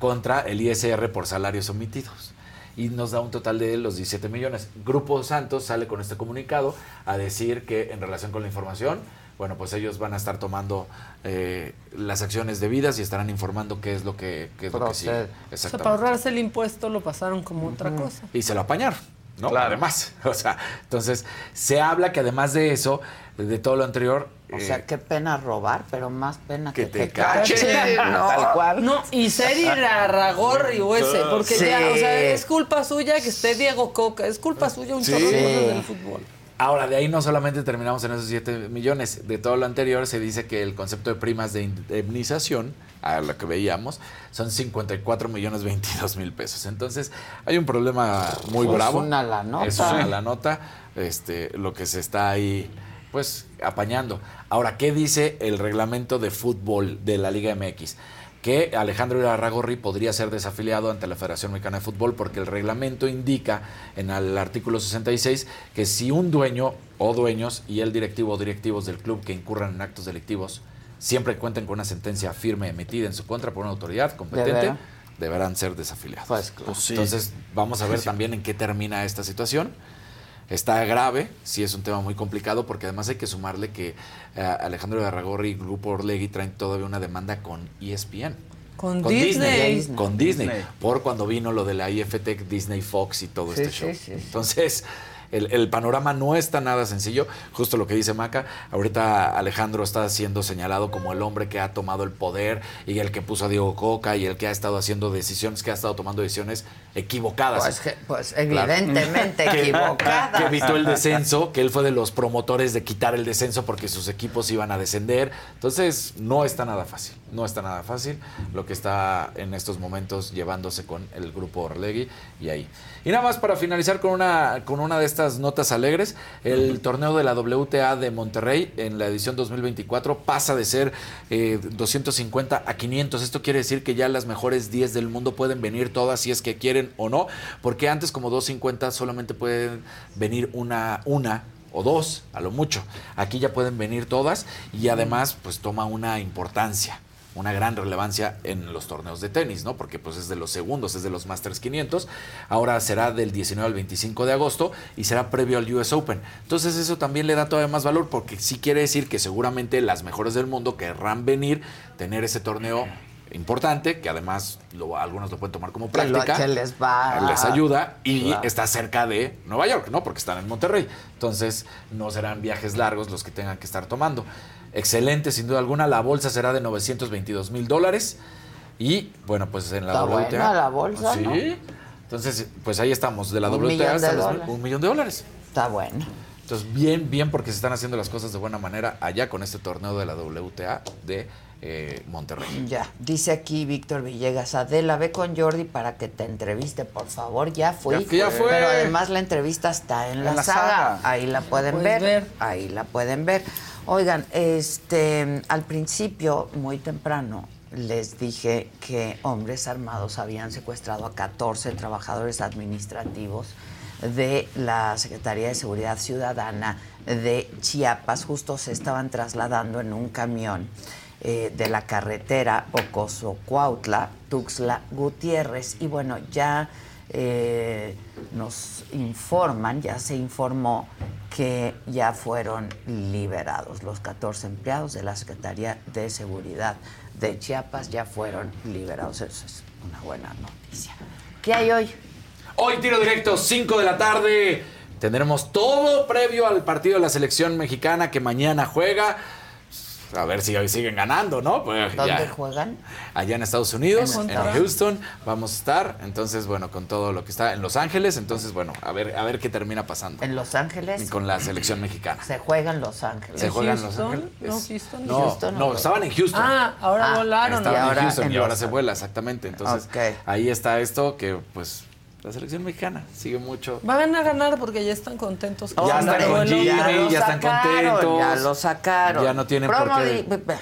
contra el ISR por salarios omitidos. Y nos da un total de los 17 millones. Grupo Santos sale con este comunicado a decir que en relación con la información, bueno, pues ellos van a estar tomando eh, las acciones debidas y estarán informando qué es lo que, qué es lo que sigue. Procede. O sea, para Exactamente. ahorrarse el impuesto lo pasaron como otra cosa. Y se lo apañaron, ¿no? Además. O sea, entonces se habla que además de eso, de todo lo anterior. O eh, sea, qué pena robar, pero más pena que, Que te te cachen. cachen. ¿no? Tal cual. No, y ser Irarragorri o ese, porque Sí. ya, o sea, es culpa suya que esté Diego Coca, es culpa suya un Sí. chorro del fútbol. Ahora, de ahí no solamente terminamos en esos 7 millones. De todo lo anterior, se dice que el concepto de primas de indemnización, a lo que veíamos, son 54 millones 22 mil pesos. Entonces, hay un problema muy Pues bravo. una la nota. Es una la nota. Este, lo que se está ahí, pues, apañando. Ahora, ¿qué dice el reglamento de fútbol de la Liga MX? Que Alejandro Irarragorri podría ser desafiliado ante la Federación Mexicana de Fútbol porque el reglamento indica en el artículo 66 que si un dueño o dueños y el directivo o directivos del club que incurran en actos delictivos siempre cuenten con una sentencia firme emitida en su contra por una autoridad competente, Deberán. ser desafiliados. Pues, claro. sí. Entonces, vamos a ver también en qué termina esta situación. Está grave, sí es un tema muy complicado, porque además hay que sumarle que eh, Alejandro Garragorri y Grupo Orlegui traen todavía una demanda con ESPN. Con Disney. Con Disney, Disney. Por cuando vino lo de la IFT, Disney Fox y todo Sí, este sí, show. sí, sí. Entonces, el, el panorama no está nada sencillo. Justo lo que dice Maca. Ahorita Alejandro está siendo señalado como el hombre que ha tomado el poder y el que puso a Diego Coca y el que ha estado haciendo decisiones, que ha estado tomando decisiones equivocadas. Pues, pues evidentemente Que- equivocada. Que evitó el descenso, que él fue de los promotores de quitar el descenso porque sus equipos iban a descender. Entonces, no está nada fácil. No está nada fácil lo que está en estos momentos llevándose con el grupo Orlegui y ahí. Y nada más para finalizar con una, con una de estas notas alegres, el torneo de la WTA de Monterrey en la edición 2024 pasa de ser eh, 250 a 500. Esto quiere decir que ya las mejores 10 del mundo pueden venir todas si es que quieren o no, porque antes como 250 solamente pueden venir una, una o dos, a lo mucho. Aquí ya pueden venir todas y además pues toma una importancia. una gran relevancia en los torneos de tenis, ¿no? Porque pues es de los segundos, es de los Masters 500. Ahora será del 19 al 25 de agosto y será previo al US Open. Entonces eso también le da todavía más valor porque sí quiere decir que seguramente las mejores del mundo querrán venir, tener ese torneo importante, que además lo- algunos lo pueden tomar como práctica. que les va- Les ayuda y Claro. está cerca de Nueva York, ¿no? Porque están en Monterrey. Entonces no serán viajes largos los que tengan que estar tomando. Excelente, sin duda alguna. La bolsa será de 922 mil dólares. Y bueno, pues en la Está WTA. buena la bolsa, Sí. ¿no? Entonces, pues ahí estamos, de la Un WTA millón hasta los- un millón de dólares. Está bueno. Entonces, bien, bien, porque se están haciendo las cosas de buena manera allá con este torneo de la WTA de eh, Monterrey. Ya, dice aquí Víctor Villegas, Adela, ve con Jordi para que te entreviste, por favor. Ya fui. Ya- ya fue. Pero además la entrevista está en la, En la saga. saga. Ahí la pueden ver, ver. Ahí la pueden ver. Oigan, este, al principio, muy temprano, les dije que hombres armados habían secuestrado a 14 trabajadores administrativos de la Secretaría de Seguridad Ciudadana de Chiapas. Justo se estaban trasladando en un camión eh, de la carretera Ocoso-Cuautla, Tuxtla Gutiérrez. Y bueno, ya eh, nos informan, ya se informó que ya fueron liberados. Los 14 empleados de la Secretaría de Seguridad de Chiapas ya fueron liberados. Eso es una buena noticia. ¿Qué hay hoy? Hoy tiro directo, 5 de la tarde. Tendremos todo previo al partido de la selección mexicana que mañana juega. A ver si hoy siguen ganando, ¿no? Pues ¿Dónde ya. juegan? Allá en Estados Unidos, ¿En? Houston, vamos a estar. Entonces, bueno, con todo lo que está en Los Ángeles. Entonces, bueno, a ver, a ver qué termina pasando En Los Ángeles. con la selección mexicana. Se juega en Los Ángeles. ¿Se juega en Los Houston? Ángeles? No, Houston. No, Houston, no, ¿o estaban en Houston. Ah, ahora Ah, volaron. Estaban Y en ahora Houston en y ahora se vuela, exactamente. Entonces, Ok. ahí está esto que, pues, la selección mexicana sigue mucho. Van a ganar porque ya están contentos. Ya están con ya están sacaron, contentos. Ya lo sacaron. Ya no tienen Promo por qué- di-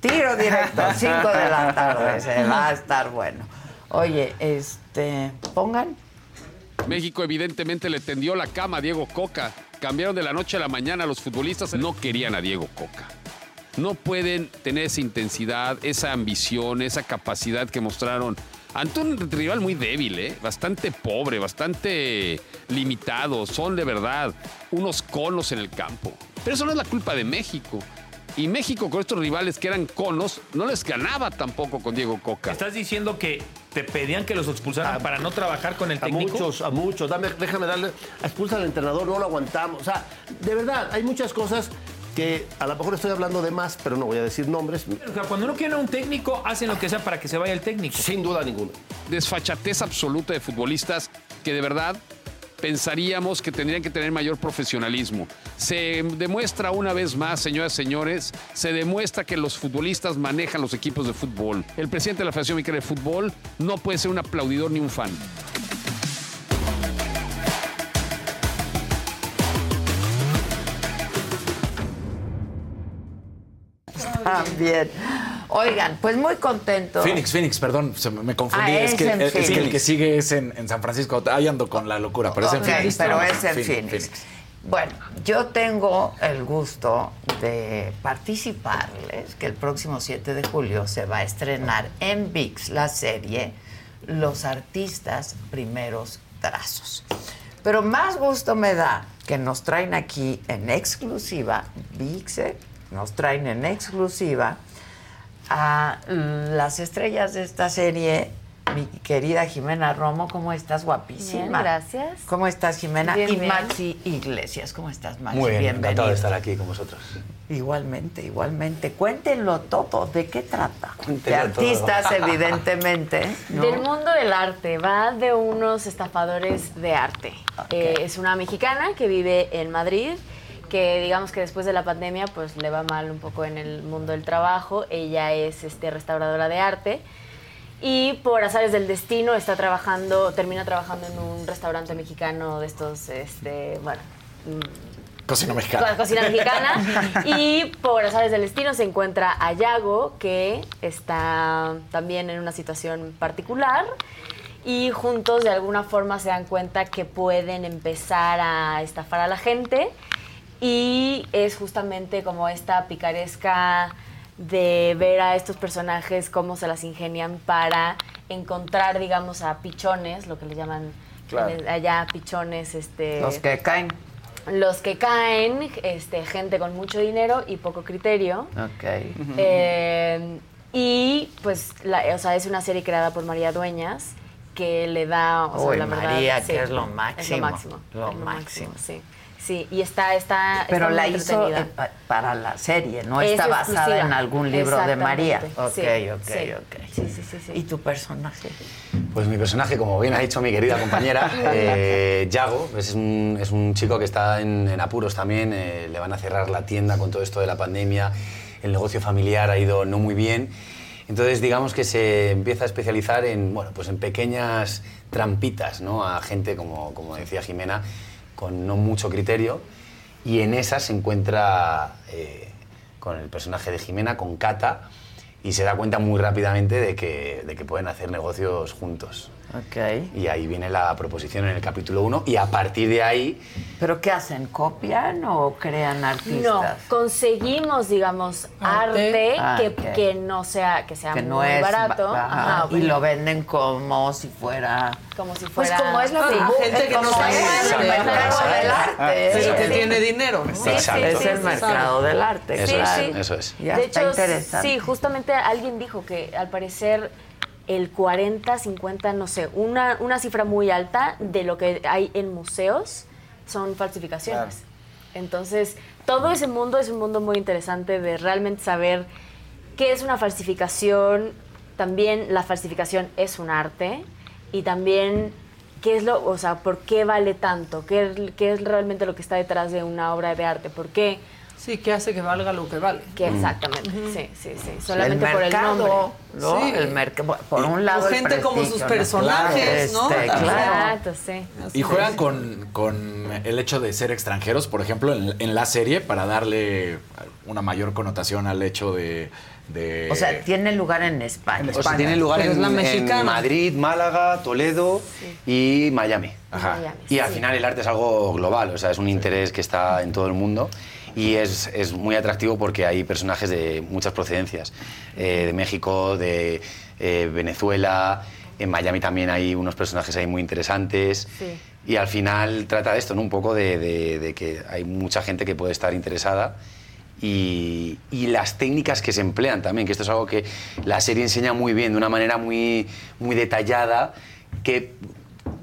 Tiro directo, 5 de la tarde. Se va a estar bueno. Oye, este. Pongan. México evidentemente le tendió la cama a Diego Coca. Cambiaron de la noche a la mañana. Los futbolistas no querían a Diego Coca. No pueden tener esa intensidad, esa ambición, esa capacidad que mostraron ante un rival muy débil, ¿eh? bastante pobre, bastante limitado. Son de verdad unos conos en el campo. Pero eso no es la culpa de México. Y México con estos rivales que eran conos no les ganaba tampoco con Diego Coca. ¿Estás diciendo que te pedían que los expulsaran para no trabajar con el A técnico? muchos, a muchos. Dame, déjame darle. Expulsa al entrenador, no lo aguantamos. O sea, de verdad, hay muchas cosas que a lo mejor estoy hablando de más, pero no voy a decir nombres. O sea, cuando uno quiere a un técnico, hacen lo que sea para que se vaya el técnico. Sin duda ninguna. desfachatez absoluta de futbolistas que de verdad pensaríamos que tendrían que tener mayor profesionalismo. Se demuestra una vez más, señoras y señores, se demuestra que los futbolistas manejan los equipos de fútbol. El presidente de la Federación Mexicana de Fútbol no puede ser un aplaudidor ni un fan. También. Oigan, pues muy contento. Phoenix, Phoenix, perdón, se me confundí. Ah, es, es que, en es que el que sigue es en, en San Francisco. Ahí ando con la locura, pero es en Phoenix. pero es en Phoenix. Bueno, yo tengo el gusto de participarles que el próximo 7 de julio se va a estrenar en VIX la serie Los artistas primeros trazos. Pero más gusto me da que nos traen aquí en exclusiva, VIX, nos traen en exclusiva a las estrellas de esta serie, mi querida Jimena Romo, ¿cómo estás? Guapísima. Bien, gracias. ¿Cómo estás, Jimena? Bien, y bien. Maxi Iglesias, ¿cómo estás, Maxi? Muy bien, Bienvenido. encantado de estar aquí con vosotros. Igualmente, igualmente. Cuéntenlo todo. ¿De qué trata? de todo. artistas, evidentemente. ¿no? Del mundo del arte, va de unos estafadores de arte. Eh, es una mexicana que vive en Madrid, que digamos que después de la pandemia pues le va mal un poco en el mundo del trabajo. Ella es este, restauradora de arte y por azares del destino está trabajando, termina trabajando en un restaurante mexicano de estos, este, bueno, mm, Cocina Co- mexicana. Cocina mexicana. y por azares del destino se encuentra a Yago, que está también en una situación particular. Y juntos de alguna forma se dan cuenta que pueden empezar a estafar a la gente. Y es justamente como esta picaresca de ver a estos personajes cómo se las ingenian para encontrar, digamos, a pichones, lo que le llaman Claro. allá pichones, este Los que caen. los que caen, este, gente con mucho dinero y poco criterio. Ok. Eh, y pues, la- o sea, es una serie creada por María Dueñas que le da, o sea, Uy, la verdad, María, sí, que es lo Es lo máximo, máximo. lo máximo. sí. Sí, y está, está, Pero está la hizo eh, pa- para la serie, no Es está basada exclusiva. en algún libro de María. Ok, Sí, sí. ok. Sí, sí, sí, sí. ¿Y tu personaje? Pues mi personaje, como bien ha dicho mi querida compañera, eh, Yago, es un, es un chico que está en, en apuros también, eh, le van a cerrar la tienda con todo esto de la pandemia, el negocio familiar ha ido no muy bien, entonces digamos que se empieza a especializar en, bueno, pues en pequeñas trampitas ¿no? a gente, como, como decía Jimena, con no mucho criterio, y en esas se encuentra eh, con el personaje de Jimena, con Cata, y se da cuenta muy rápidamente de que, de que pueden hacer negocios juntos. Ok. Y ahí viene la proposición en el capítulo 1 y a partir de ahí... ¿Pero qué hacen? ¿Copian o crean No, artistas? conseguimos, digamos, Arte. arte, Ah, que, no sea, que sea que muy no es barato. ba- ajá, Ajá, y bueno, lo venden como si fuera como si Pues fuera como es la gente que no sabe es el mercado del arte. Pero que Sí. tiene dinero. ¿no? Sí, Exacto. sí, Es sí, el sí, mercado del arte. Eso Sí, es, eso es. Ya de está hecho, interesante. sí, justamente alguien dijo que al parecer el 40, 50, no sé, una, una cifra muy alta de lo que hay en museos son falsificaciones. Entonces, todo ese mundo es un mundo muy interesante de realmente saber qué es una falsificación, también la falsificación es un arte y también qué es lo, o sea, por qué vale tanto, qué, qué es realmente lo que está detrás de una obra de arte, por qué. Sí, que hace que valga lo que vale. Que exactamente, sí, sí, sí. el Solamente por el nombre. ¿no? Sí. El mercado, por un lado gente como sus personajes, ¿no? Este, claro. Exacto, sí. Y juegan con, con el hecho de ser extranjeros, por ejemplo, en, en la serie, para darle una mayor connotación al hecho de... de- O sea, tiene lugar en España. O sea, tiene lugar en, la en mexicana. Madrid, Málaga, Toledo y Miami. Ajá. Miami, Y al sí. final el arte es algo global, o sea, es un interés que está en todo el mundo y es, es muy atractivo porque hay personajes de muchas procedencias, eh, de México, de eh, Venezuela, en Miami también hay unos personajes ahí muy interesantes Sí. y al final trata de esto, ¿no? Un poco de, de- de que hay mucha gente que puede estar interesada y, y las técnicas que se emplean también, que esto es algo que la serie enseña muy bien, de una manera muy, muy detallada, qué,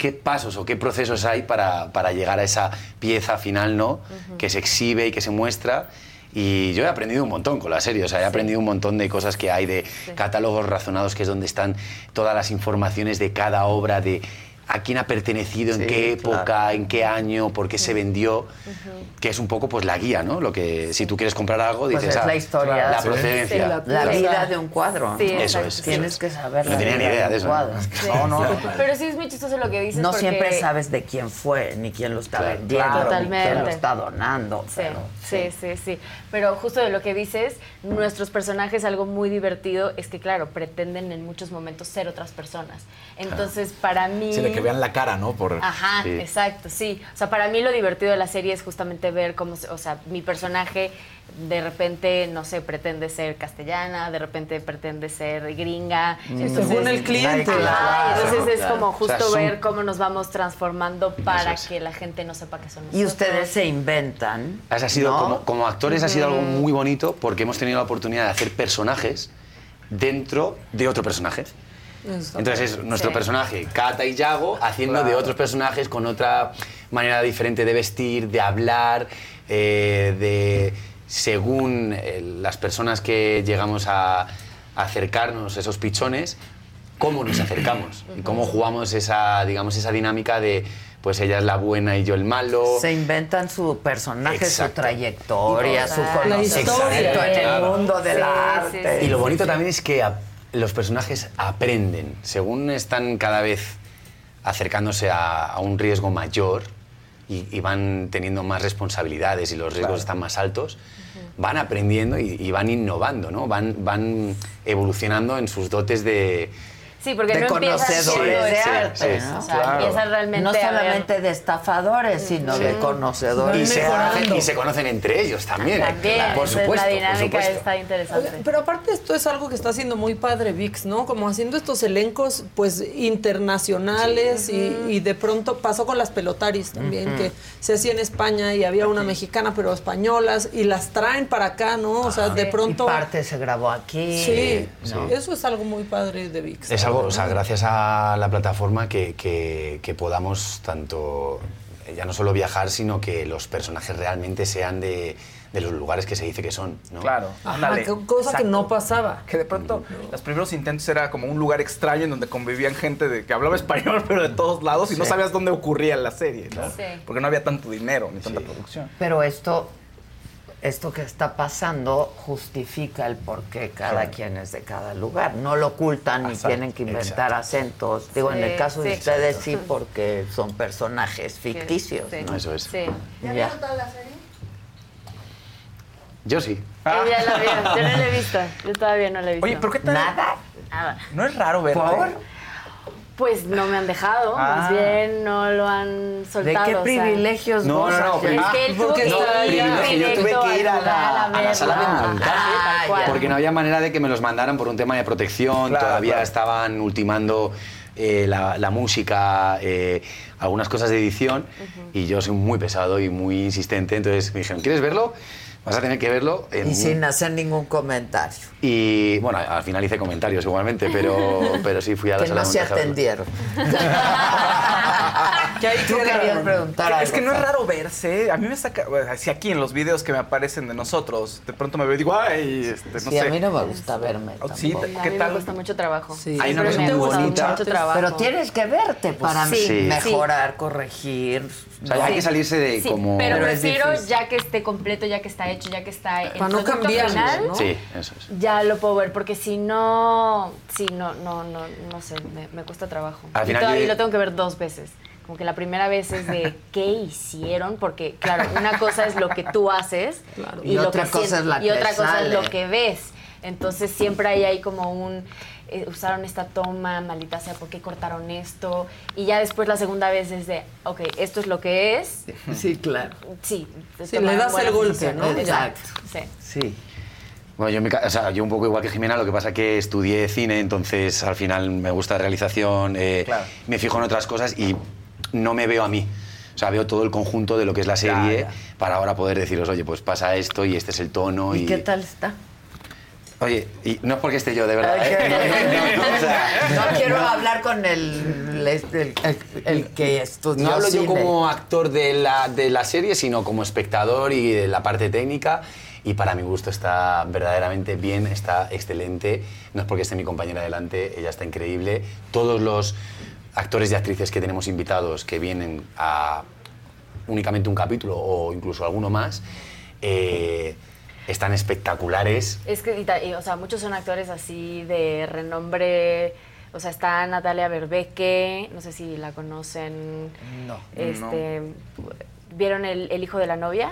qué pasos o qué procesos hay para, para llegar a esa pieza final, ¿no? Que se exhibe y que se muestra. Y yo he aprendido un montón con la serie, o sea, he aprendido un montón de cosas que hay, de catálogos razonados, que es donde están todas las informaciones de cada obra, de a quién ha pertenecido, en Sí, qué claro. época, en qué año, por qué se vendió, que es un poco pues la guía, ¿no? Lo que si tú quieres comprar algo, Pues dices es ah, la historia. la Sí. procedencia. Sí, La vida de un cuadro. Sí, ¿no? Eso es. Tienes que saber No la tenía ni idea de eso. cuadro. No, no. Pero sí es muy chistoso lo que dices No porque... siempre sabes de quién fue, ni quién lo está Claro. vendiendo, ni quién Totalmente. lo está donando. Sí, pero- sí, sí, sí. Pero justo de lo que dices, nuestros personajes, algo muy divertido es que, claro, pretenden en muchos momentos ser otras personas. Entonces, para mí... Que vean la cara, ¿no? Por, Ajá, Sí. exacto, sí. O sea, para mí lo divertido de la serie es justamente ver cómo, se- o sea, mi personaje de repente, no sé, pretende ser castellana, de repente pretende ser gringa. Entonces, Según el cliente. Entonces es como O sea, justo son- ver cómo nos vamos transformando para es. que la gente no sepa que son Y ustedes se inventan. Ha sido, ¿no? como, como actores ha sido algo muy bonito porque hemos tenido la oportunidad de hacer personajes dentro de otro personaje. Entonces es nuestro Sí. personaje, Kata y Yago, haciendo de otros personajes con otra manera diferente de vestir, de hablar, eh, de según eh, las personas que llegamos a, a acercarnos, esos pichones, cómo nos acercamos y cómo jugamos esa, digamos, esa dinámica de pues ella es la buena y yo el malo. Se inventan su personaje, Exacto. su trayectoria, su conocimiento historia. en el mundo del Sí, arte. sí, Y lo bonito también es que a- los personajes aprenden. Según están cada vez acercándose a, a un riesgo mayor y, y van teniendo más responsabilidades y los riesgos están más altos, van aprendiendo y, y van innovando, ¿no? Van, van evolucionando en sus dotes de, Sí, porque de no empieza conocedores de arte, Sí, ¿no? o sea, empieza realmente no solamente de estafadores, sino de conocedores. Y se, de arte. conocen, y se conocen entre ellos también. También, claro, por supuesto. la por dinámica supuesto. está interesante. Oye, pero aparte esto es algo que está haciendo muy padre VIX, ¿no? Como haciendo estos elencos pues internacionales y, y de pronto pasó con las pelotaris también, que se hacía en España y había una mexicana pero españolas y las traen para acá, ¿no? O sea, de pronto... Y parte se grabó aquí. Sí, ¿no? eso es algo muy padre de VIX. Es algo, o sea, gracias a la plataforma que, que- que podamos tanto, ya no solo viajar, sino que los personajes realmente sean de, de los lugares que se dice que son, ¿no? Claro, Ajá, ándale. cosa que no pasaba. Que de pronto los primeros intentos era como un lugar extraño en donde convivían gente de, que hablaba español, pero de todos lados, y no sabías dónde ocurría la serie, ¿no? Sí. Porque no había tanto dinero ni tanta producción. Pero esto, esto que está pasando justifica el por qué cada Claro. quien es de cada lugar. No lo ocultan ni Exacto, tienen que inventar exacto. acentos. Digo, en Sí, el caso de sí. ustedes sí, porque son personajes ficticios. Sí. ¿no? Eso es. Sí. Ya. Yo sí. Ella la vio, yo no la he visto. Yo todavía no la he visto. Oye, ¿pero qué tal? Nada. Nada. No es raro verte. Pues no me han dejado, más Ah. bien no lo han ¿De soltado. qué o sea. privilegios No, no, no? Es que él tuvo que ir yo tuve que ir a la, a la sala de montaje Ah, porque no había manera de que me los mandaran por un tema de protección. Claro, Todavía claro. estaban ultimando eh, la, la música, eh, algunas cosas de edición y yo soy muy pesado y muy insistente. Entonces me dijeron, ¿quieres verlo? Vas a tener que verlo. en Y sin hacer ningún comentario. Y bueno, al final hice comentarios igualmente, pero, pero sí fui a la Que sala no de se atendieron. Que ahí querías preguntar Es que no es raro verse. A mí me saca. bueno, Así aquí en los videos que me aparecen de nosotros, de pronto me veo y digo, ay, este, no Sí, sé. a mí no me gusta verme. Sí, tampoco. A ¿qué mí tal? me cuesta mucho trabajo. Sí. Hay una cosa muy bonita. Pero tienes que verte para Sí, sí. mejorar, corregir. O sea, hay que salirse de Sí, como... pero, prefiero ya que esté completo, ya que está hecho, ya que está el Para no cambiarlo, final, ¿no? Sí, eso es. ya lo puedo ver, porque si no, sí, no, no, no, no sé, me, me cuesta trabajo. Al y final todavía yo- lo tengo que ver dos veces. Como que la primera vez es de qué hicieron, porque claro, una cosa es lo que tú haces Y lo otra que cosa es la y otra cosa es lo que ves. Entonces siempre ahí hay como un eh, usaron esta toma, maldita sea, ¿por qué cortaron esto? Y ya después la segunda vez es de, ok, esto es lo que es. Sí, claro. Sí, Sí, le das el golpe, ¿no? Exacto. Sí. Sí. Bueno, yo, ca- o sea, yo un poco igual que Jimena, lo que pasa que estudié cine, entonces al final me gusta la realización, eh, Claro. me fijo en otras cosas y no me veo a mí. O sea, veo todo el conjunto de lo que es la serie ya. para ahora poder deciros, oye, pues pasa esto y este es el tono. ¿Y Y, qué tal está? Oye, y no es porque esté yo, de verdad. ¿eh? No, no, no, o sea, No quiero hablar con el, el, el- el que estudió No hablo cine. yo como actor de la, de la serie, sino como espectador y de la parte técnica. Y para mi gusto está verdaderamente bien, está excelente. No es porque esté mi compañera delante, ella está increíble. Todos los actores y actrices que tenemos invitados que vienen a únicamente un capítulo o incluso alguno más, eh, están espectaculares. Es que, y ta- y, o sea, muchos son actores así de renombre. O sea, está Natalia Berbeque, no sé si la conocen. No. Este, ¿Vieron el, el hijo de la novia?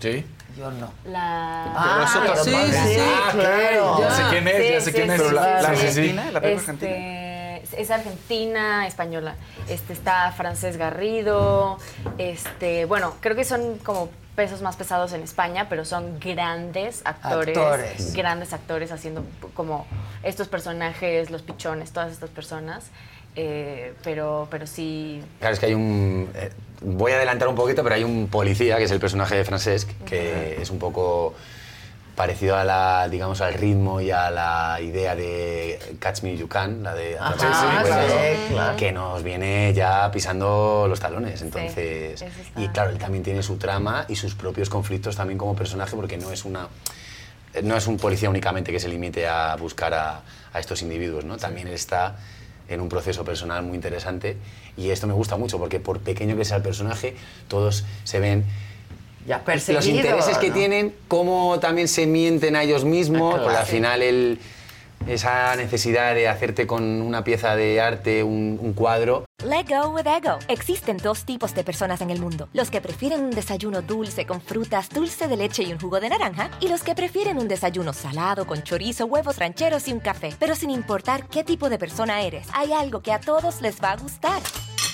Sí. Yo no. La... Ah, es otra sí, parte. sí, Ah, claro. Ya sé quién es, ya sé quién es. Pero la, la Sí, sí, sí. argentina, la película Este, argentina. es argentina, española. Este, está Francés Garrido. Este, bueno, creo que son como pesos más pesados en España, pero son grandes actores, Actores. grandes actores haciendo como estos personajes, los pichones, todas estas personas. Eh, pero, pero sí. Claro, es que hay un... eh, voy a adelantar un poquito, pero hay un policía, que es el personaje de Francesc, que es un poco parecido a la, digamos, al ritmo y a la idea de Catch Me You Can, la de Ajá, Francesc, sí, sí, claro. que nos viene ya pisando los talones. Entonces, y claro, él también tiene su trama y sus propios conflictos también como personaje, porque no es una no es un policía únicamente que se limite a buscar a, a estos individuos, ¿no? También él está en un proceso personal muy interesante y esto me gusta mucho porque por pequeño que sea el personaje, todos se ven Ya perseguido, los intereses que ¿no? tienen, cómo también se mienten a ellos mismos, Ah, claro. porque al Sí. final esa necesidad de hacerte con una pieza de arte, un, un cuadro. Let go with ego. Existen dos tipos de personas en el mundo: los que prefieren un desayuno dulce con frutas, dulce de leche y un jugo de naranja, y los que prefieren un desayuno salado con chorizo, huevos rancheros y un café. Pero sin importar qué tipo de persona eres, hay algo que a todos les va a gustar.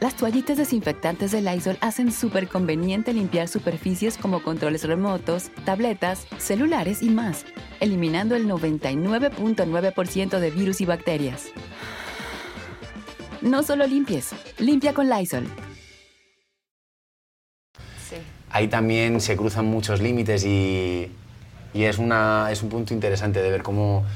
Las toallitas desinfectantes de Lysol hacen súper conveniente limpiar superficies como controles remotos, tabletas, celulares y más, eliminando el 99.9% de virus y bacterias. No solo limpies, limpia con Lysol. Ahí también se cruzan muchos límites y, y es, una, es un punto interesante de ver cómo,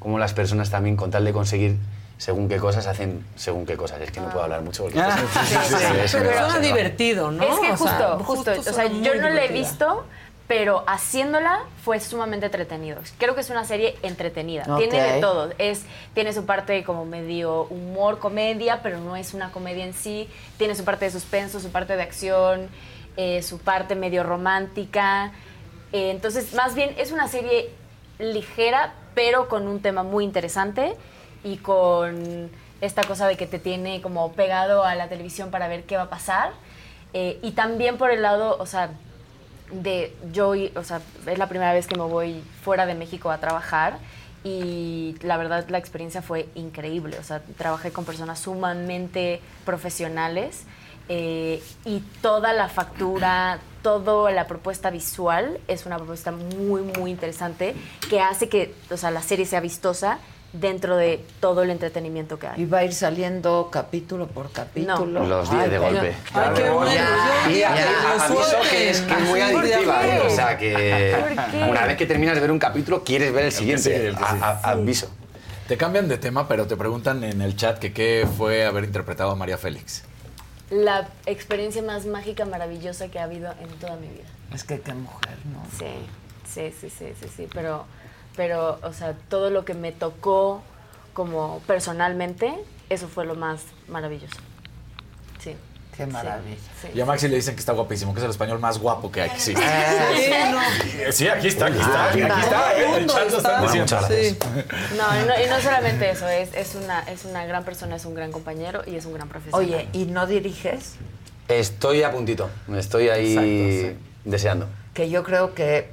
cómo las personas también, con tal de conseguir según qué cosas, hacen según qué cosas. Es que no puedo hablar mucho porque... Ah, esto- sí, sí, sí. es Pero cosa, ¿no? divertido, ¿no? Es que O justo, sea, justo, justo o sea, yo no la he divertida. visto, pero haciéndola fue sumamente entretenido. Creo que es una serie entretenida. Tiene de todo. Es, tiene su parte como medio humor, comedia, pero no es una comedia en sí. Tiene su parte de suspenso, su parte de acción, eh, su parte medio romántica. Eh, entonces, más bien es una serie ligera, pero con un tema muy interesante y con esta cosa de que te tiene como pegado a la televisión para ver qué va a pasar. Eh, y también por el lado, o sea, de yo, o sea, es la primera vez que me voy fuera de México a trabajar y la verdad la experiencia fue increíble. O sea, trabajé con personas sumamente profesionales eh, y toda la factura, toda la propuesta visual es una propuesta muy, muy interesante que hace que, o sea, la serie sea vistosa dentro de todo el entretenimiento que hay. Y va a ir saliendo capítulo por capítulo. Los 10 de golpe. Ay, qué bueno. Y aviso que es, que es muy Así, ¿por adictiva. ¿eh? O sea, que una vez que terminas de ver un capítulo, quieres ver el siguiente. sigue, el que A- a- Aviso. Te cambian de tema, pero te preguntan en el chat que qué fue haber interpretado a María Félix. La experiencia más mágica, maravillosa que ha habido en toda mi vida. Es que qué mujer, ¿no? Sí, sí, sí, sí, sí, sí, pero, pero, o sea, todo lo que me tocó como personalmente, eso fue lo más maravilloso. Sí. Qué maravilla. Sí. Y a Maxi le dicen que está guapísimo, que es el español más guapo que existe. Sí, no. Sí, aquí está, aquí está, aquí está. el chat lo están diciendo. No, y no, y no solamente eso, es, es, una, es una gran persona, es un gran compañero y es un gran profesional. Oye, ¿y no diriges? Estoy a puntito. Me estoy ahí Exacto, deseando. Que yo creo que,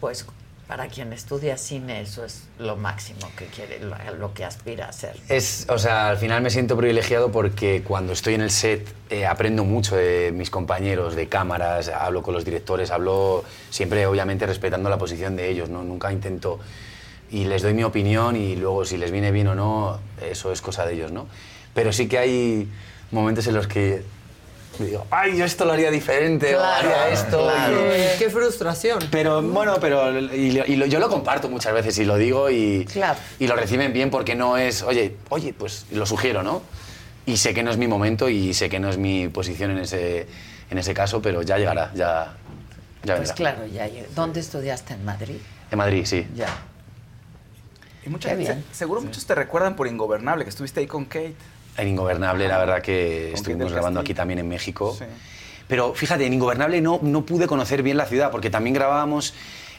pues, para quien estudia cine, eso es lo máximo que quiere, lo, lo que aspira a hacer. Es, o sea, al final me siento privilegiado porque cuando estoy en el set eh, aprendo mucho de mis compañeros, de cámaras, hablo con los directores, hablo siempre obviamente respetando la posición de ellos, ¿no? Nunca intento y les doy mi opinión y luego si les viene bien o no, eso es cosa de ellos, ¿no? Pero sí que hay momentos en los que digo, ay, yo esto lo haría diferente, o Claro, haría esto. y- Qué, qué frustración. pero bueno, pero y, y lo- yo lo comparto muchas veces y lo digo y, y lo reciben bien porque no es, oye, oye, pues lo sugiero, ¿no? Y sé que no es mi momento y sé que no es mi posición en ese, en ese caso, pero ya llegará, ya, ya Pues vendrá. claro, ya llega. ¿Dónde estudiaste? ¿En Madrid? En Madrid, sí. Ya. Y mucha Qué gente- bien. seguro muchos te recuerdan por Ingobernable, que estuviste ahí con Kate. En Ingobernable, la verdad que estuvimos grabando aquí también en México. Pero fíjate, en Ingobernable no, no pude conocer bien la ciudad porque también grabábamos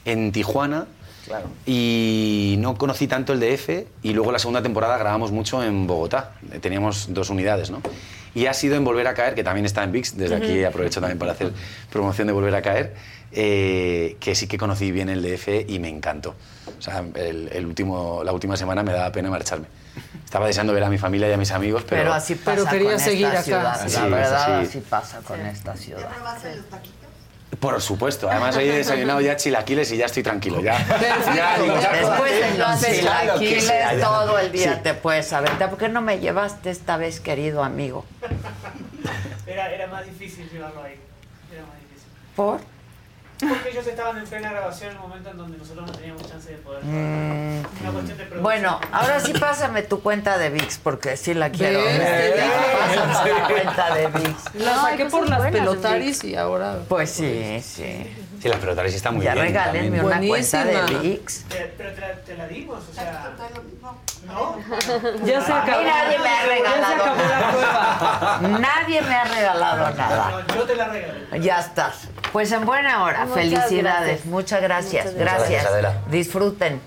en Tijuana. Claro. Y no conocí tanto el DF y luego la segunda temporada grabamos mucho en Bogotá. Teníamos dos unidades, ¿no? Y ha sido en Volver a Caer, que también está en VIX, desde aquí aprovecho también para hacer promoción de Volver a Caer, eh, que sí que conocí bien el DF y me encantó. O sea, el, el último, la última semana me daba pena marcharme. Estaba deseando ver a mi familia y a mis amigos, pero... Pero, así pasa Pero quería con seguir esta acá. ciudad. Sí, la es verdad, así. así pasa con esta ciudad. Por supuesto. Además, hoy he desayunado ya chilaquiles y ya estoy tranquilo. Ya, Perfecto. ya, digo, ya Después de los chilaquiles sea, ya. todo el día Sí. te puedes saber. ¿Por qué no me llevaste esta vez, querido amigo? Era, era más difícil llevarlo ahí. Era más difícil. ¿Por? Porque ellos estaban en plena grabación en el momento en donde nosotros no teníamos chance de poder. Mm. Una cuestión de producción. Bueno, ahora sí pásame tu cuenta de VIX porque sí la quiero. ¿Ves? Pásame la cuenta de VIX. La saqué por las pelotaris y ahora. Pues sí, sí. Sí, las pelotaris están muy Ya bien. regálenme también. una cuenta de. VIX. Te- Pero te, la- te la dimos, o sea. No. Ya se A mí acabó. nadie me ha Ya se regalado acabó la nada. Nadie me ha regalado nada. Yo te la regalé. Ya estás. Pues en buena hora. Muchas Felicidades. gracias. Muchas gracias. Muchas Gracias. gracias, Adela. Disfruten.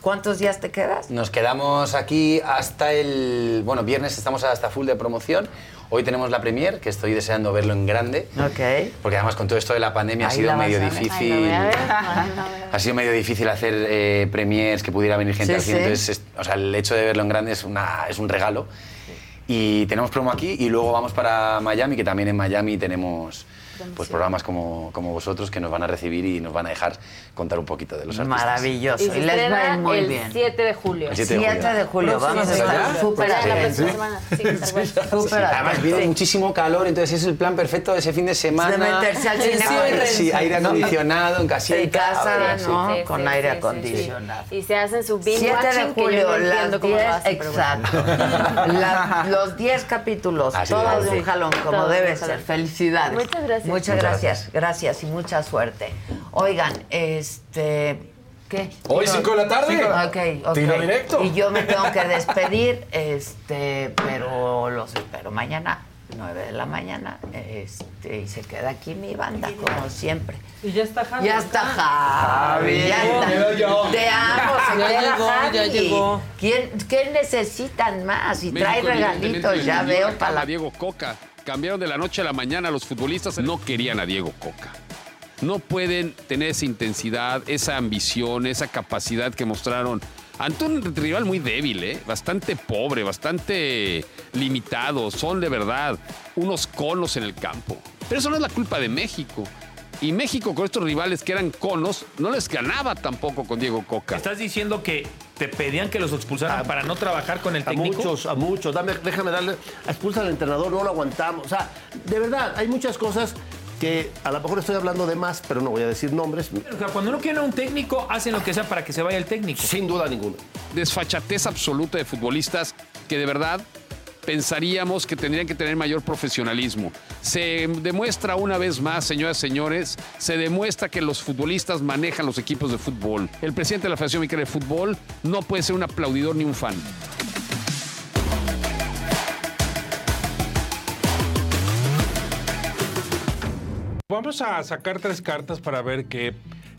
¿Cuántos días te quedas? Nos quedamos aquí hasta el. Bueno, viernes estamos hasta full de promoción. Hoy tenemos la premier, que estoy deseando verlo en grande. Ok. Porque además con todo esto de la pandemia ha sido medio difícil. Ay, ver. Ha sido medio difícil hacer eh, premiers que pudiera venir gente Sí, al cine. sí. Entonces, es- o sea, el hecho de verlo en grande es, una, es un regalo. Y tenemos promo aquí y luego vamos para Miami, que también en Miami tenemos pues, programas como, como vosotros que nos van a recibir y nos van a dejar contar un poquito de los artistas. Maravilloso. Y les va a estrena ir muy el bien. 7 de julio. El 7 de 7 de julio. Vamos a estar súper. Sí, Además viene muchísimo calor, entonces es el plan perfecto de ese fin de semana. De meterse al cine. Sí, aire acondicionado, en casita. En casa. ¿no? Sí, Con sí, aire acondicionado. sí. Y se hacen su binge 7 de watching, que julio, yo no las entiendo cómo lo 10, hacen, pero bueno. exacto. La- los 10 capítulos, todos es. de un jalón, como debe ser. Felicidades. Muchas gracias. Muchas Muchas gracias, gracias y mucha suerte. Oigan, este. ¿Qué? Hoy, cinco de la tarde. Cinco- ok, ok. Tiro directo. Y yo me tengo que despedir, este, pero los espero mañana, 9 de la mañana. Este, y se queda aquí mi banda, como siempre. Y ya está Javi. Ya está Javi, ya está. Te amo, se Ya queda llegó, Javi. ya llegó. ¿Quién, ¿Qué necesitan más? Y trae México regalitos, ya veo la para la... Diego Coca. Cambiaron de la noche a la mañana. Los futbolistas no querían a Diego Coca. No pueden tener esa intensidad, esa ambición, esa capacidad que mostraron ante un rival muy débil, ¿eh? bastante pobre, bastante limitado. Son de verdad unos conos en el campo. Pero eso no es la culpa de México. Y México con estos rivales que eran conos no les ganaba tampoco con Diego Coca. ¿Estás diciendo que te pedían que los expulsaran para no trabajar con el A técnico? muchos, a muchos. Dame, déjame darle. Expulsa al entrenador, no lo aguantamos. O sea, de verdad, hay muchas cosas que a lo mejor estoy hablando de más, pero no voy a decir nombres. O sea, cuando uno quiere a un técnico, hacen lo que sea para que se vaya el técnico. Sin duda ninguna. desfachatez absoluta de futbolistas que de verdad pensaríamos que tendrían que tener mayor profesionalismo. Se demuestra una vez más, señoras y señores, se demuestra que los futbolistas manejan los equipos de fútbol. El presidente de la Federación Mexicana de Fútbol no puede ser un aplaudidor ni un fan. Vamos a sacar tres cartas para ver qué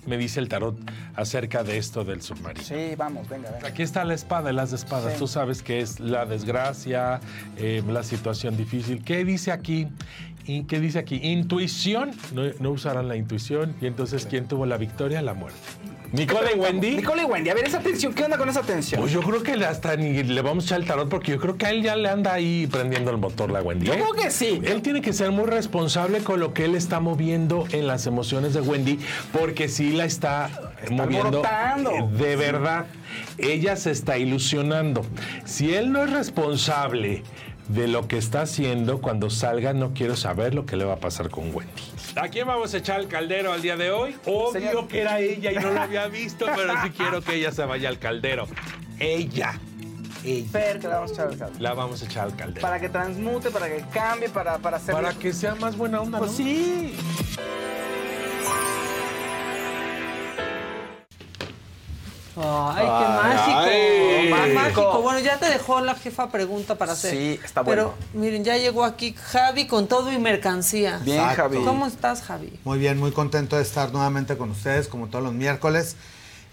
me dice el tarot acerca de esto del submarino. Sí, vamos, venga, venga. Aquí está la espada, las espadas. Sí. Tú sabes que es la desgracia, eh, la situación difícil. ¿Qué dice aquí? ¿Y ¿Qué dice aquí? Intuición. No, no usarán la intuición. Y entonces, ¿quién tuvo la victoria? La muerte. Nicole y Wendy. Nicole y Wendy, a ver, esa tensión, ¿qué onda con esa tensión? Pues yo creo que hasta ni le vamos a echar el tarot porque yo creo que a él ya le anda ahí prendiendo el motor la Wendy. Yo ¿eh? creo que sí. Él tiene que ser muy responsable con lo que él está moviendo en las emociones de Wendy porque sí la está, moviendo alborotando. eh, de verdad. Ella se está ilusionando. Si él no es responsable de lo que está haciendo, cuando salga no quiero saber lo que le va a pasar con Wendy. ¿A quién vamos a echar el caldero al día de hoy? Obvio Señor. que era ella y no lo había visto, pero sí quiero que ella se vaya al caldero. Ella. Ella. Fer, que la vamos a echar al caldo. La vamos a echar al caldero. Para que transmute, para que cambie, para, para hacer. Para que sea más buena onda, Pues ¿no? sí. Ay, qué mágico. Ay. Más Mágico. mágico. Bueno, ya te dejó la jefa pregunta para hacer. Sí, está bueno. Pero miren, ya llegó aquí Javi con todo y mercancía. Bien, Javi. ¿Cómo estás, Javi? Muy bien, muy contento de estar nuevamente con ustedes, como todos los miércoles.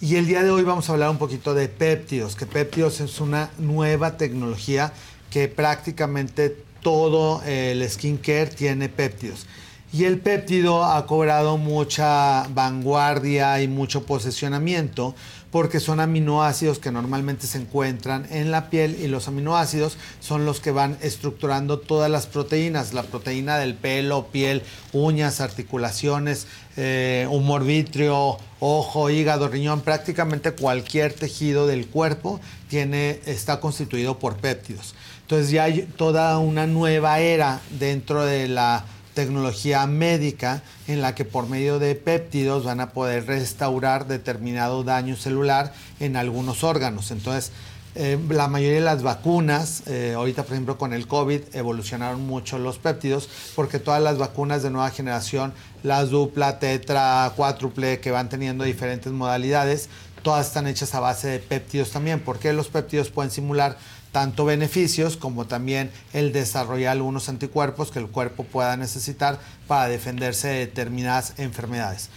Y el día de hoy vamos a hablar un poquito de péptidos, que péptidos es una nueva tecnología que prácticamente todo el skincare tiene péptidos. Y el péptido ha cobrado mucha vanguardia y mucho posesionamiento porque son aminoácidos que normalmente se encuentran en la piel y los aminoácidos son los que van estructurando todas las proteínas, la proteína del pelo, piel, uñas, articulaciones, eh, humor vítreo, ojo, hígado, riñón, prácticamente cualquier tejido del cuerpo tiene, está constituido por péptidos. Entonces ya hay toda una nueva era dentro de la tecnología médica en la que por medio de péptidos van a poder restaurar determinado daño celular en algunos órganos. Entonces, eh, la mayoría de las vacunas, eh, ahorita por ejemplo con el COVID, evolucionaron mucho los péptidos, porque todas las vacunas de nueva generación, las dupla, tetra, cuádruple, que van teniendo diferentes modalidades, todas están hechas a base de péptidos también, porque los péptidos pueden simular tanto beneficios como también el desarrollar algunos anticuerpos que el cuerpo pueda necesitar para defenderse de determinadas enfermedades.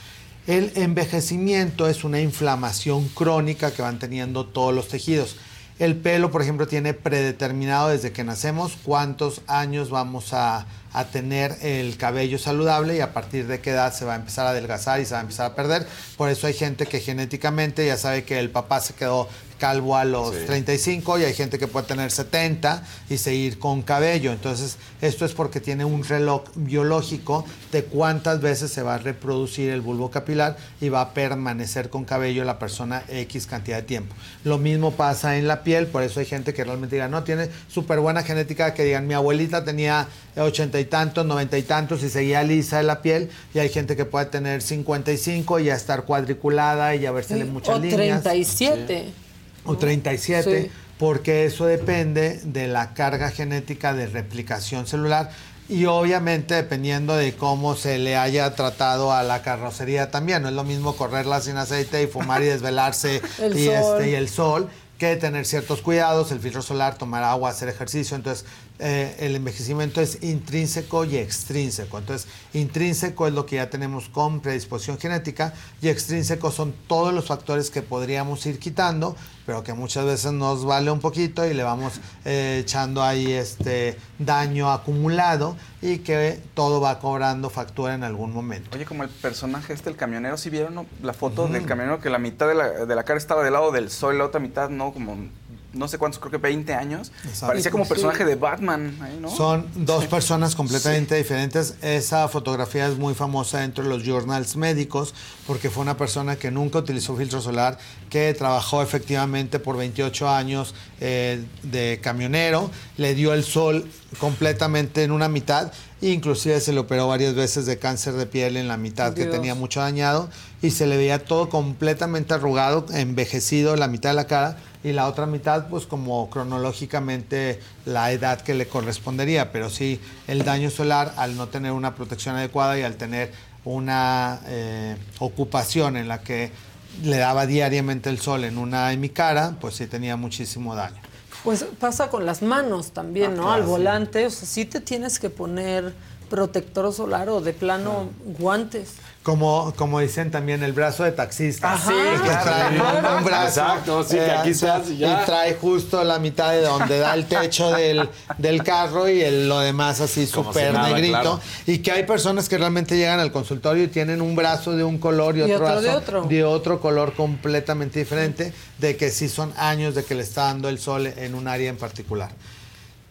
El envejecimiento es una inflamación crónica que van teniendo todos los tejidos. El pelo, por ejemplo, tiene predeterminado desde que nacemos cuántos años vamos a, tener el cabello saludable y a partir de qué edad se va a empezar a adelgazar y se va a empezar a perder. Por eso hay gente que genéticamente ya sabe que el papá se quedó calvo a los Sí. 35 y hay gente que puede tener 70 y seguir con cabello. Entonces, esto es porque tiene un reloj biológico de cuántas veces se va a reproducir el bulbo capilar y va a permanecer con cabello la persona X cantidad de tiempo. Lo mismo pasa en la piel, por eso hay gente que realmente diga, no, tiene súper buena genética, que digan, mi abuelita tenía 80 y tantos, 90 y tantos y seguía lisa de la piel, y hay gente que puede tener 55 y ya estar cuadriculada y ya versele muchas o líneas. 37. O 37, Sí. porque eso depende de la carga genética de replicación celular y obviamente dependiendo de cómo se le haya tratado a la carrocería también. No es lo mismo correrla sin aceite y fumar y desvelarse El y, sol. Este, y el sol que tener ciertos cuidados, el filtro solar, tomar agua, hacer ejercicio. Entonces, eh, el envejecimiento es intrínseco y extrínseco. Entonces, intrínseco es lo que ya tenemos con predisposición genética y extrínseco son todos los factores que podríamos ir quitando, pero que muchas veces nos vale un poquito y le vamos eh, echando ahí este daño acumulado y que todo va cobrando factura en algún momento. Oye, como el personaje este, el camionero, ¿sí vieron la foto del camionero que la mitad de la, de la cara estaba del lado del sol, la otra mitad no, como no sé cuántos, creo que 20 años? Exacto. Parecía como Sí. personaje de Batman. Son dos personas completamente diferentes. Esa fotografía es muy famosa dentro de los journals médicos porque fue una persona que nunca utilizó filtro solar, que trabajó efectivamente por 28 años eh, de camionero, le dio el sol completamente en una mitad, e inclusive se le operó varias veces de cáncer de piel en la mitad que tenía mucho dañado y se le veía todo completamente arrugado, envejecido la mitad de la cara y la otra mitad pues como cronológicamente la edad que le correspondería, pero sí el daño solar al no tener una protección adecuada y al tener una eh, ocupación en la que le daba diariamente el sol en una en mi cara, pues sí tenía muchísimo daño. Pues pasa con las manos también, Ah, ¿no? claro, Al sí. volante, o sea, sí te tienes que poner protector solar o de plano guantes. Como, como dicen también, el brazo de taxista. Ajá. Que claro. trae un, un brazo. Exacto, sí, que eh, aquí estás y ya. y trae justo la mitad de donde da el techo del, del carro y el- lo demás así súper si negrito. claro. Y que hay personas que realmente llegan al consultorio y tienen un brazo de un color y Y otro, otro brazo de otro. de otro color completamente diferente, de que sí son años de que le está dando el sol en un área en particular.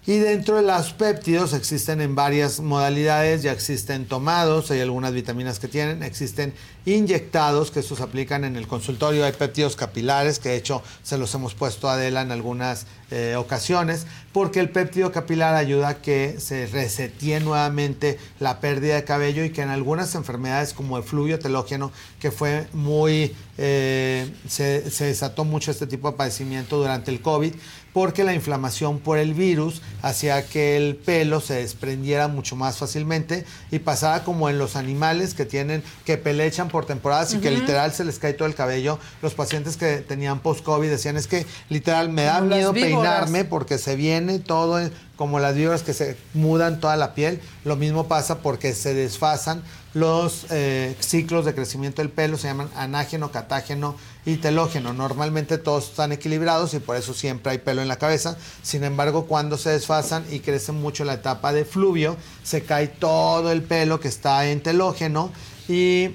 Y dentro de los péptidos existen en varias modalidades, ya existen tomados, hay algunas vitaminas que tienen, existen inyectados, que estos aplican en el consultorio, hay péptidos capilares, que de hecho se los hemos puesto a Adela en algunas eh, ocasiones, porque el péptido capilar ayuda a que se resetee nuevamente la pérdida de cabello y que en algunas enfermedades como el fluvio telógeno, que fue muy, eh, se desató mucho este tipo de padecimiento durante el COVID, porque la inflamación por el virus hacía que el pelo se desprendiera mucho más fácilmente y pasaba como en los animales que tienen que pelechan por temporadas y que literal se les cae todo el cabello. Los pacientes que tenían post-COVID decían es que literal me da miedo peinarme porque se viene todo como las víboras que se mudan toda la piel. Lo mismo pasa porque se desfasan los eh, ciclos de crecimiento del pelo, se llaman anágeno, catágeno y telógeno. Normalmente todos están equilibrados y por eso siempre hay pelo en la cabeza. Sin embargo, cuando se desfasan y crece mucho la etapa de fluvio, se cae todo el pelo que está en telógeno y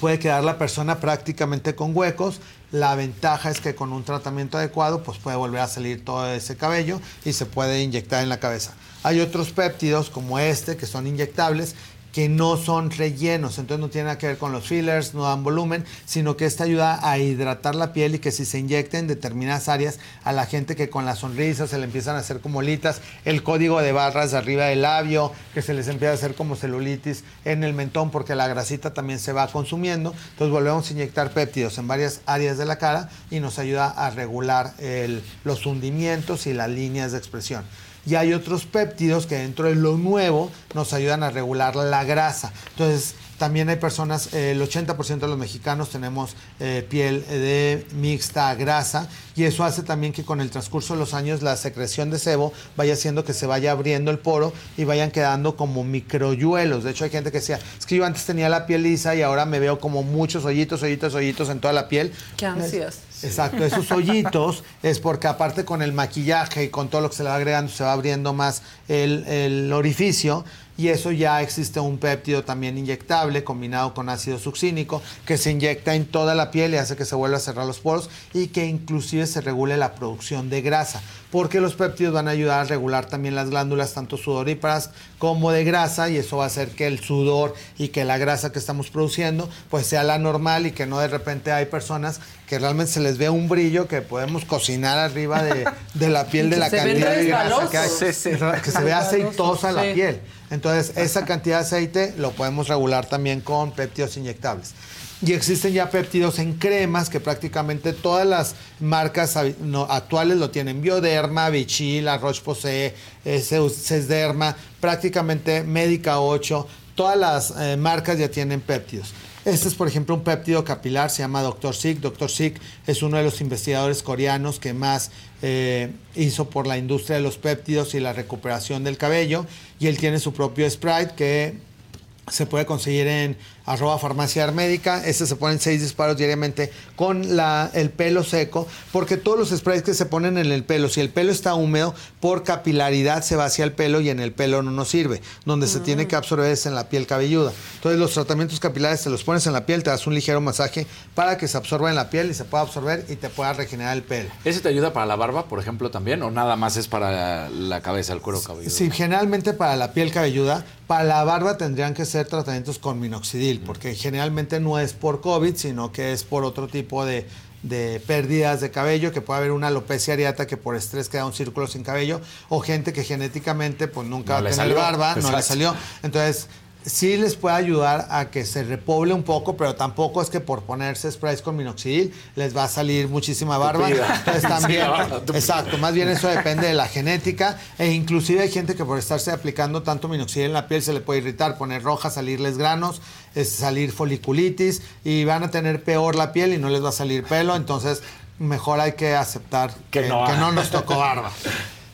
puede quedar la persona prácticamente con huecos. La ventaja es que con un tratamiento adecuado pues puede volver a salir todo ese cabello y se puede inyectar en la cabeza. Hay otros péptidos como este que son inyectables que no son rellenos, entonces no tiene nada que ver con los fillers, no dan volumen, sino que esta ayuda a hidratar la piel y que si se inyecten en determinadas áreas a la gente que con la sonrisa se le empiezan a hacer como litas, el código de barras de arriba del labio, que se les empieza a hacer como celulitis en el mentón porque la grasita también se va consumiendo, entonces volvemos a inyectar péptidos en varias áreas de la cara y nos ayuda a regular los hundimientos y las líneas de expresión. Y hay otros péptidos que dentro de lo nuevo nos ayudan a regular la grasa. Entonces, también hay personas, eh, el 80% de los mexicanos tenemos eh, piel de mixta a grasa y eso hace también que con el transcurso de los años la secreción de sebo vaya haciendo que se vaya abriendo el poro y vayan quedando como microyuelos. De hecho, hay gente que decía, es que yo antes tenía la piel lisa y ahora me veo como muchos hoyitos, hoyitos, hoyitos en toda la piel. Qué ansias. Exacto, esos hoyitos es porque aparte con el maquillaje y con todo lo que se le va agregando se va abriendo más el, el orificio y eso ya existe un péptido también inyectable combinado con ácido succínico que se inyecta en toda la piel y hace que se vuelva a cerrar los poros y que inclusive se regule la producción de grasa porque los péptidos van a ayudar a regular también las glándulas tanto sudoríparas como de grasa y eso va a hacer que el sudor y que la grasa que estamos produciendo pues sea la normal y que no de repente hay personas que realmente se les ve un brillo que podemos cocinar arriba de, de la piel de la se cantidad de grasa que hay. resbalosos. Sí, sí. que se ve aceitosa la piel. Entonces, esa cantidad de aceite lo podemos regular también con péptidos inyectables. Y existen ya péptidos en cremas que prácticamente todas las marcas actuales lo tienen. Bioderma, Vichy, La Roche-Posay, eh, Sesderma, prácticamente Médica 8, todas las eh, marcas ya tienen péptidos. Este es, por ejemplo, un péptido capilar, se llama Dr. Sik. Dr. Sik es uno de los investigadores coreanos que más eh, hizo por la industria de los péptidos y la recuperación del cabello. Y él tiene su propio Sprite que se puede conseguir en arroba farmacia médica. Este se ponen seis disparos diariamente con la, el pelo seco, porque todos los sprays que se ponen en el pelo, si el pelo está húmedo, por capilaridad se va hacia el pelo y en el pelo no nos sirve. Donde se tiene que absorber es en la piel cabelluda. Entonces los tratamientos capilares te los pones en la piel, te das un ligero masaje para que se absorba en la piel y se pueda absorber y te pueda regenerar el pelo. ¿Ese te ayuda para la barba, por ejemplo, también? ¿O nada más es para la cabeza, el cuero cabelludo? Sí, generalmente para la piel cabelluda, para la barba tendrían que ser tratamientos con minoxidil, porque generalmente no es por COVID, sino que es por otro tipo de, de pérdidas de cabello, que puede haber una alopecia areata que por estrés queda un círculo sin cabello, o gente que genéticamente pues nunca No va a tener salió. barba, no le salió. Entonces, sí les puede ayudar a que se repoble un poco, pero tampoco es que por ponerse sprays con minoxidil les va a salir muchísima barba. Entonces también, exacto, más bien eso depende de la genética e inclusive hay gente que por estarse aplicando tanto minoxidil en la piel se le puede irritar, poner roja, salirles granos, es salir foliculitis y van a tener peor la piel y no les va a salir pelo, entonces mejor hay que aceptar que, Que no. que no nos tocó barba.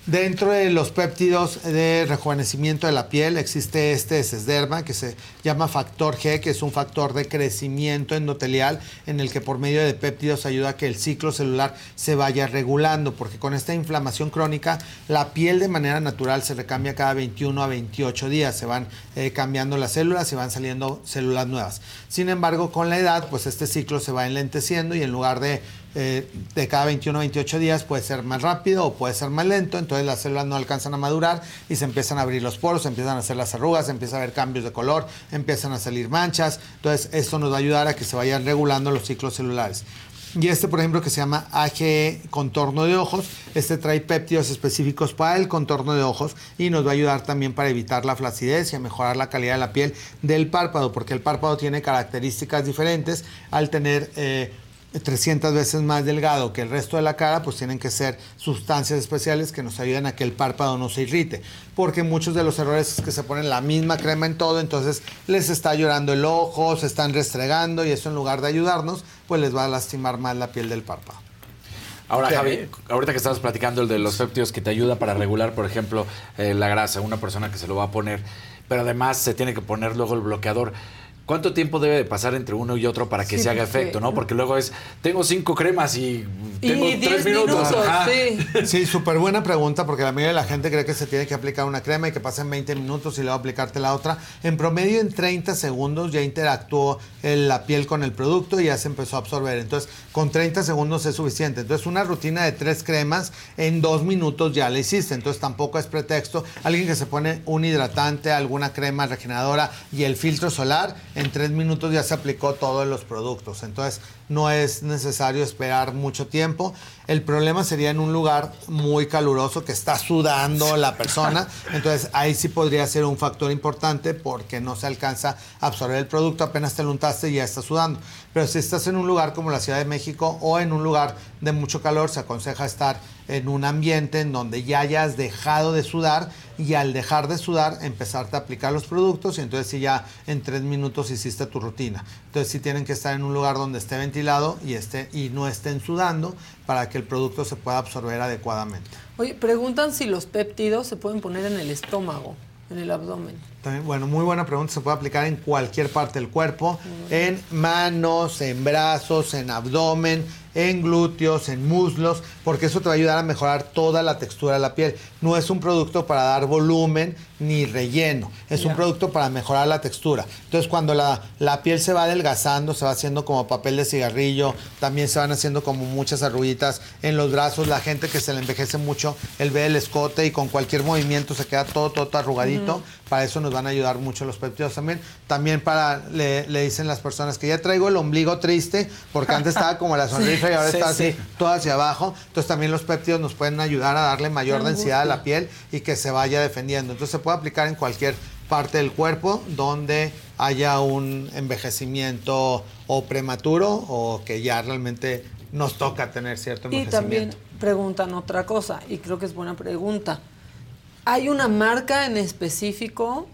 Dentro de los péptidos de rejuvenecimiento de la piel existe este sesderma que se llama factor G, que es un factor de crecimiento endotelial en el que por medio de péptidos ayuda a que el ciclo celular se vaya regulando, porque con esta inflamación crónica la piel de manera natural se recambia cada 21 a 28 días, se van eh, cambiando las células y van saliendo células nuevas. Sin embargo, con la edad, pues este ciclo se va enlenteciendo y en lugar de eh, de cada 21 o 28 días puede ser más rápido o puede ser más lento, entonces las células no alcanzan a madurar y se empiezan a abrir los poros, se empiezan a hacer las arrugas, se empieza a ver cambios de color, empiezan a salir manchas, entonces esto nos va a ayudar a que se vayan regulando los ciclos celulares. Y este, por ejemplo, que se llama AGE contorno de ojos, este trae péptidos específicos para el contorno de ojos y nos va a ayudar también para evitar la flacidez y a mejorar la calidad de la piel del párpado, porque el párpado tiene características diferentes al tener... eh, 300 veces más delgado que el resto de la cara, pues tienen que ser sustancias especiales que nos ayuden a que el párpado no se irrite. Porque muchos de los errores es que se ponen la misma crema en todo, entonces les está llorando el ojo, se están restregando y eso en lugar de ayudarnos, pues les va a lastimar más la piel del párpado. Ahora. Javi, ahorita que estabas platicando el de los péptidos que te ayuda para regular, por ejemplo, eh, la grasa, una persona que se lo va a poner, pero además se tiene que poner luego el bloqueador. ¿Cuánto tiempo debe de pasar entre uno y otro para que Sí, se haga porque- efecto, no? Porque luego es, tengo cinco cremas y tengo Y tres 10 minutos. sí. Sí, súper buena pregunta porque la mayoría de la gente cree que se tiene que aplicar una crema y que pasen 20 minutos y luego aplicarte la otra. En promedio en 30 segundos ya interactuó el- la piel con el producto y ya se empezó a absorber. Entonces, con 30 segundos es suficiente. Entonces, una rutina de tres cremas en dos minutos ya la hiciste. Entonces, tampoco es pretexto. Alguien que se pone un hidratante, alguna crema regeneradora y el filtro solar, en tres minutos ya se aplicó todos los productos. Entonces, no es necesario esperar mucho tiempo. El problema sería en un lugar muy caluroso que está sudando la persona. Entonces ahí sí podría ser un factor importante porque no se alcanza a absorber el producto, apenas te lo y ya está sudando. Pero si estás en un lugar como la Ciudad de México o en un lugar de mucho calor, se aconseja estar en un ambiente en donde ya hayas dejado de sudar y al dejar de sudar empezarte a aplicar los productos y entonces sí ya en tres minutos hiciste tu rutina. Entonces sí tienen que estar en un lugar donde esté ventilado y, esté, y no estén sudando para que el producto se pueda absorber adecuadamente. Oye, preguntan si los péptidos se pueden poner en el estómago, en el abdomen. También, bueno, muy buena pregunta. Se puede aplicar en cualquier parte del cuerpo, en manos, en brazos, en abdomen, en glúteos, en muslos, porque eso te va a ayudar a mejorar toda la textura de la piel. No es un producto para dar volumen ni relleno, es un producto para mejorar la textura. Entonces, cuando la, la piel se va adelgazando, se va haciendo como papel de cigarrillo, también se van haciendo como muchas arruguitas en los brazos. La gente que se le envejece mucho, él ve el escote y con cualquier movimiento se queda todo, todo, arrugadito. Para eso nos van a ayudar mucho los péptidos también. También para, le, le dicen las personas que ya traigo el ombligo triste, porque antes estaba como la sonrisa y ahora Sí, está sí. así, todo hacia abajo. Entonces también los péptidos nos pueden ayudar a darle mayor densidad a la piel y que se vaya defendiendo. Entonces se puede aplicar en cualquier parte del cuerpo donde haya un envejecimiento o prematuro o que ya realmente nos toca tener cierto Y también envejecimiento. preguntan otra cosa, y creo que es buena pregunta. ¿Hay una marca en específico?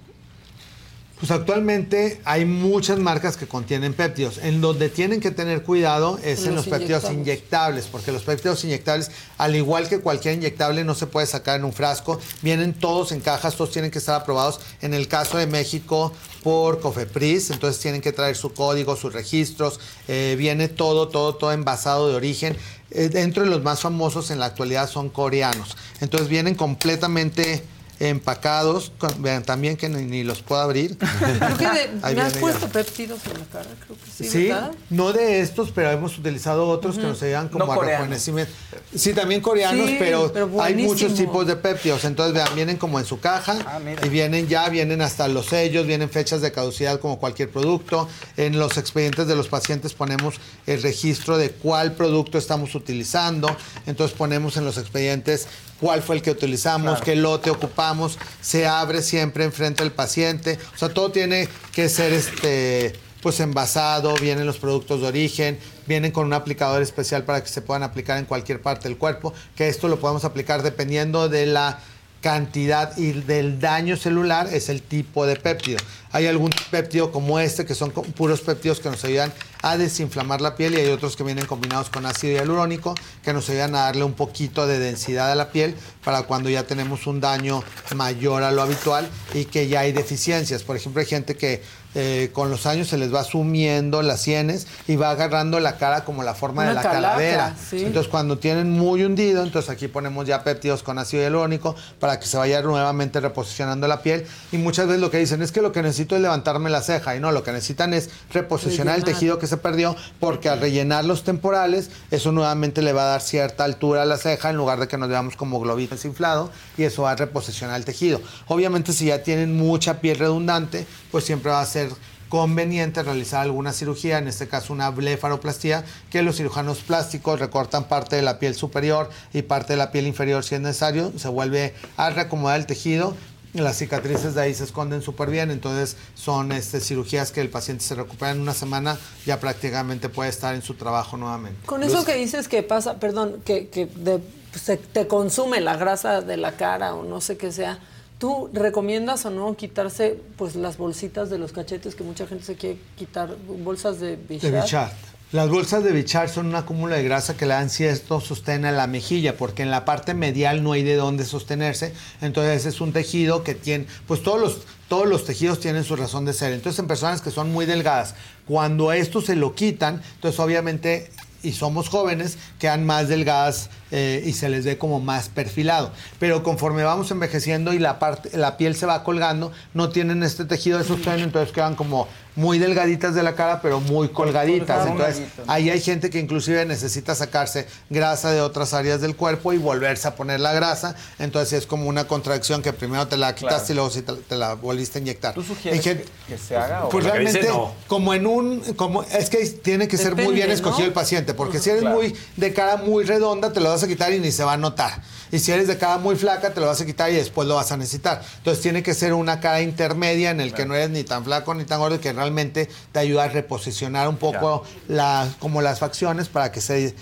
Pues actualmente hay muchas marcas que contienen péptidos. En donde tienen que tener cuidado es En en los los péptidos inyectables. inyectables, porque los péptidos inyectables, al igual que cualquier inyectable, no se puede sacar en un frasco. Vienen todos en cajas, todos tienen que estar aprobados. En el caso de México, por Cofepris, entonces tienen que traer su código, sus registros. eh, viene todo, todo, todo envasado de origen. Eh, dentro de los más famosos en la actualidad son coreanos. Entonces vienen completamente empacados, con- vean también que ni, ni los puedo abrir. Creo que de- Ahí me has puesto péptidos en la cara, creo que sí, Sí, ¿verdad? no de estos, pero hemos utilizado otros que nos ayudan como No a coreanos. rejuvenecimiento. Sí, también coreanos, Sí, pero, pero hay muchos tipos de péptidos. Entonces, vean, vienen como en su caja y vienen ya, vienen hasta los sellos, vienen fechas de caducidad como cualquier producto. En los expedientes de los pacientes ponemos el registro de cuál producto estamos utilizando. Entonces, ponemos en los expedientes cuál fue el que utilizamos, Claro. qué lote ocupamos. Se abre siempre enfrente del paciente. O sea, todo tiene que ser este pues envasado, vienen los productos de origen, vienen con un aplicador especial para que se puedan aplicar en cualquier parte del cuerpo, que esto lo podemos aplicar dependiendo de la cantidad y del daño celular, es el tipo de péptido. Hay algún péptido como este, que son puros péptidos que nos ayudan a desinflamar la piel y hay otros que vienen combinados con ácido hialurónico que nos ayudan a darle un poquito de densidad a la piel para cuando ya tenemos un daño mayor a lo habitual y que ya hay deficiencias. Por ejemplo, hay gente que eh, con los años se les va sumiendo las sienes y va agarrando la cara como la forma de la calaca, calavera. sí. Entonces, cuando tienen muy hundido, entonces aquí ponemos ya péptidos con ácido hialurónico para que se vaya nuevamente reposicionando la piel. Y muchas veces lo que dicen es que lo que necesito es levantarme la ceja. Y no, lo que necesitan es reposicionar el tejido que se perdió, porque al rellenar los temporales, eso nuevamente le va a dar cierta altura a la ceja en lugar de que nos veamos como globitos inflado y eso va a reposicionar el tejido. Obviamente, si ya tienen mucha piel redundante, pues siempre va a ser conveniente realizar alguna cirugía, en este caso una blefaroplastía, que los cirujanos plásticos recortan parte de la piel superior y parte de la piel inferior si es necesario, se vuelve a reacomodar el tejido. Las cicatrices de ahí se esconden súper bien, entonces son este, cirugías que el paciente se recupera en una semana, ya prácticamente puede estar en su trabajo nuevamente. Con eso que dices que pasa, perdón, que, que de- se te consume la grasa de la cara o no sé qué sea, ¿tú recomiendas o no quitarse pues las bolsitas de los cachetes que mucha gente se quiere quitar, bolsas de De Bichat? Bichat. Las bolsas de bichar son un acúmulo de grasa que le dan cierto sostén a la mejilla, porque en la parte medial no hay de dónde sostenerse. Entonces es un tejido que tiene, pues todos los, todos los tejidos tienen su razón de ser. Entonces en personas que son muy delgadas, cuando esto se lo quitan, entonces obviamente y somos jóvenes, quedan más delgadas eh, y se les ve como más perfilado. Pero conforme vamos envejeciendo y la, parte, la piel se va colgando, no tienen este tejido de sostén, entonces quedan como muy delgaditas de la cara, pero muy colgaditas. Entonces, ahí hay gente que inclusive necesita sacarse grasa de otras áreas del cuerpo y volverse a poner la grasa. Entonces es como una contracción que primero te la quitaste y luego sí te, te la volviste a inyectar. ¿Tú sugieres gente- que, que se haga? o- pues Porque realmente, dice no. como en un, como es que tiene que ser muy bien escogido ¿no? el paciente, porque si eres Claro. muy de cara muy redonda, te lo vas a quitar y ni se va a notar. Y si eres de cara muy flaca, te lo vas a quitar y después lo vas a necesitar. Entonces tiene que ser una cara intermedia en el que no eres ni tan flaco ni tan gordo y que realmente te ayuda a reposicionar un poco la, como las facciones para que se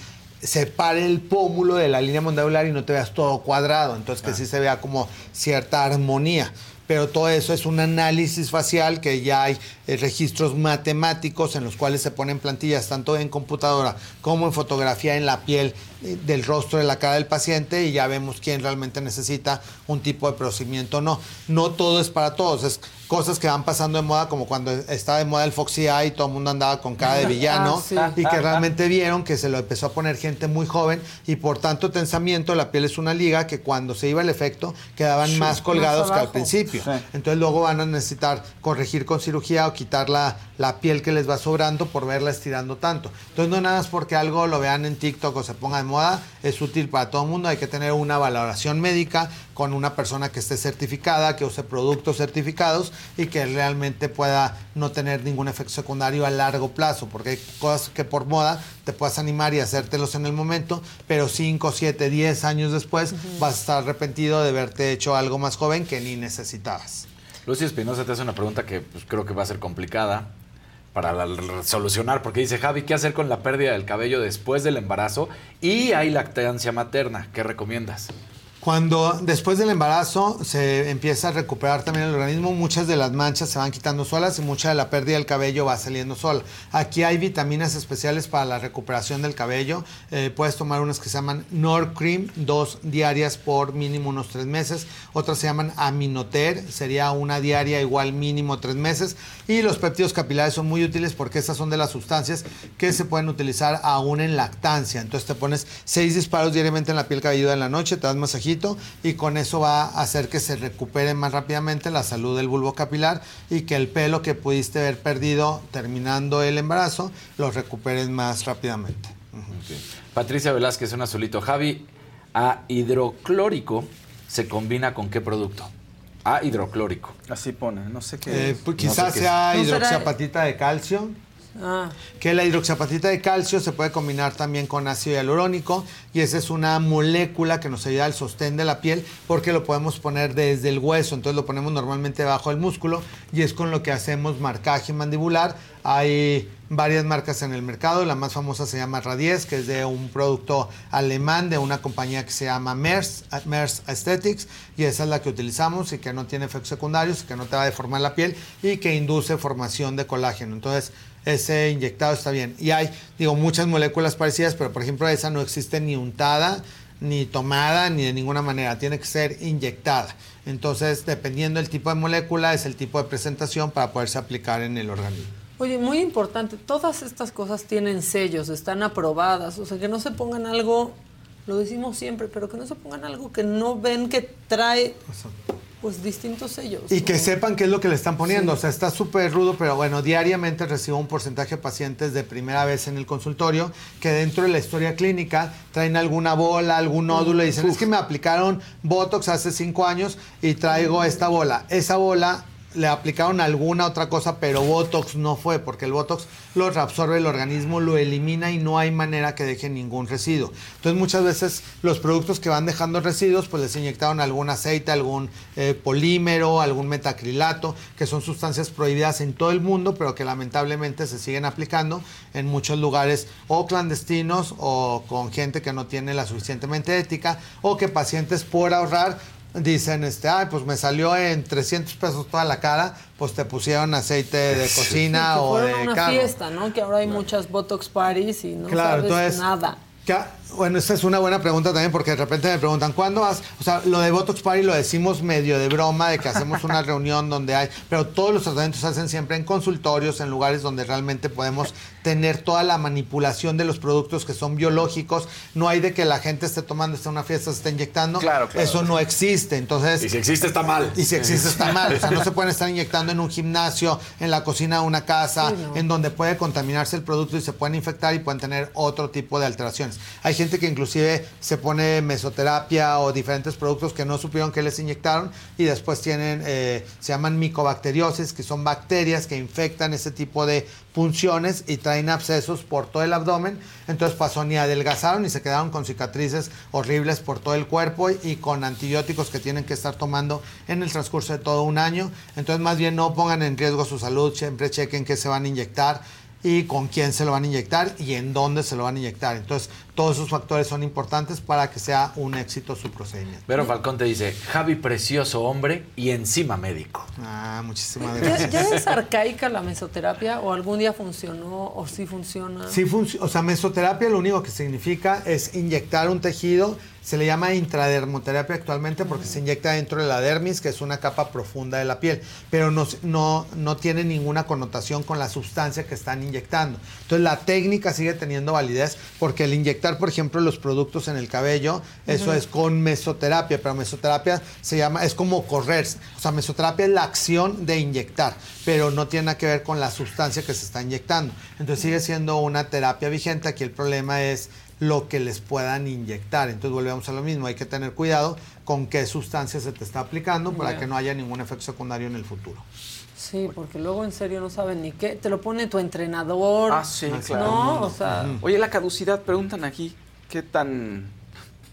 separe el pómulo de la línea mandibular y no te veas todo cuadrado. Entonces que sí se vea como cierta armonía. Pero todo eso es un análisis facial que ya hay eh, registros matemáticos en los cuales se ponen plantillas tanto en computadora como en fotografía en la piel eh, del rostro de la cara del paciente y ya vemos quién realmente necesita un tipo de procedimiento o no. No todo es para todos, es cosas que van pasando de moda como cuando estaba de moda el Foxy Eye y todo el mundo andaba con cara de villano Ah, sí. y que realmente vieron que se lo empezó a poner gente muy joven y por tanto tensamiento la piel es una liga que cuando se iba el efecto quedaban Sí. más colgados Más que al principio. Sí. Entonces luego van a necesitar corregir con cirugía o quitar la, la piel que les va sobrando por verla estirando tanto. Entonces no nada más porque algo lo vean en TikTok o se ponga de moda, es útil para todo el mundo. Hay que tener una valoración médica con una persona que esté certificada, que use productos certificados y que realmente pueda no tener ningún efecto secundario a largo plazo, porque hay cosas que por moda te puedas animar y hacértelos en el momento, pero 5, 7, 10 años después vas a estar arrepentido de haberte hecho algo más joven que ni necesitabas. Lucy Espinosa te hace una pregunta que pues, creo que va a ser complicada para la- la- solucionar, porque dice, Javi, ¿qué hacer con la pérdida del cabello después del embarazo? Y hay lactancia materna, ¿qué recomiendas? Cuando después del embarazo se empieza a recuperar también el organismo, muchas de las manchas se van quitando solas y mucha de la pérdida del cabello va saliendo sola. Aquí hay vitaminas especiales para la recuperación del cabello. Eh, puedes tomar unas que se llaman Nor Cream, dos diarias por mínimo unos tres meses. Otras se llaman Aminoter, sería una diaria igual mínimo tres meses. Y los péptidos capilares son muy útiles porque estas son de las sustancias que se pueden utilizar aún en lactancia. Entonces te pones seis disparos diariamente en la piel cabelluda en la noche, te das masajito y con eso va a hacer que se recupere más rápidamente la salud del bulbo capilar y que el pelo que pudiste haber perdido terminando el embarazo lo recuperes más rápidamente. Patricia Velázquez, un azulito. Javi, a hidroclórico se combina con qué producto? A hidroclórico. Así pone, no sé qué. Eh, pues quizás sea hidroxiapatita de calcio. Ah. Que la hidroxiapatita de calcio se puede combinar también con ácido hialurónico y esa es una molécula que nos ayuda al sostén de la piel porque lo podemos poner desde el hueso, entonces lo ponemos normalmente debajo del músculo y es con lo que hacemos marcaje mandibular. Hay varias marcas en el mercado, la más famosa se llama Radies, que es de un producto alemán de una compañía que se llama Mers, Mers Aesthetics y esa es la que utilizamos y que no tiene efectos secundarios, que no te va a deformar la piel y que induce formación de colágeno. Entonces, ese inyectado está bien. Y hay, digo, muchas moléculas parecidas, pero por ejemplo esa no existe ni untada, ni tomada, ni de ninguna manera. Tiene que ser inyectada. Entonces, dependiendo del tipo de molécula, es el tipo de presentación para poderse aplicar en el organismo. Oye, muy importante, todas estas cosas tienen sellos, están aprobadas, o sea, que no se pongan algo, lo decimos siempre, pero que no se pongan algo que no ven que trae pues distintos sellos. Y que sepan qué es lo que le están poniendo. O sea, está súper rudo, pero bueno, diariamente recibo un porcentaje de pacientes de primera vez en el consultorio que dentro de la historia clínica traen alguna bola, algún nódulo y dicen, es que me aplicaron Botox hace cinco años y traigo esta bola. Esa bola le aplicaron alguna otra cosa, pero Botox no fue, porque el Botox lo reabsorbe el organismo, lo elimina y no hay manera que deje ningún residuo. Entonces muchas veces los productos que van dejando residuos, pues les inyectaron algún aceite, algún eh, polímero, algún metacrilato, que son sustancias prohibidas en todo el mundo, pero que lamentablemente se siguen aplicando en muchos lugares o clandestinos o con gente que no tiene la suficientemente ética o que pacientes por ahorrar dicen, este, ay, pues me salió en 300 pesos toda la cara, pues te pusieron aceite de cocina que o de una carro. fiesta, ¿no? Que ahora hay muchas Botox parties y no Claro, sabes entonces- nada. Ya, bueno, esta es una buena pregunta también porque de repente me preguntan, ¿cuándo vas? O sea, lo de Botox Party lo decimos medio de broma, de que hacemos una reunión donde hay, pero todos los tratamientos se hacen siempre en consultorios, en lugares donde realmente podemos tener toda la manipulación de los productos que son biológicos. No hay de que la gente esté tomando, esté en una fiesta, se esté inyectando. Claro, claro. Eso no existe. Entonces, Y si existe, está mal. y si existe está mal. O sea, no se pueden estar inyectando en un gimnasio, en la cocina de una casa, Sí, no. en donde puede contaminarse el producto y se pueden infectar y pueden tener otro tipo de alteraciones. Hay gente que inclusive se pone mesoterapia o diferentes productos que no supieron que les inyectaron y después tienen, eh, se llaman micobacteriosis, que son bacterias que infectan ese tipo de punciones y traen abscesos por todo el abdomen. Entonces pasó ni adelgazaron y se quedaron con cicatrices horribles por todo el cuerpo y, y con antibióticos que tienen que estar tomando en el transcurso de todo un año. Entonces más bien no pongan en riesgo su salud, siempre chequen qué se van a inyectar y con quién se lo van a inyectar y en dónde se lo van a inyectar. Entonces todos esos factores son importantes para que sea un éxito su procedimiento. Vero Falcón te dice, Javi precioso hombre y encima médico. Ah, muchísimas ¿Ya, gracias. ya es arcaica la mesoterapia o algún día funcionó o sí funciona? Sí func- o sea, mesoterapia lo único que significa es inyectar un tejido, se le llama intradermoterapia actualmente porque se inyecta dentro de la dermis, que es una capa profunda de la piel, pero no, no, no tiene ninguna connotación con la sustancia que están inyectando. Entonces la técnica sigue teniendo validez porque el inyectar, por ejemplo, los productos en el cabello, eso es con mesoterapia, pero mesoterapia se llama, es como correr, o sea, mesoterapia es la acción de inyectar, pero no tiene nada que ver con la sustancia que se está inyectando. Entonces sigue siendo una terapia vigente, aquí el problema es lo que les puedan inyectar. Entonces volvemos a lo mismo, hay que tener cuidado con qué sustancia se te está aplicando para Ya. que no haya ningún efecto secundario en el futuro. Sí, porque luego en serio no saben ni qué. Te lo pone tu entrenador. Ah, sí, claro. No, o sea, Oye, la caducidad, preguntan aquí, ¿qué tan,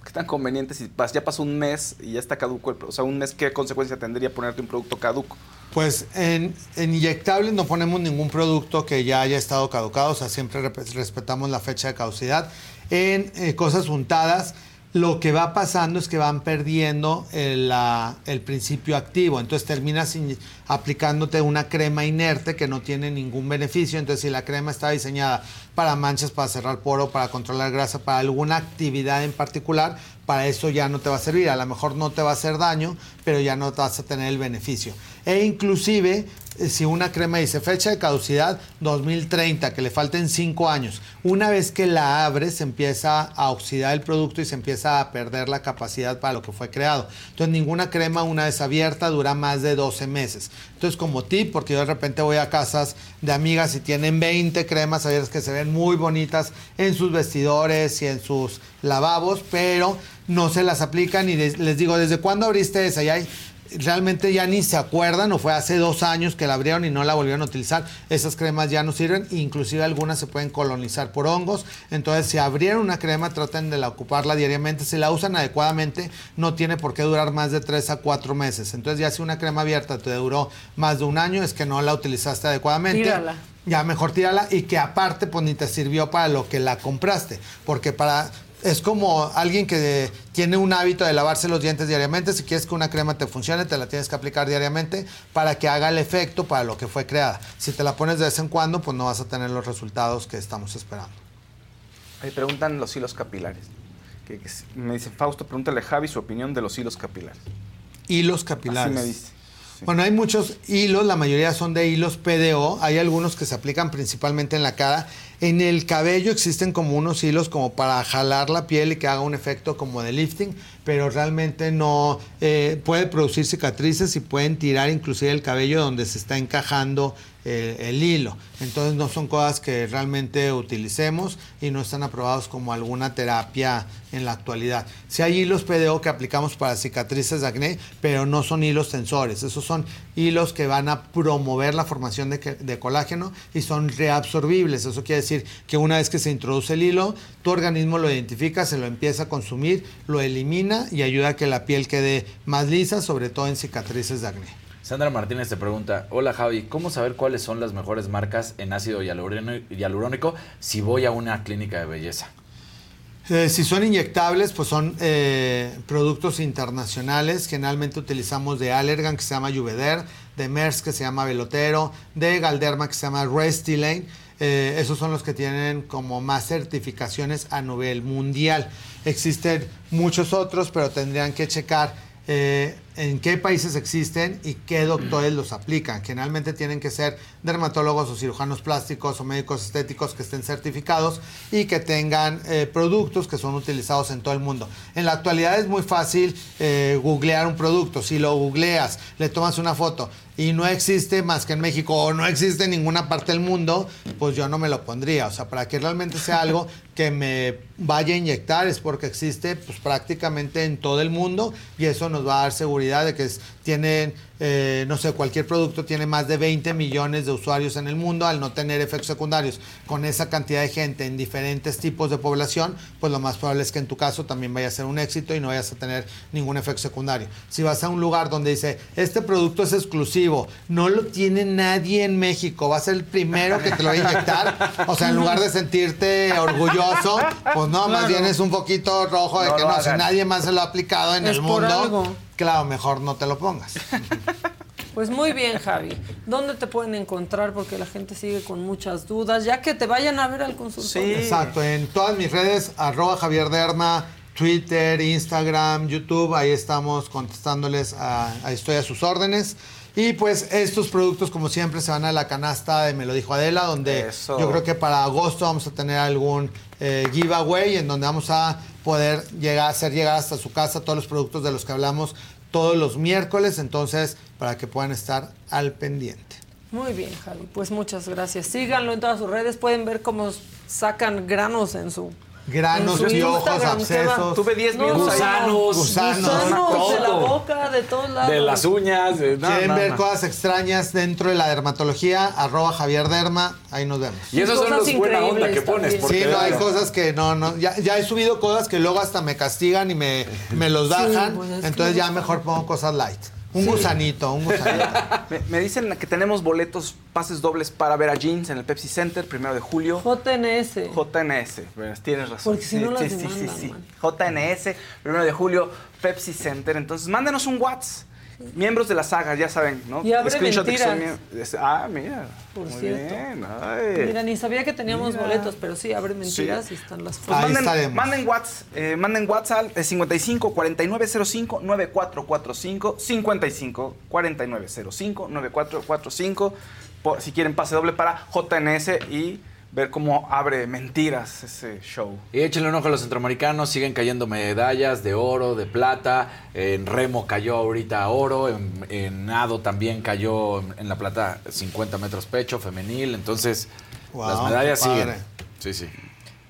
qué tan conveniente si pas- ya pasó un mes y ya está caduco? el O sea, un mes, ¿qué consecuencia tendría ponerte un producto caduco? Pues en, en inyectables no ponemos ningún producto que ya haya estado caducado, o sea, siempre respetamos la fecha de caducidad. En eh, cosas untadas, lo que va pasando es que van perdiendo el, la- el principio activo, entonces terminas in- aplicándote una crema inerte que no tiene ningún beneficio, entonces si la crema está diseñada para manchas, para cerrar poro, para controlar grasa, para alguna actividad en particular, para eso ya no te va a servir. A lo mejor no te va a hacer daño, pero ya no te vas a tener el beneficio. E inclusive, eh, si una crema dice fecha de caducidad 2030, que le falten 5 años, una vez que la abres, empieza a oxidar el producto y se empieza a perder la capacidad para lo que fue creado. Entonces, ninguna crema una vez abierta dura más de 12 meses. Entonces, como tip, porque yo de repente voy a casas de amigas y tienen 20 cremas abiertas que se ven muy bonitas en sus vestidores y en sus lavabos, pero no se las aplican y les, les digo, ¿desde cuándo abriste esa? Y hay, realmente ya ni se acuerdan o fue hace dos años que la abrieron y no la volvieron a utilizar. Esas cremas ya no sirven, inclusive algunas se pueden colonizar por hongos. Entonces, si abrieron una crema, traten de la ocuparla diariamente. Si la usan adecuadamente, no tiene por qué durar más de tres a cuatro meses. Entonces, ya si una crema abierta te duró más de un año, es que no la utilizaste adecuadamente. Tírala. Ya mejor tírala y que aparte pues ni te sirvió para lo que la compraste, porque para es como alguien que tiene un hábito de lavarse los dientes diariamente, si quieres que una crema te funcione, te la tienes que aplicar diariamente para que haga el efecto para lo que fue creada. Si te la pones de vez en cuando, pues no vas a tener los resultados que estamos esperando. Ahí preguntan los hilos capilares. Que- me dice Fausto, pregúntale a Javi su opinión de los hilos capilares. Hilos capilares. Así me dice. Bueno, hay muchos hilos, la mayoría son de hilos PDO, hay algunos que se aplican principalmente en la cara. En el cabello existen como unos hilos como para jalar la piel y que haga un efecto como de lifting, pero realmente no eh, puede producir cicatrices y pueden tirar inclusive el cabello donde se está encajando eh, el hilo. Entonces no son cosas que realmente utilicemos y no están aprobados como alguna terapia en la actualidad. Si hay hilos PDO que aplicamos para cicatrices de acné, pero no son hilos tensores. Esos son hilos que van a promover la formación de, de colágeno y son reabsorbibles. Eso quiere decir que una vez que se introduce el hilo, tu organismo lo identifica, se lo empieza a consumir, lo elimina y ayuda a que la piel quede más lisa, sobre todo en cicatrices de acné. Sandra Martínez te pregunta, hola Javi, ¿cómo saber cuáles son las mejores marcas en ácido hialurónico, si voy a una clínica de belleza? Eh, si son inyectables, pues son eh, productos internacionales. Generalmente utilizamos de Allergan, que se llama Juveder, de Merck, que se llama Velotero, de Galderma, que se llama Restylane. Eh, esos son los que tienen como más certificaciones a nivel mundial. Existen muchos otros, pero tendrían que checar eh, en qué países existen y qué doctores los aplican. Generalmente tienen que ser dermatólogos o cirujanos plásticos o médicos estéticos que estén certificados y que tengan eh, productos que son utilizados en todo el mundo. En la actualidad es muy fácil eh, googlear un producto. Si lo googleas, le tomas una foto y no existe más que en México o no existe en ninguna parte del mundo, pues yo no me lo pondría. O sea, para que realmente sea algo que me vaya a inyectar es porque existe pues prácticamente en todo el mundo y eso nos va a dar seguridad de que tienen, eh, no sé, cualquier producto tiene más de 20 millones de usuarios en el mundo al no tener efectos secundarios. Con esa cantidad de gente en diferentes tipos de población, pues lo más probable es que en tu caso también vaya a ser un éxito y no vayas a tener ningún efecto secundario. Si vas a un lugar donde dice, este producto es exclusivo, no lo tiene nadie en México, va a ser el primero que te lo va a inyectar, o sea, en lugar de sentirte orgulloso, pues no, más bien es un poquito rojo de No que no, si nadie más se lo ha aplicado en Es el mundo, claro, mejor no te lo pongas. Pues muy bien, Javi. ¿Dónde te pueden encontrar? Porque la gente sigue con muchas dudas. Ya que te vayan a ver al consultorio. Exacto, en todas mis redes, arroba Javier Derma, Twitter, Instagram, YouTube, ahí estamos contestándoles a, a Estoy a sus órdenes. Y pues estos productos, como siempre, se van a la canasta de Me lo dijo Adela, donde Eso. yo creo que para agosto vamos a tener algún eh, giveaway en donde vamos a poder llegar, hacer llegar hasta su casa todos los productos de los que hablamos todos los miércoles, entonces para que puedan estar al pendiente. Muy bien, Javi. Pues muchas gracias. Síganlo en todas sus redes. Pueden ver cómo sacan granos en su. Granos, piojos, abscesos. Tuve 10 No, minutos. Gusanos, Gusanos, Gusanos de la boca, de todos lados. De las uñas. de- no, ¿Quieren no, ver no. cosas extrañas dentro de la dermatología? Arroba Javier Derma, ahí nos vemos. Y esos son los buena onda increíbles que pones. Porque Sí, no, hay cosas que no, no, ya, ya he subido cosas que luego hasta me castigan y me, me los bajan, pues que entonces ya mejor pongo cosas light. Un gusanito, un gusanito. Me, me dicen que tenemos boletos, pases dobles para ver a Jeans en el Pepsi Center, primero de julio. JNS. JNS, pues, tienes razón. Porque si no las demandan, man. JNS, primero de julio, Pepsi Center. Entonces, mándenos un WhatsApp. Miembros de la saga, ya saben, ¿no? Y abre Screenshot de que son mentiras. Ah, mira. Por Muy cierto. bien, ay. Mira, ni sabía que teníamos Mira. boletos, pero sí, abre mentiras Sí. y están las Pues fotos. Ahí manden, manden WhatsApp, eh, manden WhatsApp al 55 4905 9445 55 4905 9445 por- si quieren pase doble para JNS y ver cómo abre mentiras ese show. Y échenle un ojo a los centroamericanos, siguen cayendo medallas de oro, de plata. En remo cayó ahorita oro, en, en nado también cayó en, la plata 50 metros pecho femenil. Entonces, Wow, las medallas siguen. Sí, sí.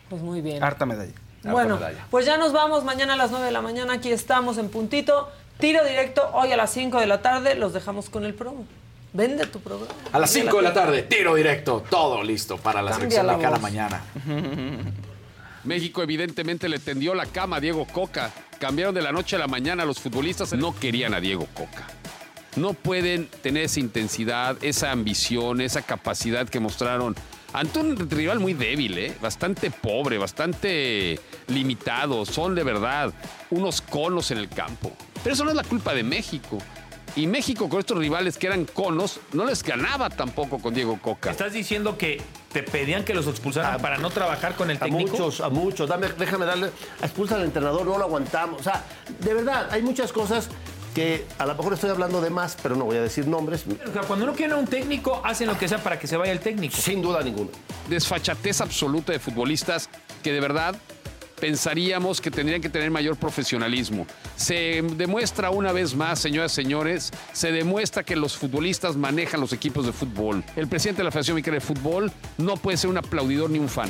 Pues muy bien. Harta medalla. Harta Bueno, medalla. pues ya nos vamos. Mañana a las 9 de la mañana aquí estamos en puntito. Tiro directo hoy a las 5 de la tarde. Los dejamos con el promo. Vende tu programa. A las Vende 5 de la tarde, tiro directo, todo listo para la Cambia la mexicana voz. mañana. México evidentemente le tendió la cama a Diego Coca. Cambiaron de la noche a la mañana los futbolistas. No querían a Diego Coca. No pueden tener esa intensidad, esa ambición, esa capacidad que mostraron ante un rival muy débil, ¿eh? bastante pobre, bastante limitado. Son de verdad unos conos en el campo. Pero eso no es la culpa de México. Y México con estos rivales que eran conos no les ganaba tampoco con Diego Coca. ¿Estás diciendo que te pedían que los expulsaran para no trabajar con el A técnico? muchos, a muchos. Dame, déjame darle. Expulsa al entrenador, no lo aguantamos. O sea, de verdad, hay muchas cosas que a lo mejor estoy hablando de más, pero no voy a decir nombres. O sea, cuando no quieren a un técnico, hacen lo que sea para que se vaya el técnico. Sin duda ninguna. desfachatez absoluta de futbolistas que de verdad pensaríamos que tendrían que tener mayor profesionalismo. Se demuestra una vez más, señoras y señores, se demuestra que los futbolistas manejan los equipos de fútbol. El presidente de la Federación Mexicana de Fútbol no puede ser un aplaudidor ni un fan.